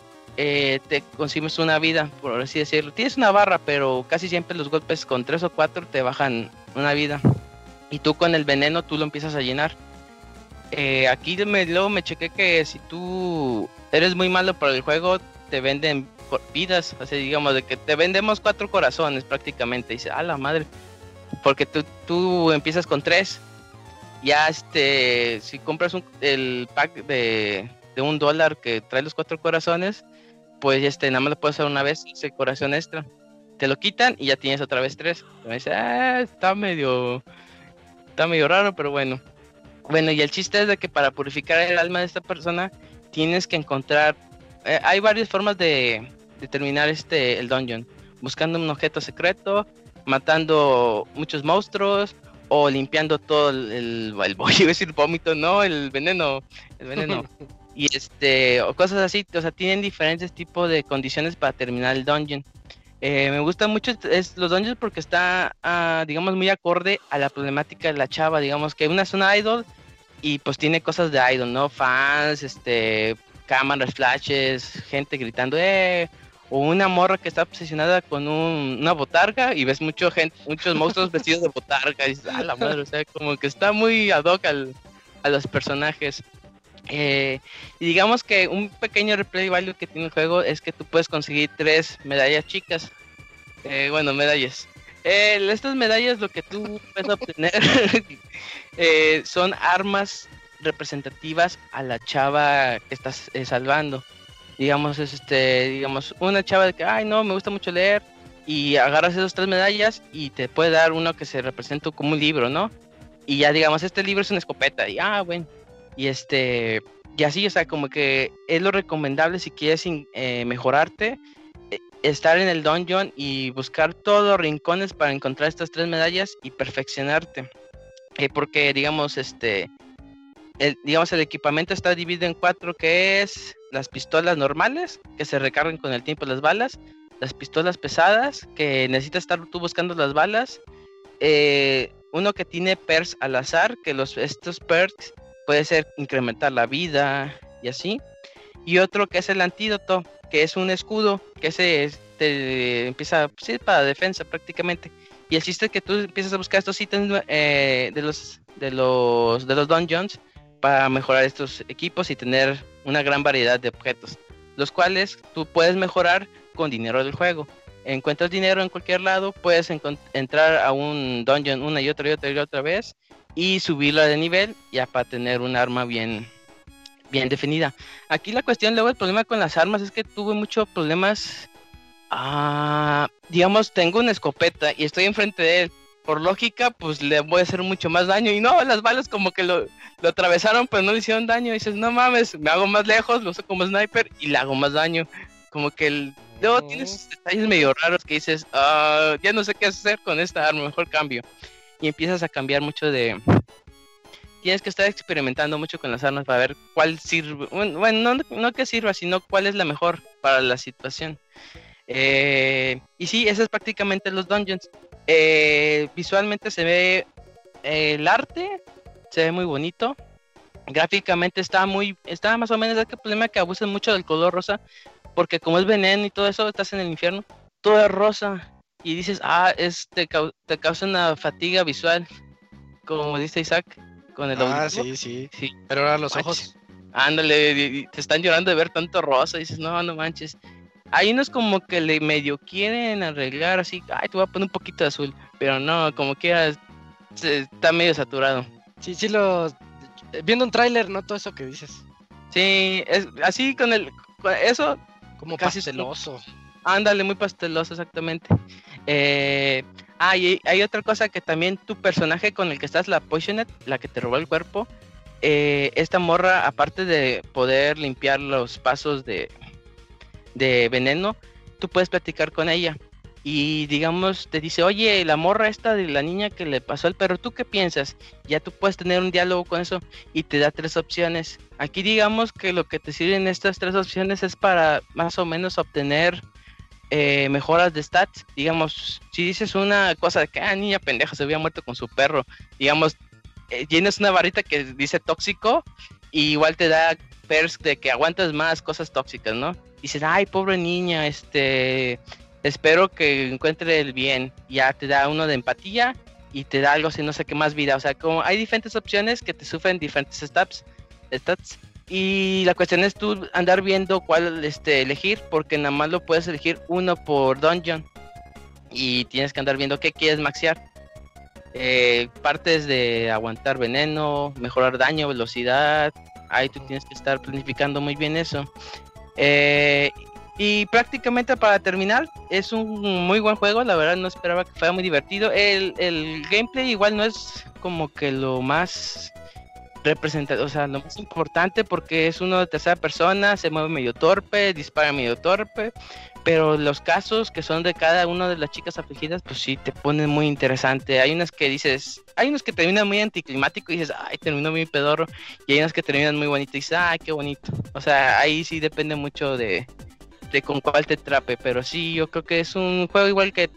eh, te consumes una vida, por así decirlo. Tienes una barra, pero casi siempre los golpes con tres o cuatro te bajan una vida. Y tú con el veneno tú lo empiezas a llenar. Eh, aquí me, luego me chequé que si tú eres muy malo para el juego, te venden vidas. Así digamos, de que te vendemos cuatro corazones prácticamente. Y dice, a la madre. Porque tú, tú empiezas con tres. Ya este, si compras un- el pack de, de un dólar que trae los cuatro corazones, pues este, nada más lo puedes hacer una vez, ese corazón extra. Te lo quitan y ya tienes otra vez tres. Y me dice, ah, está medio, está medio raro, pero bueno. Bueno, y el chiste es de que para purificar el alma de esta persona tienes que encontrar, eh, hay varias formas de, terminar este, el dungeon. Buscando un objeto secreto, matando muchos monstruos o limpiando todo el, el, el decir vómito, no, el veneno, el veneno. y este, o cosas así, o sea, tienen diferentes tipos de condiciones para terminar el dungeon. Eh, me gusta mucho es, los dungeons porque está, ah, digamos, muy acorde a la problemática de la chava, digamos que una es una idol y pues tiene cosas de idol, ¿no? Fans, este, cámaras, flashes, gente gritando, eh, o una morra que está obsesionada con un- una botarga y ves mucho gente, muchos monstruos vestidos de botarga y dices, ah, la madre, o sea, como que está muy ad hoc a los personajes. Eh, y digamos que un pequeño replay value que tiene el juego es que tú puedes conseguir tres medallas chicas. Eh, bueno, medallas. Eh, estas medallas lo que tú puedes obtener eh, son armas representativas a la chava que estás eh, salvando. Digamos, es este, digamos, una chava de que, ay, no, me gusta mucho leer, y agarras esas tres medallas y te puede dar uno que se representa como un libro, ¿no? Y ya digamos, este libro es una escopeta, y ah, bueno, y este, y así, o sea, como que es lo recomendable si quieres eh, mejorarte, eh, estar en el dungeon y buscar todos los rincones para encontrar estas tres medallas y perfeccionarte. Eh, porque, digamos, este, el, digamos, el equipamiento está dividido en cuatro, que es las pistolas normales, que se recargan con el tiempo las balas, las pistolas pesadas, que necesitas estar tú buscando las balas. Eh, uno que tiene perks al azar, que los, estos perks puede ser incrementar la vida y así. Y otro que es el antídoto, que es un escudo, que se te empieza, sí, para defensa prácticamente. Y el es que tú empiezas a buscar estos ítems eh, de los de los de los dungeons para mejorar estos equipos y tener una gran variedad de objetos, los cuales tú puedes mejorar con dinero del juego. Encuentras dinero en cualquier lado, puedes entrar a un dungeon una y otra y otra y otra vez y subirlo de nivel ya para tener un arma bien bien definida. Aquí la cuestión luego el problema con las armas es que tuve muchos problemas. Ah, digamos, tengo una escopeta y estoy enfrente de él. Por lógica, pues le voy a hacer mucho más daño. Y no, las balas como que lo, lo atravesaron, pero no le hicieron daño. Y dices, no mames, me hago más lejos, lo uso como sniper y le hago más daño. Como que el, Luego tienes detalles medio raros que dices, ah, ya no sé qué hacer con esta arma, mejor cambio. Y empiezas a cambiar mucho de... Tienes que estar experimentando mucho con las armas para ver cuál sirve. Bueno, no, no que sirva, sino cuál es la mejor para la situación. Eh, y sí, eso es prácticamente los dungeons. Eh, visualmente se ve eh, el arte, se ve muy bonito. Gráficamente está muy, está más o menos, el problema que abusan mucho del color rosa, porque como es veneno y todo eso, estás en el infierno, todo es rosa. Y dices, ah, es, te, causa una fatiga visual, como dice Isaac, con el Ah, sí, sí, sí. Pero ahora los ojos. Ándale, te están llorando de ver tanto rosa. Y dices, no, no manches. Hay unos como que le medio quieren arreglar así, ay, te voy a poner un poquito de azul. Pero no, como que está medio saturado. Sí, sí, lo. Viendo un tráiler, no todo eso que dices. Sí, es así con el. Eso como pasteloso. Ándale, muy pasteloso, exactamente. Eh, ah, y hay otra cosa que también tu personaje con el que estás, la Poisoned, la que te robó el cuerpo, eh, esta morra, aparte de poder limpiar los pasos de, de veneno, tú puedes platicar con ella y digamos te dice, oye, la morra esta de la niña que le pasó al perro, ¿tú qué piensas? Ya tú puedes tener un diálogo con eso y te da tres opciones. Aquí digamos que lo que te sirven estas tres opciones es para más o menos obtener eh, mejoras de stats. Digamos, si dices una cosa de que, ah, niña pendeja se había muerto con su perro, digamos, eh, tienes una varita que dice tóxico y igual te da perks de que aguantas más cosas tóxicas, ¿no? Dices, ay, pobre niña, este espero que encuentre el bien. Ya te da uno de empatía y te da algo así, no sé qué más vida. O sea, como hay diferentes opciones que te sufren diferentes stats. stats y la cuestión es tú andar viendo cuál este, elegir, porque nada más lo puedes elegir uno por dungeon. Y tienes que andar viendo qué quieres maxear. Eh, partes de aguantar veneno, mejorar daño, velocidad. Ahí tú tienes que estar planificando muy bien eso. Eh, y prácticamente para terminar, es un muy buen juego, la verdad no esperaba que fuera muy divertido. El, el gameplay igual no es como que lo más representativo, o sea, lo más importante porque es uno de tercera persona, se mueve medio torpe, dispara medio torpe, pero los casos que son de cada una de las chicas afligidas, pues sí, te ponen muy interesante. Hay unas que dices, hay unos que terminan muy anticlimático y dices, ay, terminó muy pedorro, y hay unas que terminan muy bonito y dices, ay, qué bonito. O sea, ahí sí depende mucho de, de con cuál te trape, pero sí, yo creo que es un juego igual que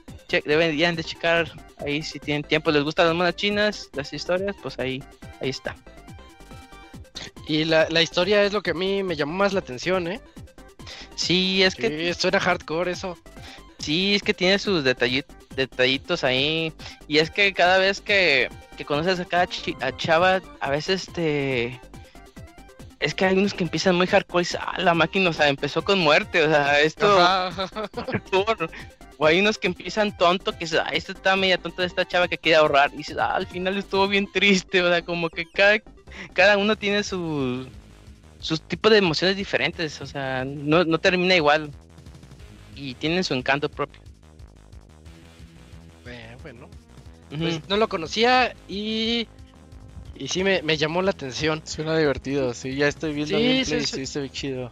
deberían de checar ahí si tienen tiempo, les gustan las monas chinas, las historias, pues ahí, ahí está. Y la, la historia es lo que a mí me llamó más la atención, ¿eh? Sí, es que... Esto era hardcore eso. Sí, es que tiene sus detallitos, detallitos ahí. Y es que cada vez que, que conoces a cada a chava, a veces te es que hay unos que empiezan muy hardcore y ah, la máquina, o sea, empezó con muerte, o sea, esto... o hay unos que empiezan tonto, que ah, esto está media tonta de esta chava que quiere ahorrar, y dices, ah, al final estuvo bien triste, o sea, como que cada, cada uno tiene su, sus tipos de emociones diferentes, o sea, no, no termina igual. Y tienen su encanto propio. Eh, bueno, pues no lo conocía y. Y sí me, me llamó la atención. Suena divertido, sí, ya estoy viendo Sí, gameplay sí, sí. sí, se ve chido.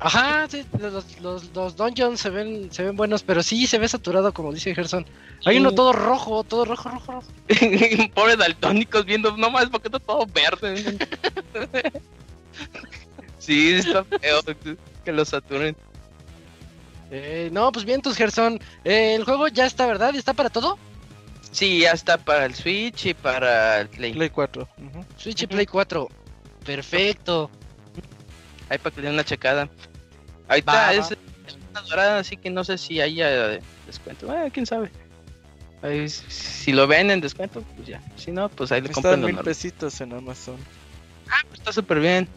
Ajá, sí, los, los, los dungeons se ven, se ven buenos, pero sí se ve saturado, como dice Gerson. Hay Sí. uno todo rojo, todo rojo, rojo, rojo. Pobres daltónicos viendo, no más, porque está todo verde. sí, está feo que lo saturen. Eh, no, pues bien, tus Gerson. Eh, el juego ya está, ¿verdad? ¿Y está para todo? Sí, ya está para el Switch y para el Play. Play 4. ujú. Switch y Play 4. Perfecto. Ahí para que le den una checada. Ahí está, es, es una dorada, así que no sé si haya eh, descuento. Eh, quién sabe. Ahí, si lo ven en descuento, pues ya. Si no, pues ahí le compran lo mil normal. pesitos en Amazon. Ah, pues está súper bien.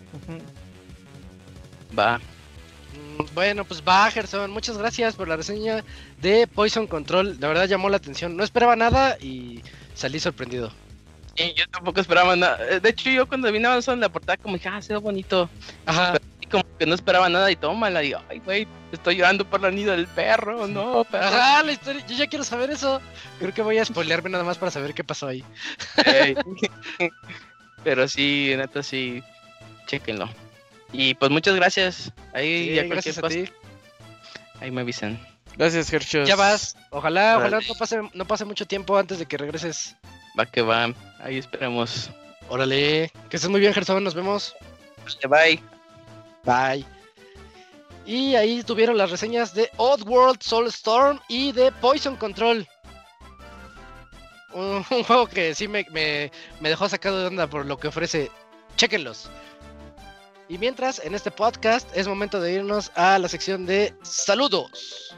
Va. Mm, Bueno, pues va, Gerson. Muchas gracias por la reseña de Poison Control. La verdad llamó la atención. No esperaba nada y salí sorprendido. Yo tampoco esperaba nada. Eh, De hecho, yo cuando vine a Amazon la portada, como dije, ah, se ve bonito. Ajá. Y como que no esperaba nada y tómala. Y ay, güey, estoy llorando por la nido del perro. No, perro. Ajá, la historia. Yo ya quiero saber eso. Creo que voy a spoilearme nada más para saber qué pasó ahí. Pero sí, neta, sí. Chequenlo. Y pues muchas gracias. Ahí Sí, ya gracias a ti. Ahí me avisan. Gracias, Hershos. Ya vas. Ojalá, ojalá no pase, no pase mucho tiempo antes de que regreses. Va que va. Ahí esperamos. Órale. Que estés muy bien, Gerson. Nos vemos. Bye. Bye. Y ahí tuvieron las reseñas de Oddworld Soulstorm y de Poison Control. Un, un juego que sí me, me- me dejó sacado de onda por lo que ofrece. Chequenlos. Y mientras, en este podcast es momento de irnos a la sección de saludos.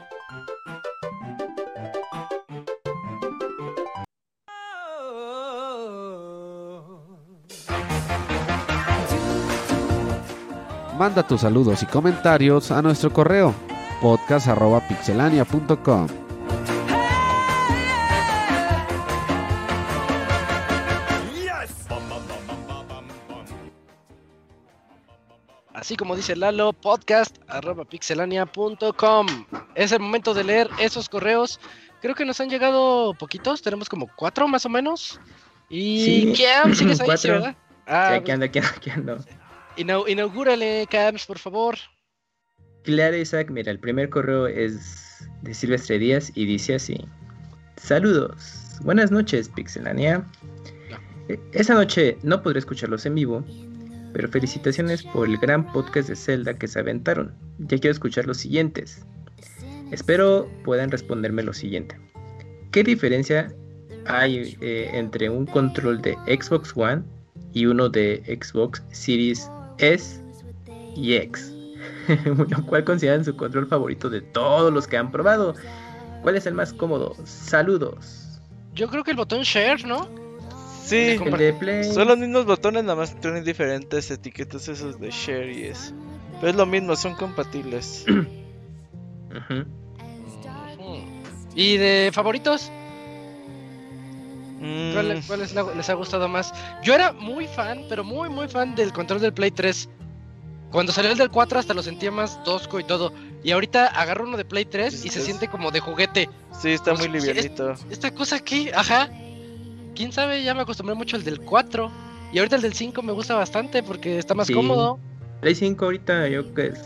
Manda tus saludos y comentarios a nuestro correo podcast.pixelania.com. Así como dice Lalo, podcast arroba pixelania.com. Es el momento de leer esos correos. Creo que nos han llegado poquitos, tenemos como cuatro más o menos. Y Sí, Cam, sigues ahí, sí. ¿verdad? Ah, Sí, aquí ando, aquí ando, aquí ando. Inau- inaugúrale, Cams, por favor. Claro, Isaac, mira, el primer correo es de Silvestre Díaz y dice así. Saludos. Buenas noches, Pixelania. Eh, Esa noche no podré escucharlos en vivo, pero felicitaciones por el gran podcast de Zelda que se aventaron. Ya quiero escuchar los siguientes. Espero puedan responderme lo siguiente. ¿Qué diferencia hay eh, entre un control de Xbox One y uno de Xbox Series S y X? Bueno, ¿Cuál consideran su control favorito de todos los que han probado? ¿Cuál es el más cómodo? Saludos. Yo creo que el botón share, ¿no? Sí, El de Play. son los mismos botones, nada más tienen diferentes etiquetas esos de share y eso. Pero es lo mismo, son compatibles. ¿Y de favoritos? ¿Cuál, Mm, cuál les, la- les ha gustado más? Yo era muy fan, pero muy, muy fan del control del Play 3. Cuando salió el del 4 hasta lo sentía más tosco y todo. Y ahorita agarro uno de Play 3 y se Es- siente como de juguete. sí, está pues, muy livianito. ¿Esta cosa qué? Ajá. ¿Quién sabe? Ya me acostumbré mucho al del 4. Y ahorita el del 5 me gusta bastante porque está más Sí. cómodo. Play 5 ahorita yo creo que es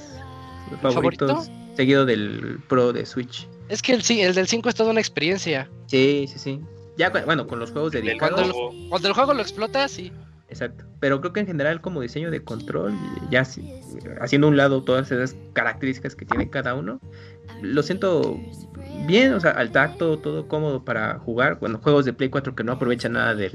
favorito. favorito? Seguido del Pro de Switch. Es que el, el del 5 es toda una experiencia. Sí, sí, sí. Ya, bueno, con los juegos dedicados. Cuando. Cuando el juego lo explota, sí. Exacto. Pero creo que en general como diseño de control, ya sí, haciendo a un lado todas esas características que tiene cada uno, lo siento bien, o sea, al tacto, todo cómodo para jugar. Bueno, juegos de Play 4 que no aprovechan nada del-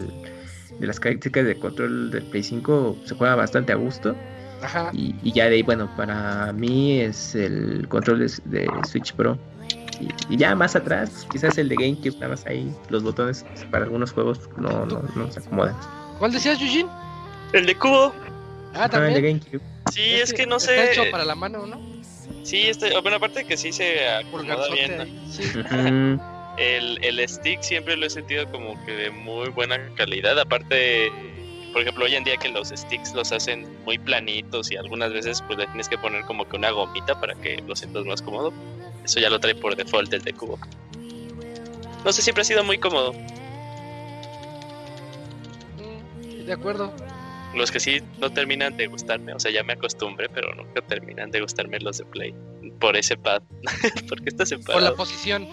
de las características de control del Play 5, se juega bastante a gusto. Ajá. Y, y ya de ahí, bueno, para mí es el control de, de Switch Pro. Y, y ya más atrás, quizás el de GameCube, nada más ahí los botones para algunos juegos no, no, no se acomodan. ¿Cuál decías, Eugene? El de cubo. Ah, Ah, el de también. GameCube. Sí, es que no está sé. hecho para la mano, ¿no? Sí, este, bueno, aparte que sí se acomoda bien. sí. El, el stick siempre lo he sentido como que de muy buena calidad. Aparte, por ejemplo, hoy en día que los sticks los hacen muy planitos y algunas veces pues le tienes que poner como que una gomita para que lo sientas más cómodo. Eso ya lo trae por default el de cubo. No sé, siempre ha sido muy cómodo. De acuerdo. Los que sí no terminan de gustarme, o sea, ya me acostumbré, pero nunca terminan de gustarme los de Play. Por ese pad. Porque está Por separado. la posición.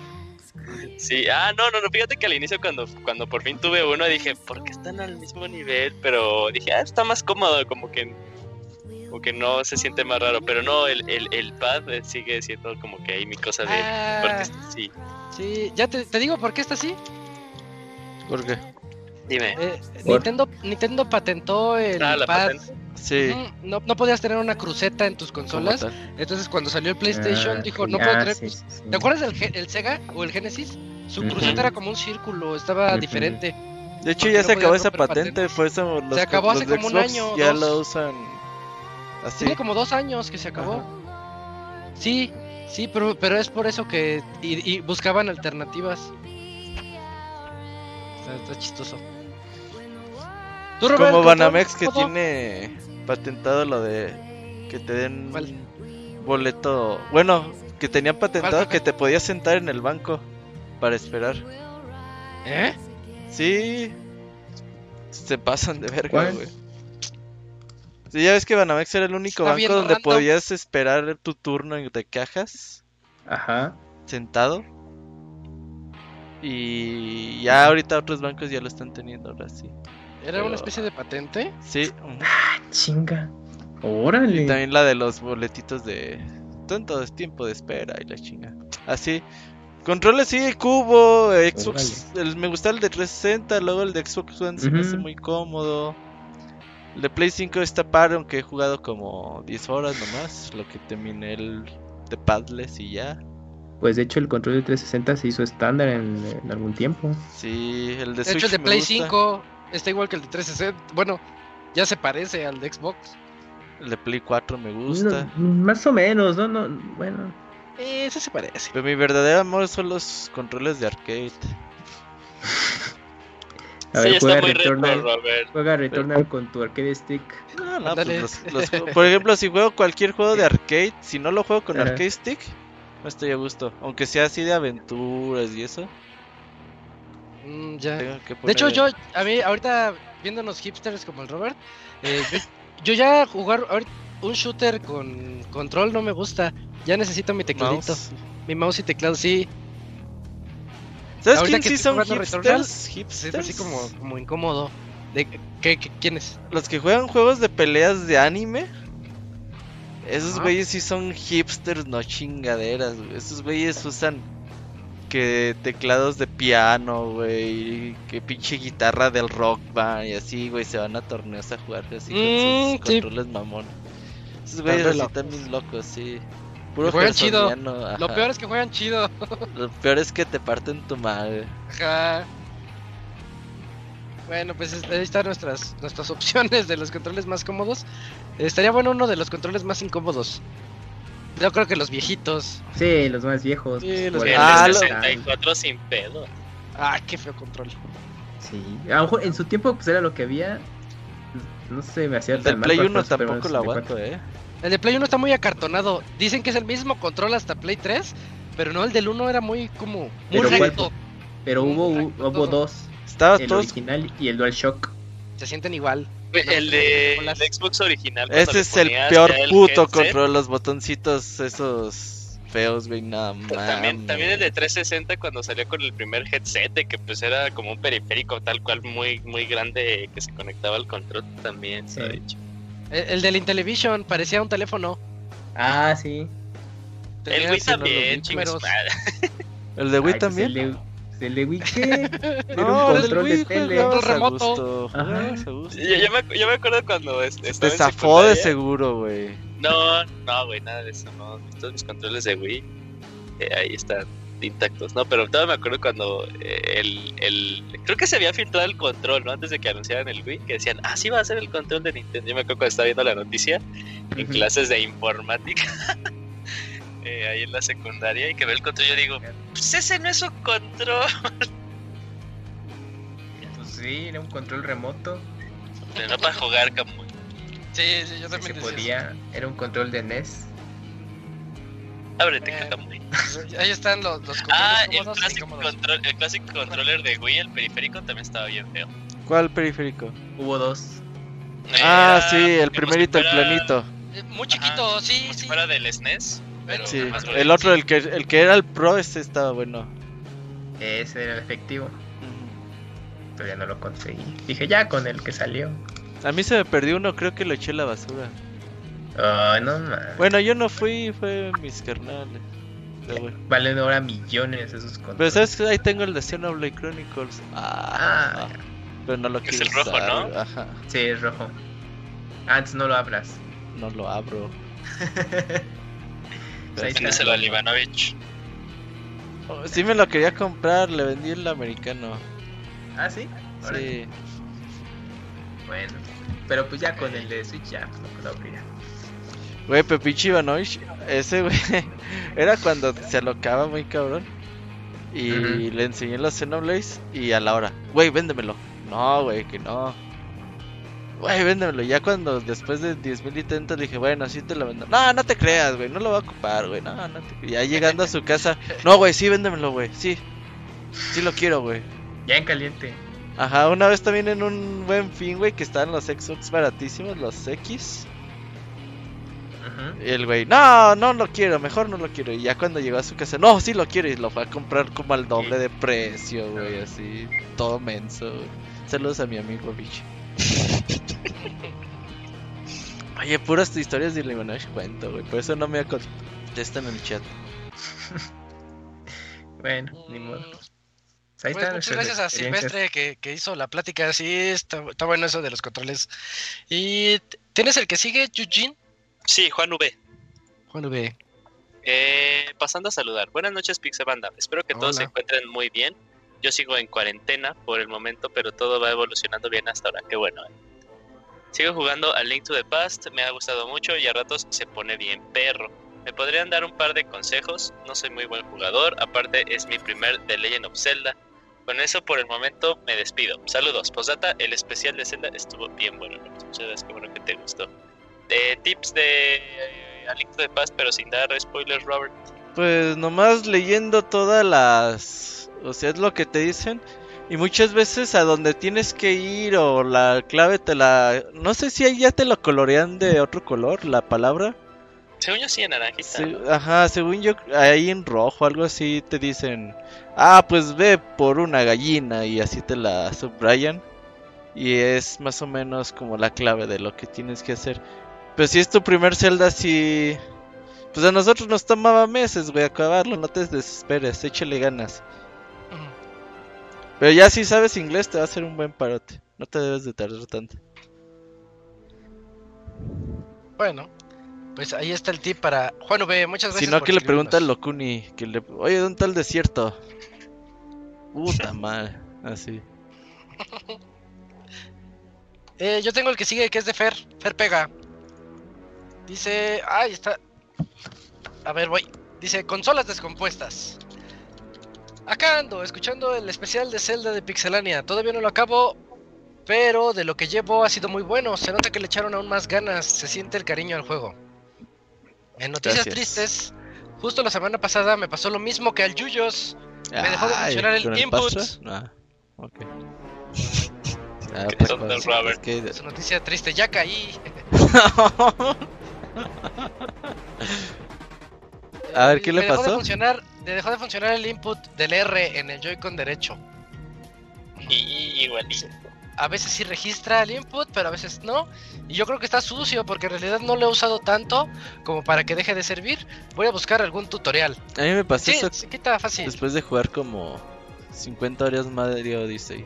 Sí, ah, no, no, no, fíjate que al inicio cuando, cuando por fin tuve uno dije, ¿por qué están al mismo nivel? Pero dije, ah, está más cómodo, como que, como que no se siente más raro, pero no, el, el, el pad sigue siendo como que ahí mi cosa de, Ah. porque está- sí, Sí, ya te, te digo por qué está así. ¿Por qué? dime, Eh, ¿Por? Nintendo, Nintendo patentó el ah, la pad. patente, Sí. No, no podías tener una cruceta en tus consolas. Entonces cuando salió el PlayStation Ah, dijo, no puedo ah, tener... sí, sí, sí. ¿Te acuerdas del el Sega o el Genesis? Su Ujú. cruceta era como un círculo, estaba Ujú. diferente. De hecho, ya no se acabó esa patente, patentes. por eso los, Se acabó los hace de como un Xbox año o ya dos. lo usan así. Tiene como dos años que se acabó. Sí, sí, pero, pero es por eso que... Y, y buscaban alternativas. Está, está chistoso. ¿Tú, Robert, Como Banamex que tiene patentado lo de que te den ¿Cuál? boleto. Bueno, que tenían patentado ¿Cuál, cuál, que te podías sentar en el banco para esperar. ¿Eh? Sí. Se pasan de verga, güey. Sí, ya ves que Banamex era el único Está banco donde podías esperar tu turno en- de cajas Ajá. sentado. Y ya ahorita otros bancos ya lo están teniendo ahora sí. ¿Era Pero- una especie de patente? Sí. Chinga. Órale. Y también la de los boletitos de tanto tiempo de espera y la chinga. Así. Controles sí, cubo, Xbox. el- me gusta el de 360, luego el de Xbox One se me hace muy cómodo. El de Play 5 está padre, aunque he jugado como 10 horas nomás. Lo que terminé el de Padless y ya. Pues de hecho el control de 360 se hizo estándar en, en algún tiempo. Sí, el de De Switch hecho, el de me Play gusta. 5 está igual que el de 360. Bueno, ya se parece al de Xbox. El de Play 4 me gusta. No, más o menos, ¿no? no bueno. Eh, ese se parece. Pero mi verdadero amor son los controles de arcade. A sí, ver, está juega muy retro, Returnal. Robert. Juega Returnal con tu arcade stick. No, no, pues los- los- por ejemplo, si juego cualquier juego de arcade, si no lo juego con Ajá. arcade stick, no estoy a gusto. Aunque sea así de aventuras y eso, Mm, ya. De hecho, yo, a mí, ahorita viéndonos hipsters como el Robert, eh, yo, yo ya jugar ahorita un shooter con control no me gusta. Ya necesito mi tecladito. mouse. Mi mouse y teclado, sí. ¿Sabes quién sí son hipsters? Hipsters. es así como, como incómodo. De, ¿qué, qué, quién es? Los que juegan juegos de peleas de anime. Esos güeyes sí son hipsters, no chingaderas. güey. Esos güeyes usan que teclados de piano, güey. Que pinche guitarra del rock band y así, güey. Se van a torneos a jugar así Mm, con sus sí. controles mamón. Esos güeyes así locos. también locos, sí. Puro juegan chido. Lo peor es que juegan chido. Lo peor es que te parten tu madre. Ajá. Bueno, pues es- ahí están nuestras, nuestras opciones de los controles más cómodos. Estaría bueno uno de los controles más incómodos. Yo creo que los viejitos. Sí, los más viejos. Sí, pues, los ahí Ah, de lo- están. 64 sin pedo. Ah, qué feo control. Sí. A lo mejor en su tiempo pues era lo que había. No sé, me hacía El del tan mal Play para 1 jugar Super tampoco lo 64. aguanto, eh. El de Play 1 está muy acartonado. Dicen que es el mismo control hasta Play 3, pero no, el del 1 era muy como muy recto. Pero hubo, recto hubo dos. Estaba El todo original y el DualShock. Se sienten igual. El de el Xbox original. Ese es el peor el puto headset, control, los botoncitos esos feos, güey, nada más. También, también el de 360 cuando salió con el primer headset, de que pues era como un periférico tal cual muy muy grande que se conectaba al control también. se ha Sí. dicho. El, el del Intellivision parecía un teléfono. Ah, sí. El Wii también, madre. ¿El de Wii Ay, pues, también? El de, el de Wii, ¿qué? Era No, un control Wii de tele. Control remoto. Ajá. Yo, yo me, yo me acuerdo cuando es- Te estaba en zafó de seguro, güey. No, no, güey, nada de eso, no. Todos mis controles de Wii, eh, ahí están intactos, ¿no? Pero todavía me acuerdo cuando eh, el, el... Creo que se había filtrado el control, ¿no? Antes de que anunciaran el Wii, que decían, ah, sí va a ser el control de Nintendo. Yo me acuerdo cuando estaba viendo la noticia en clases de informática. eh, ahí en la secundaria y que ve el control yo digo, pues ese no es un control. Pues sí, era un control remoto. Pero no para jugar Kamui. Sí, sí, yo también se podía, era un control de NES. Ábrete Eh. Ahí están los, los Ah, el control, clásico controller de Wii, el periférico, también estaba bien feo. ¿Cuál periférico? Hubo dos. Ah, Era sí, el primerito, el planito. Eh, Muy chiquito, Ajá, sí, Como si sí. fuera del SNES. Pero Sí, el otro, el que, el que era el pro, ese estaba bueno. Ese era el efectivo. Todavía no lo conseguí. Dije ya con el que salió. A mí se me perdió uno, creo que lo eché a la basura. Ay, no mames. Bueno, yo no fui, fue mis carnales. Bueno. Valen ahora millones esos controles. Pero sabes que ahí tengo el de Xenoblade Chronicles. Ah, Ah, pero no lo Es quiero el rojo, usar, ¿no? Ajá, Sí, es rojo. Antes no lo abras. no lo abro. Pues ahí Tienes está. el Ivanovich. Oh, Sí me lo quería comprar, le vendí el americano. Ah, sí. Sí. Bueno. Pero pues ya con el de Switch ya lo puedo abrir. Güey, Pepichi Ivanovich, ese güey, era cuando se alocaba muy cabrón. Y le enseñé los Xenoblades y a la hora, güey, véndemelo. No, güey, que no. Güey, véndemelo. Ya cuando después de 10.000 intentos dije, bueno, sí te lo vendo. No, no te creas, güey, no lo voy a ocupar, güey. No, no te... Ya llegando a su casa, no, güey, sí, véndemelo, güey, sí. Sí lo quiero, güey. Ya en caliente. Ajá, una vez también en un buen fin, güey, que estaban los Xbox baratísimos, los X. Y el güey, no, no lo quiero, mejor no lo quiero. Y ya cuando llegó a su casa, no, sí lo quiero. Y lo fue a comprar como al doble de precio, güey, así, todo menso. güey. Saludos a mi amigo bicho. Oye, puras historias de Limonage cuento, güey. Por eso no me contestan en el chat. Bueno, ni modo. Pues ahí Pues muchas gracias a. Silvestre que, que hizo la plática. Sí, está, está bueno eso de los controles. ¿Y tienes el que sigue, Eugene? Sí, Juan V. Juan V. Eh, pasando a saludar. Buenas noches, Pixebanda. Espero que todos se encuentren muy bien. Yo sigo en cuarentena por el momento, pero todo va evolucionando bien hasta ahora. Qué bueno. eh. Sigo jugando a Link to the Past. Me ha gustado mucho y a ratos se pone bien perro. ¿Me podrían dar un par de consejos? No soy muy buen jugador. Aparte, es mi primer The Legend of Zelda. Con eso, por el momento, me despido. Saludos. Posdata, el especial de Zelda estuvo bien bueno. Muchas gracias, qué bueno que te gustó. Eh, tips de eh, A Link to the Past, pero sin dar spoilers, Robert. Pues nomás leyendo todas las... O sea, es lo que te dicen. Y muchas veces a donde tienes que ir o la clave te la... No sé si ahí ya te lo colorean de otro color, la palabra. Según yo, sí, en naranjita. Ajá, según yo, ahí en rojo, algo así, te dicen, ah, pues ve por una gallina y así te la subrayan. Y es más o menos como la clave de lo que tienes que hacer. Pero si es tu primer Zelda, sí... Pues a nosotros nos tomaba meses, güey, acabarlo, no te desesperes, échale ganas. Pero ya si sabes inglés te va a hacer un buen parote, no te debes de tardar tanto. Bueno, pues ahí está el tip para Juan V. Muchas gracias. Si no, que le pregunta al. Locuni, que le... Oye, ¿dónde está el desierto? Puta madre, así. Eh, yo tengo el que sigue, que es de Fer. Fer Pega. Dice. Ay, está. A ver, voy. Dice: Consolas descompuestas. Acá ando, escuchando el especial de Zelda de Pixelania. Todavía no lo acabo, pero de lo que llevo ha sido muy bueno. Se nota que le echaron aún más ganas. Se siente el cariño al juego. En noticias Gracias. tristes, justo la semana pasada me pasó lo mismo que al Yuyos. Me dejó de funcionar el ¿con input. Pastra? Ah, ok. Ah, cosa, Robert. es que- Su noticia triste, ya caí. A ver, ¿qué le me Dejó de pasó? funcionar, le dejó de funcionar el input del R en el Joy-Con derecho. Y, igualito. A veces sí registra el input, pero a veces no. Y yo creo que está sucio porque en realidad no lo he usado tanto como para que deje de servir. Voy a buscar algún tutorial. A mí me pasó Sí, eso se quita fácil. después de jugar como 50 horas Mario Odyssey.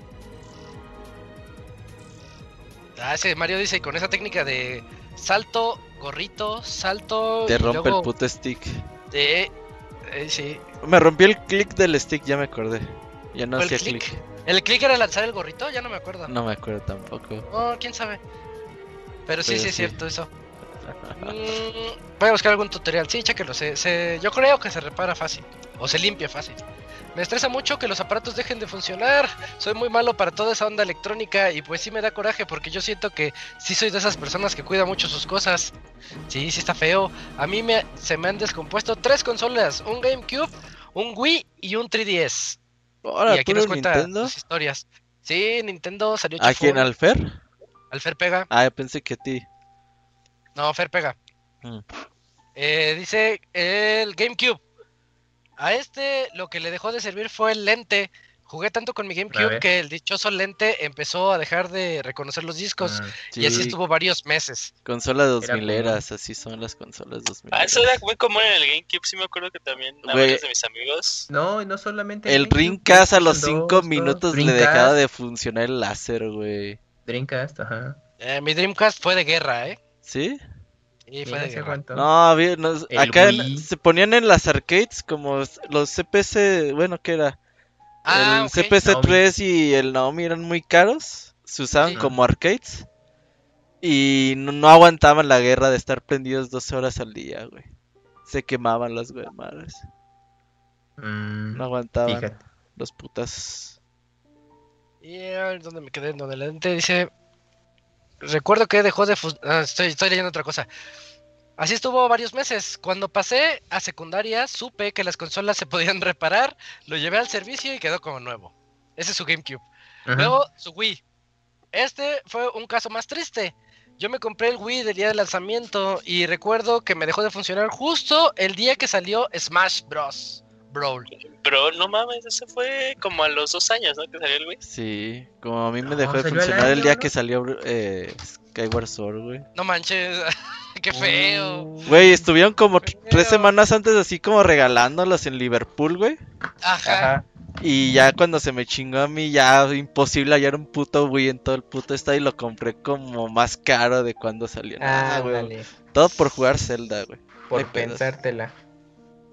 Ah, ese Mario dice con esa técnica de salto, gorrito, salto. Te rompe luego el puto stick. de- eh, sí. Me rompió el click del stick, ya me acordé. Ya no ¿Fue el hacía click? click. ¿El click era lanzar el gorrito? Ya no me acuerdo. No me acuerdo tampoco. Oh, quién sabe. Pero sí, Pero sí es sí. cierto eso. Mm, voy a buscar algún tutorial. Sí, chéquelo. Se, se, yo creo que se repara fácil. O se limpia fácil. Me estresa mucho que los aparatos dejen de funcionar. Soy muy malo para toda esa onda electrónica y pues sí me da coraje porque yo siento que sí soy de esas personas que cuida mucho sus cosas. Sí, sí está feo. A mí me, se me han descompuesto tres consolas, un GameCube, un Wii y un 3DS. Ahora, y aquí ¿puro nos cuenta Nintendo? sus historias. Sí, Nintendo salió ¿A quién? ¿Al Fer? Al Fer pega. Ah, pensé que a ti. No, Fer pega. Mm. Eh, dice el GameCube. A este lo que le dejó de servir fue el lente. Jugué tanto con mi GameCube que el dichoso lente empezó a dejar de reconocer los discos. Ah, Y así Sí, estuvo varios meses. Consola Era 2000 eras, así son las consolas 2000 Ah, eso era muy común en el GameCube, sí me acuerdo que también a varios de mis amigos. No, y no solamente. El Dreamcast a los 5 2, minutos le dejaba de funcionar el láser, güey. Dreamcast, ajá. Eh, mi Dreamcast fue de guerra, ¿eh? ¿Sí? Y fue de. No, había- no, acá Wii. se ponían en las arcades como los CPC, bueno, ¿qué era? Ah, el ok. CPC3 y el Naomi eran muy caros, se usaban Sí. como arcades y no, no aguantaban la guerra de estar prendidos 12 horas al día, güey. Se quemaban las güey madres, Mm, no aguantaban fíjate. los putas. Y a ver, ¿dónde me quedé? Donde el lente dice. Recuerdo que dejó de. ah, estoy, estoy leyendo otra cosa. Así estuvo varios meses. Cuando pasé a secundaria, supe que las consolas se podían reparar. Lo llevé al servicio y quedó como nuevo. Ese es su GameCube. Ajá. Luego su Wii. Este fue un caso más triste. Yo me compré el Wii del día de lanzamiento y recuerdo que me dejó de funcionar justo el día que salió Smash Bros. Brawl. Pero no mames, ese fue como a los dos años, ¿no? Que salió el güey. Sí, como a mí me No, dejó de funcionar el año, día ¿no? que salió eh, Skyward Sword, güey. No manches, qué feo. Güey, estuvieron como tres Feo. semanas antes así como regalándolos en Liverpool, güey. Ajá. Ajá. Y ya cuando se me chingó a mí, ya imposible hallar un puto Wii en todo el puto estado y lo compré como más caro de cuando salió. Ah, güey. Todo por jugar Zelda, güey. Por pedos.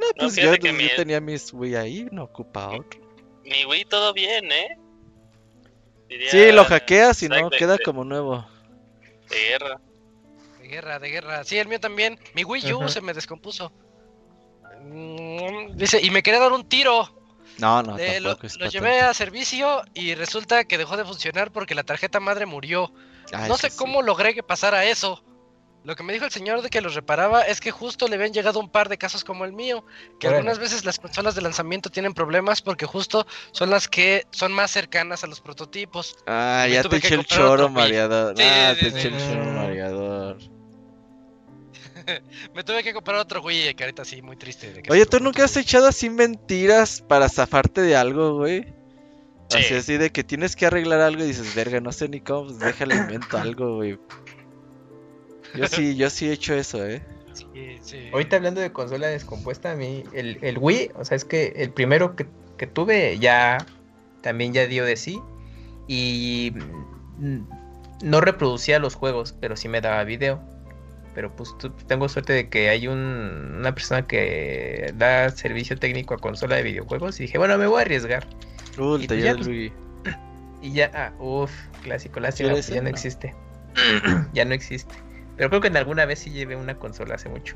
No, pues yo, que yo mi- tenía mis Wii ahí, no ocupaba otro. Mi Wii todo bien, ¿eh? Diría Sí, lo hackeas y no, queda como nuevo. De guerra. De guerra, de guerra. Sí, el mío también. Mi Wii U Ajá. se me descompuso. Mm, Dice, y me quería dar un tiro. No, no, Eh, lo es llevé a servicio y resulta que dejó de funcionar porque la tarjeta madre murió. Ah, no sé sí. cómo logré que pasara eso. Lo que me dijo el señor de que los reparaba es que justo le habían llegado un par de casos como el mío, que algunas veces las consolas de lanzamiento tienen problemas porque justo son las que son más cercanas a los prototipos. Ah, me ya te que eché el choro mareador. Sí, ah, sí, te sí. eché el choro mareador. Me tuve que comprar otro Wii, que ahorita sí, muy triste. de que Oye, ¿tú nunca has echado así mentiras para zafarte de algo, güey? Sí. Así, así de que tienes que arreglar algo y dices, verga, no sé ni cómo, pues déjale invento algo, güey. Yo sí, yo sí he hecho eso, eh. Sí, sí. Ahorita hablando de consola descompuesta, a mí el, el Wii, o sea, es que el primero que, que tuve ya también ya dio de sí y mm, no reproducía los juegos, pero sí me daba video. Pero pues tu- tengo suerte de que hay un, una persona que da servicio técnico a consola de videojuegos y dije, bueno, me voy a arriesgar. Uh, el Y pues taller ya, del pues, Wii. Y ya, ah, uff, clásico, lástima, ¿Sí pues ya no No. existe. ya no existe. Pero creo que en alguna vez sí llevé una consola hace mucho.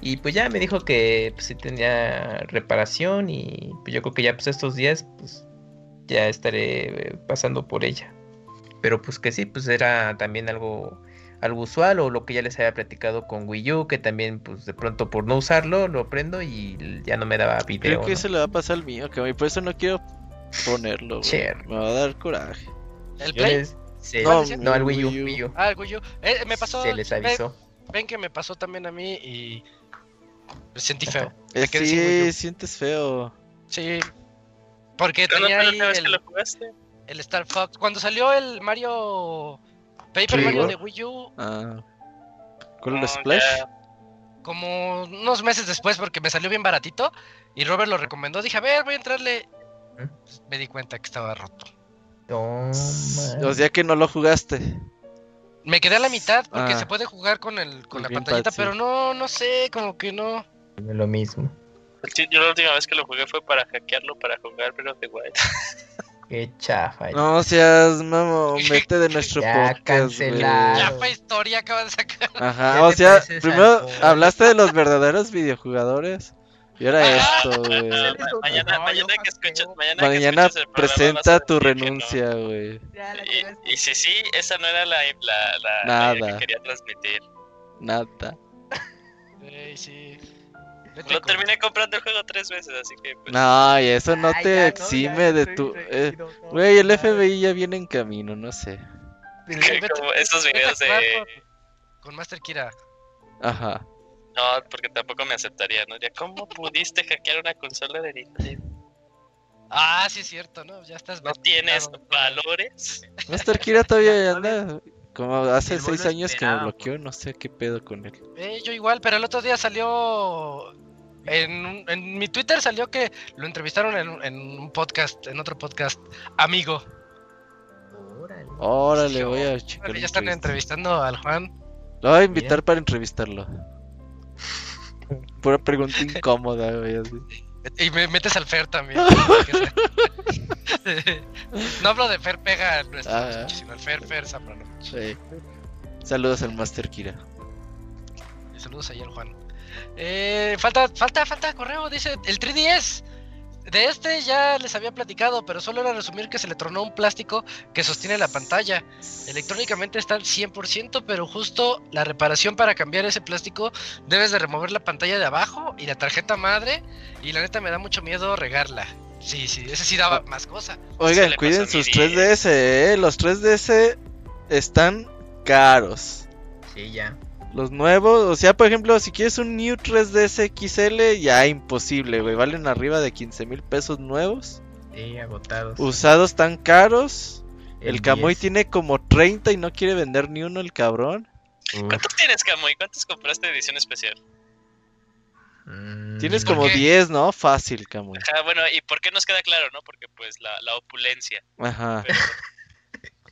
Y pues ya me dijo que pues, sí tenía reparación y pues yo creo que ya pues estos días pues ya estaré eh, pasando por ella. Pero pues que sí, pues era también algo algo usual o lo que ya les había platicado con Wii U, que también pues de pronto por no usarlo lo prendo y ya no me daba video. Creo que ¿no? eso le va a pasar al mío, que por eso no quiero ponerlo. Me va a dar coraje. ¿El Play? No, no, al Wii U, Wii U. Ah, el Wii U. Eh, me pasó. Se les ven- avisó. Ven, que me pasó también a mí y. Me sentí feo. Me sí, sientes feo. Sí. Porque ¿Pero no tenía la ahí vez que el, lo jugaste? el Star Fox. Cuando salió el Mario. Paper Sí. Mario de Wii U, Ah. ¿Cuál el No, Splash? ya. como unos meses después, porque me salió bien baratito. Y Robert lo recomendó. Dije, a ver, voy a entrarle. ¿Mm? Pues, me di cuenta que estaba roto. Toma. O sea que no lo jugaste. Me quedé a la mitad porque Ah. se puede jugar con el con El la pantallita, sí. pero no, no sé, como que no. lo mismo. Sí, Yo la última vez que lo jugué fue para hackearlo, para jugar Breath of the Wild. Qué chafa. No seas, mamón, vete de nuestro Ya, podcast, cancelado. Ya fue historia, acaba de sacar. Ajá, o sea, primero hablaste de los verdaderos videojugadores. Y ahora Ah, esto, güey. mañana, no, mañana que escuches, mañana, que Mañana escuches el presenta a tu que no. renuncia, güey. La Y, y si sí, esa no era la, la, la, la Nada. idea que quería transmitir. Nada. Ey, sí. Lo con- terminé comprando el juego tres veces, así que pues, No, y eso no Ay, te ya, no, exime ya de tu... eh, no, Güey, el ya. FBI ya viene en camino, no sé. Como esos videos de... con Master Kira. Ajá. No, porque tampoco me aceptaría, ¿no? Ya, ¿cómo pudiste hackear una consola de Nintendo? Ah, sí es cierto, ¿no? Ya estás ¿No tienes valores? Master Kira todavía anda. Como hace seis años que me bloqueó, no sé qué pedo con él. Eh, yo igual, pero el otro día salió. En, un- en mi Twitter salió que lo entrevistaron en, un- en un podcast, en otro podcast, amigo. Órale. Órale, voy a checar. Ya están entrevista. entrevistando al Juan. Lo voy a invitar para entrevistarlo. Pura pregunta incómoda, güey. así. Y me metes al Fer también. no hablo de Fer Pega, nuestro Ah. escucha, sino el Fer Fer Zambrano. Sí. Saludos al Master Kira. Y Saludos ahí al Juan. Eh, falta, falta, falta correo, dice el 3DS. De este ya les había platicado, pero solo era resumir que se le tronó un plástico que sostiene la pantalla. Electrónicamente está al 100%, pero justo la reparación para cambiar ese plástico debes de remover la pantalla de abajo y la tarjeta madre. Y la neta me da mucho miedo regarla. Sí, sí, ese sí daba más cosa. Oigan, cuiden sus 3DS, eh. Los 3DS están caros. Sí, ya. Los nuevos, o sea, por ejemplo, si quieres un New 3DS XL, ya imposible, güey. Valen arriba de 15 mil pesos nuevos. Sí, agotados. Usados tan caros. El, Camuy 10. tiene como 30 y no quiere vender ni uno el cabrón. Uf. ¿Cuántos tienes, Camuy? ¿Cuántos compraste de edición especial? Mm, Tienes ¿Por como qué? 10, ¿no? Fácil, Camuy. Ajá, bueno, ¿y por qué nos queda claro, no? Porque pues la, la opulencia. Ajá. Pero,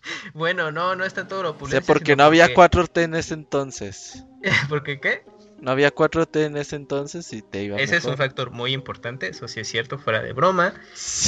Bueno, no, no está todo lo O sea, porque no había porque- 4T en ese entonces. ¿Por qué qué? No había 4T en ese entonces y te iba Ese es un factor muy importante, eso sí es cierto, fuera de broma.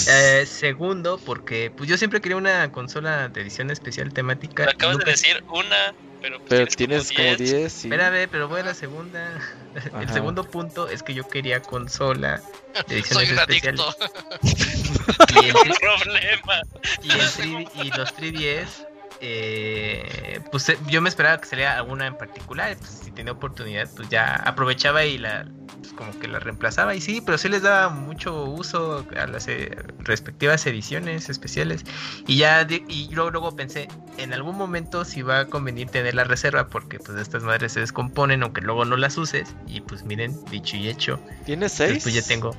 Eh, segundo, porque pues yo siempre quería una consola de edición especial temática. acabas de decir una, pero, pues Pero tienes como 10. 10, sí. Espérame, pero voy a la segunda. El Ajá. segundo punto es que yo quería consola de Soy ediciones un especiales. adicto. Y el, problema. y el 3D y los 3DS, eh, pues eh, yo me esperaba que saliera alguna en particular. Pues, si tenía oportunidad, pues ya aprovechaba y la pues, como que la reemplazaba. Y sí, pero sí les daba mucho uso a las eh, respectivas ediciones especiales. Y ya y luego, luego pensé, en algún momento si va a convenir tener la reserva, porque pues estas madres se descomponen, aunque luego no las uses. Y pues miren, dicho y hecho. ¿Tienes Entonces, 6? Pues ya tengo,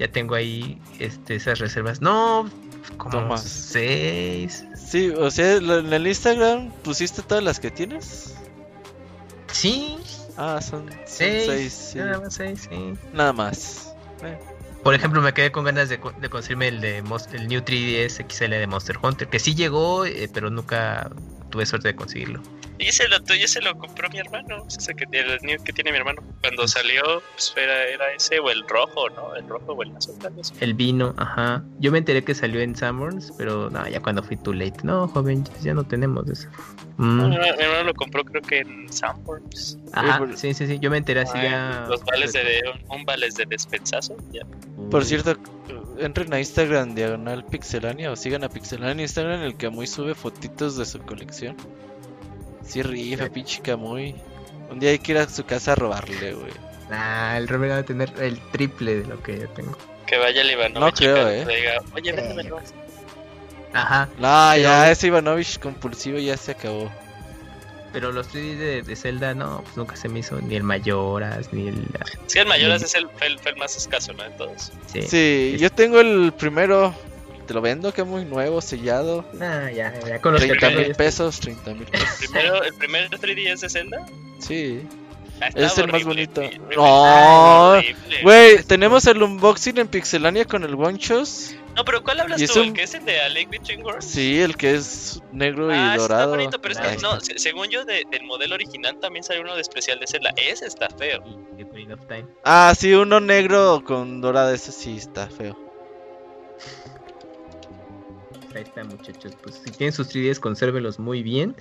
ya tengo ahí este, esas reservas. No, como Toma. seis. Sí, o sea, en el Instagram pusiste todas las que tienes. Sí, Ah, son 6. seis. sí. Nada más seis, sí. Nada más. Por ejemplo, me quedé con ganas de, co- de conseguirme el de el New 3DS XL de Monster Hunter, que sí llegó, eh, pero nunca tuve suerte de conseguirlo. Y ese lo tuyo se lo compró mi hermano. Ese que, el new que tiene mi hermano. Cuando salió, pues era, era ese o el rojo, ¿no? El rojo o el azul, tal vez. El vino, ajá. Yo me enteré que salió en Sanborns, pero no, ya cuando fui too late. No, joven, ya no tenemos eso. Mm, No, mi, hermano, mi hermano lo compró, creo que en Sanborns. Ajá, por- sí, sí, sí. Yo me enteré así ya. Los vales de, un, un vales de despensazo. Ya. Por cierto, entren a Instagram diagonal pixelania o sigan a pixelania en Instagram, el Camuy sube fotitos de su colección. Sí, rifa, pinche Camuy. Un día hay que ir a su casa a robarle, güey. Ah, el Robert va a tener el triple de lo que yo tengo. Que vaya el Ivanovich No y creo, que eh. diga, oye, véndemelo. Ajá. No, Pero- ya ese Ivanovich compulsivo ya se acabó. Pero los 3D de, de Zelda, no, pues nunca se me hizo ni el Mayoras, ni el. Sí, el Mayoras es el, el, más escaso, ¿no? De todos. Sí. Sí, yo tengo el primero. Te lo vendo, Camuy, nuevo, sellado. Nah, ya, ya con los que 30 tengo. mil pesos, 30 mil pesos. Primero, el primer 3DS de Zelda. Sí. Ah, Es el más bonito. No, Ah. Güey, tenemos el unboxing en Pixelania con el Wanchos. No, pero ¿cuál hablas y es tú? un- ¿El que es el de A Link Between Worlds? Sí, el que es negro y ah, ese dorado. está bonito, pero es que no, está. se- según yo, de- del modelo original también salió uno de especial de Zelda. Ese está feo. Y Ocarina of Time. Ah, sí, uno negro con dorado, ese sí está feo. Ahí está, muchachos. Pues si tienen sus 3DS, consérvelos muy bien.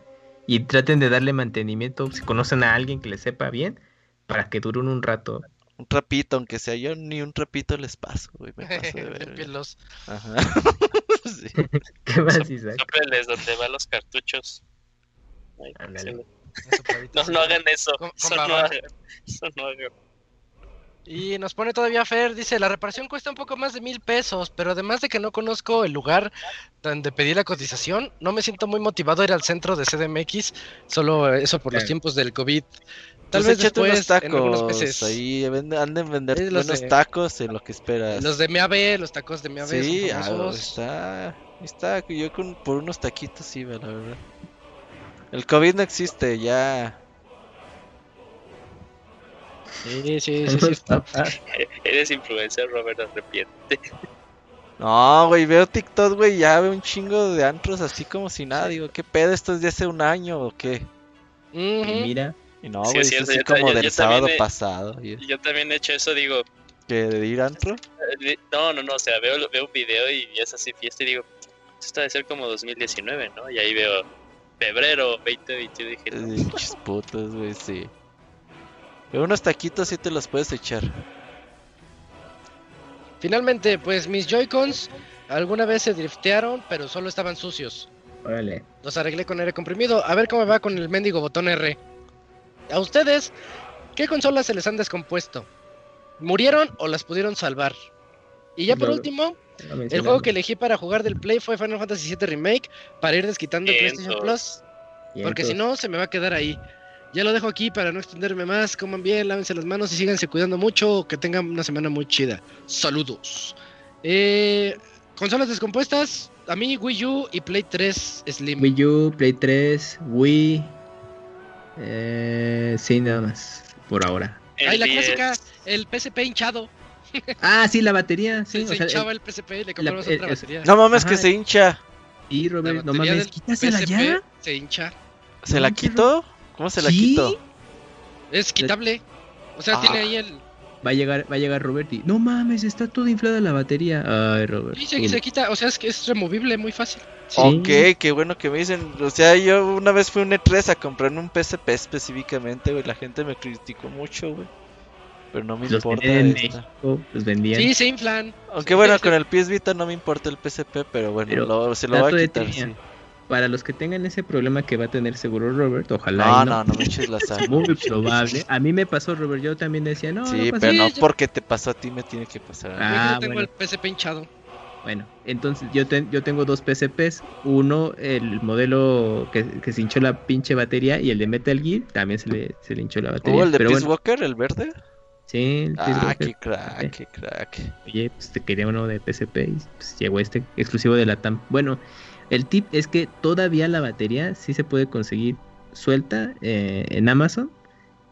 Y traten de darle mantenimiento. Si conocen a alguien que le sepa bien, para que duren un rato. Un trapito, aunque sea yo, ni un trapito les paso, güey. Me paso de. Límpienlos. Ajá. Sí. ¿Qué más, Isaac? Donde van los cartuchos. Ay, No, no hagan eso. Con- con Eso no baba. hagan. Eso no hagan. Y nos pone todavía Fer, dice, la reparación cuesta un poco más de mil pesos, pero además de que no conozco el lugar donde pedí la cotización, no me siento muy motivado a ir al centro de CDMX, solo eso por los Claro. tiempos del COVID. Tal Pues vez échate unos después, en algunos tacos. meses. Ahí de vender Sí, los de- tacos en lo que esperas. Los de MAB, los tacos de MAB Sí, ah, está, está, yo con, por unos taquitos iba, la verdad. El COVID no existe, ya. Sí, sí, sí, sí. Eres influencer, Robert, arrepiente. No, güey, veo TikTok, güey, ya veo un chingo de antros así como si nada. Digo, ¿qué pedo? ¿Esto es de hace un año o qué? Y mira, Y no, Sí, güey, es es así como yo- del yo sábado he- pasado. y- Yo también he hecho eso, digo. ¿Que de ir antro? eh, No, no, no, o sea, veo, veo un video y es así fiesta y digo, esto debe ser como 2019, ¿no? Y ahí veo febrero 2021 y dije, no, Eh, putos, güey, sí. Pero unos taquitos sí te los puedes echar. Finalmente, pues mis Joy-Cons alguna vez se driftearon, pero solo estaban sucios. órale. Los arreglé con aire comprimido. A ver cómo va con el mendigo botón R. A ustedes, ¿qué consolas se les han descompuesto? ¿Murieron o las pudieron salvar? Y ya por último, el juego que elegí para jugar del Play fue Final Fantasy VII Remake para ir desquitando el. PlayStation Plus. Porque si no, se me va a quedar ahí. Ya lo dejo aquí para no extenderme más. Coman bien, lávense las manos y síganse cuidando mucho. Que tengan una semana muy chida. Saludos. Eh, consolas descompuestas. A mí Wii U y Play 3 Slim. Wii U, Play 3, Wii. Eh, sí, nada más. Por ahora. Ay, la 10, clásica, el PSP hinchado. Ah, sí, la batería. Sí, se o se sea, hinchaba el- el PSP y le compramos otra el- batería. No mames, que se hincha. y Robert, no mames, quítasela ya. Se hincha. ¿Se la quitó? ¿Cómo se la ¿Sí? quitó? Es quitable. O sea, Ah. tiene ahí el. Va a llegar, va a llegar Robert y no mames, está toda inflada la batería. Ay, Robert. Sí, se, se quita. O sea, es que es removible muy fácil. Sí. Ok, qué bueno que me dicen. O sea, yo una vez fui a un E3 a comprarme un PSP específicamente, güey. La gente me criticó mucho, güey. Pero no me Los importa en. México, los vendían. Sí, se inflan. Aunque Sí, bueno, sí. con el PS Vita no me importa el PSP, pero bueno, Pero lo- se lo voy a quitar, sí. Para los que tengan ese problema que va a tener seguro Robert, ojalá. No, y no, no me eches la sal. Muy probable. A mí me pasó, Robert. Yo también decía, no, Sí, no pero no porque te pasó a ti me tiene que pasar a mí. Ah, Yo no tengo bueno. el PSP hinchado. Bueno, entonces yo, ten- yo tengo dos PSPs. Uno, el modelo que, que se hinchó la pinche batería. Y el de Metal Gear también se le, se le hinchó la batería. ¿Oh, el de Pero Peace bueno, Walker, el verde? sí, el Peace Ah, Walker. qué crack, qué crack. Oye, pues te quería uno de PSP y pues, llegó este exclusivo de la TAM. Bueno, el tip es que todavía la batería sí se puede conseguir suelta eh, en Amazon.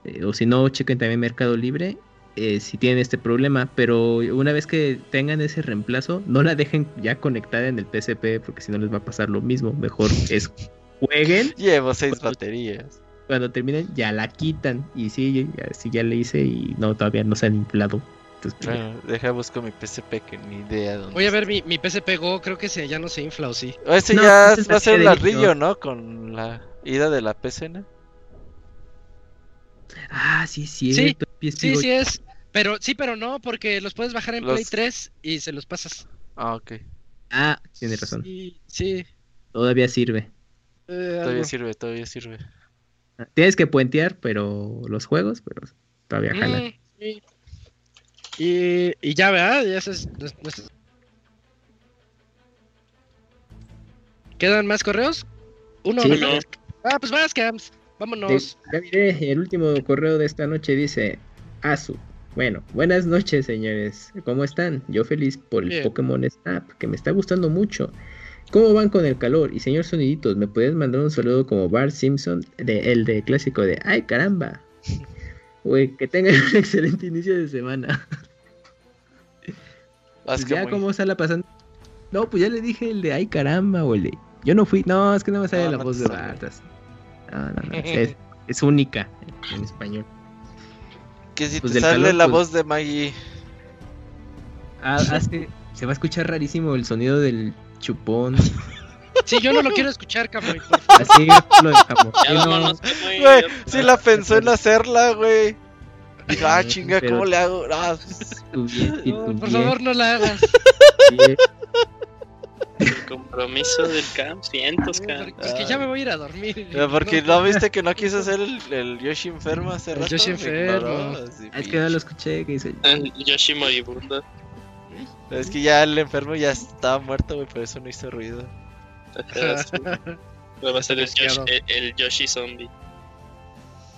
eh, o si no, chequen también Mercado Libre eh, si tienen este problema. Pero una vez que tengan ese reemplazo, no la dejen ya conectada en el PSP porque si no les va a pasar lo mismo. Mejor es jueguen. Llevo seis Cuando- baterías. Cuando terminen, ya la quitan. Y sí, ya le hice y no, todavía no se han inflado. Entonces, pues. Bueno, deja busco mi PSP que ni idea dónde. Voy a ver mi, mi PSP Go, creo que se, ya no se infla o sí. está. Ese No, ya ese es va a ser un de ladrillo. ¿no? Con la ida de la PCN. Ah, sí, Sí. Sí, sí es. Pero sí, pero no, porque los puedes bajar en Los- Play 3 y se los pasas. Ah, ok. Ah, tiene razón. Sí, sí. Todavía sirve. eh, Todavía sirve, todavía sirve. Tienes que puentear, pero los juegos, pero todavía Mm, jalan. sí. Y, y ya, ¿verdad? Ya es nuestro- ¿Quedan más correos? Uno, Sí. ¿no? No. Ah, pues vas, Cams. Vámonos. De- ya miré, el último correo de esta noche dice Asu. Bueno, buenas noches, señores. ¿Cómo están? Yo feliz por el Bien. Pokémon Snap, que me está gustando mucho. ¿Cómo van con el calor? Y señor Soniditos, ¿me puedes mandar un saludo como Bart Simpson, de, el de clásico de ¡Ay, caramba! Que tengan un excelente inicio de semana. Pues ya, muy- ¿cómo está la pasando? No, pues ya le dije el de ay caramba o el de yo no fui. No, es que no me sale No, la no voz de sale. Bartas. No, no, no. Es, es única en español. Que si pues te sale calor, la pues- voz de Maggie. Ah, hace- se va a escuchar rarísimo el sonido del chupón. Sí, yo no lo quiero escuchar, favor. Así lo dejamos. Ya Sí, no, Güey, sí la pensó en hacerla, güey. Dijo, ah, chinga, Pero- ¿cómo le hago? Ah, y No, por favor, no la hagas. El compromiso del camp, cientos, camp. Es que ya me voy a ir a dormir. pero porque no viste que no quiso hacer el, el Yoshi enfermo hace El rato. Yoshi enfermo. ignoró, así, Es que no lo escuché, que dice. El Yoshi moribundo. Es que ya el enfermo ya estaba muerto, güey, por eso no hizo ruido. Sí. Va a ser el Yoshi, Desgraciado. el, el Yoshi zombie.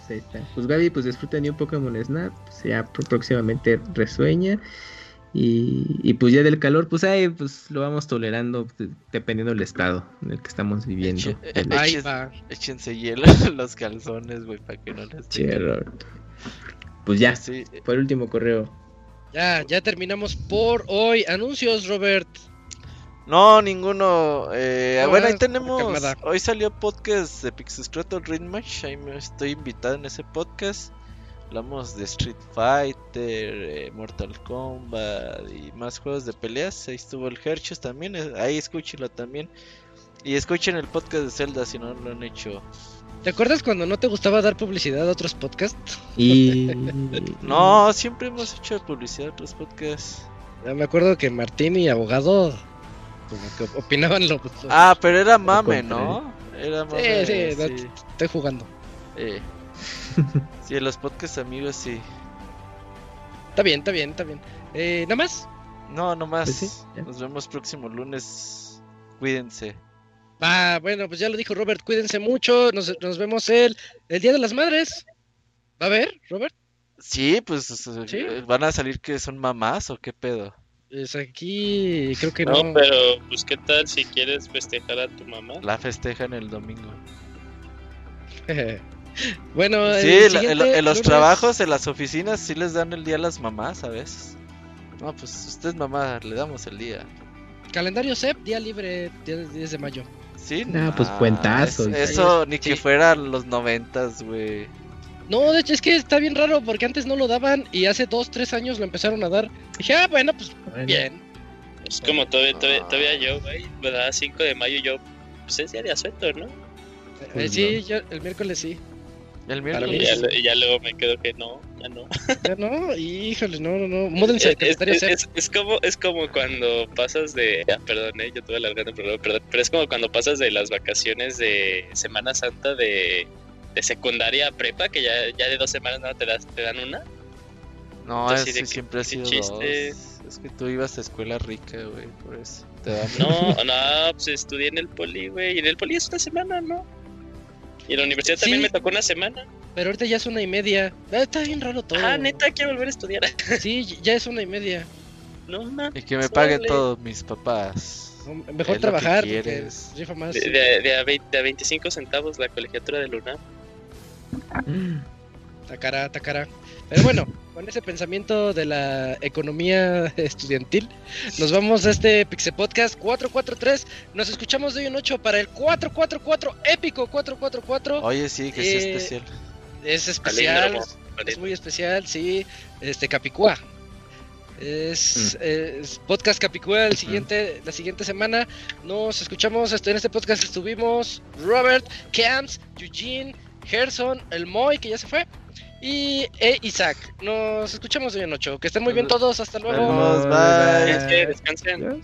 Pues ahí está. Pues Gaby, pues disfruten de un Pokémon Snap. pues, ya pr- próximamente resueña. Y, y pues ya del calor, pues ahí pues lo vamos tolerando de- dependiendo del estado en el que estamos viviendo. Eche- Ahí va. Échense hielo en los calzones, güey, para que no les. Pues ya, Sí, fue el último correo. Ya, ya terminamos por hoy. Anuncios, Robert. No, ninguno. Eh, No, bueno, ahí tenemos. calmada. Hoy salió podcast de Pixescroto Ring Match. Ahí me estoy invitado en ese podcast. Hablamos de Street Fighter, eh, Mortal Kombat y más juegos de peleas. Ahí estuvo el Hershus también. eh, Ahí escúchenlo también. Y escuchen el podcast de Zelda si no lo han hecho. ¿Te acuerdas cuando no te gustaba dar publicidad a otros podcasts? Y. No, siempre hemos hecho publicidad a otros podcasts. Ya me acuerdo que Martín y Abogado como que opinaban lo, lo- Ah, pero era mame. ¿no? Era mame. sí, sí. estoy jugando. Eh. Sí, en los podcasts amigos sí. Está bien, está bien, está bien. Eh, ¿Nada más? No, no más. Pues sí. Nos vemos próximo lunes. Cuídense. Ah, bueno, pues ya lo dijo Robert, cuídense mucho. Nos, nos vemos el, el Día de las Madres. ¿Va a haber, Robert? Sí, pues van a salir que son mamás o qué pedo. Es aquí, creo que No, no. pero pues qué tal si quieres festejar a tu mamá. La festejan el domingo. bueno, Sí, el la- en, los lunes- trabajos, en las oficinas, sí les dan el día a las mamás a veces. No, pues usted es mamá, le damos el día. Calendario CEP, día libre, día 10 de mayo. Sí, Ah, pues, cuentazo, es- eso ni Sí. que fueran los noventas, güey. No, de hecho es que está bien raro porque antes no lo daban y hace dos, tres años lo empezaron a dar. Dije, ah, bueno, pues Bueno, bien. Es como todavía, todavía, todavía yo, güey. Me da 5 de mayo yo. Pues es día de asueto, ¿no? Eh, Pues sí, yo, el miércoles sí. El Y ya, miércoles. y ya luego me quedo que no, ya no. Ya no, híjole, no, no, no. Múdense, Es, es- es- es como, es como cuando pasas de. ah, perdón, eh, yo tuve alargando, perdón, perdón. Pero es como cuando pasas de las vacaciones de Semana Santa de, de secundaria a prepa, que ya, ya de dos semanas no te, das, te dan una. No, Entonces, ese ¿de qué- siempre ha sido chiste? dos. Es que tú ibas a escuela rica, güey, por eso. Te dan No, no, pues estudié en el poli, güey. Y en el poli es una semana, ¿no? Y en la universidad Sí. también me tocó una semana. Pero ahorita ya es una y media. Ah, está bien raro todo. Ah, neta, quiero volver a estudiar. Sí, ya es una y media. No, mames. Y que me paguen todos mis papás. No, Mejor Es que trabajar porque rifa más. De, de, de a 20 de a 25 centavos la colegiatura de Luna. Tacara, tacara. Pero bueno, con ese pensamiento de la economía estudiantil, nos vamos a este Pixel Podcast 443. Nos escuchamos de hoy en 8 para el 444 épico 444. Oye, sí, que sí es Eh, especial. Es especial, es muy especial, sí. Este Capicúa. Es, es podcast Capicúa el siguiente, la siguiente semana. Nos escuchamos. En este podcast estuvimos Robert, Camps, Eugene, Gerson, el Moy, que ya se fue. Y e Isaac. Nos escuchamos hoy en 8. Que estén muy bien todos. Hasta luego. Vemos, bye. Es que descansen.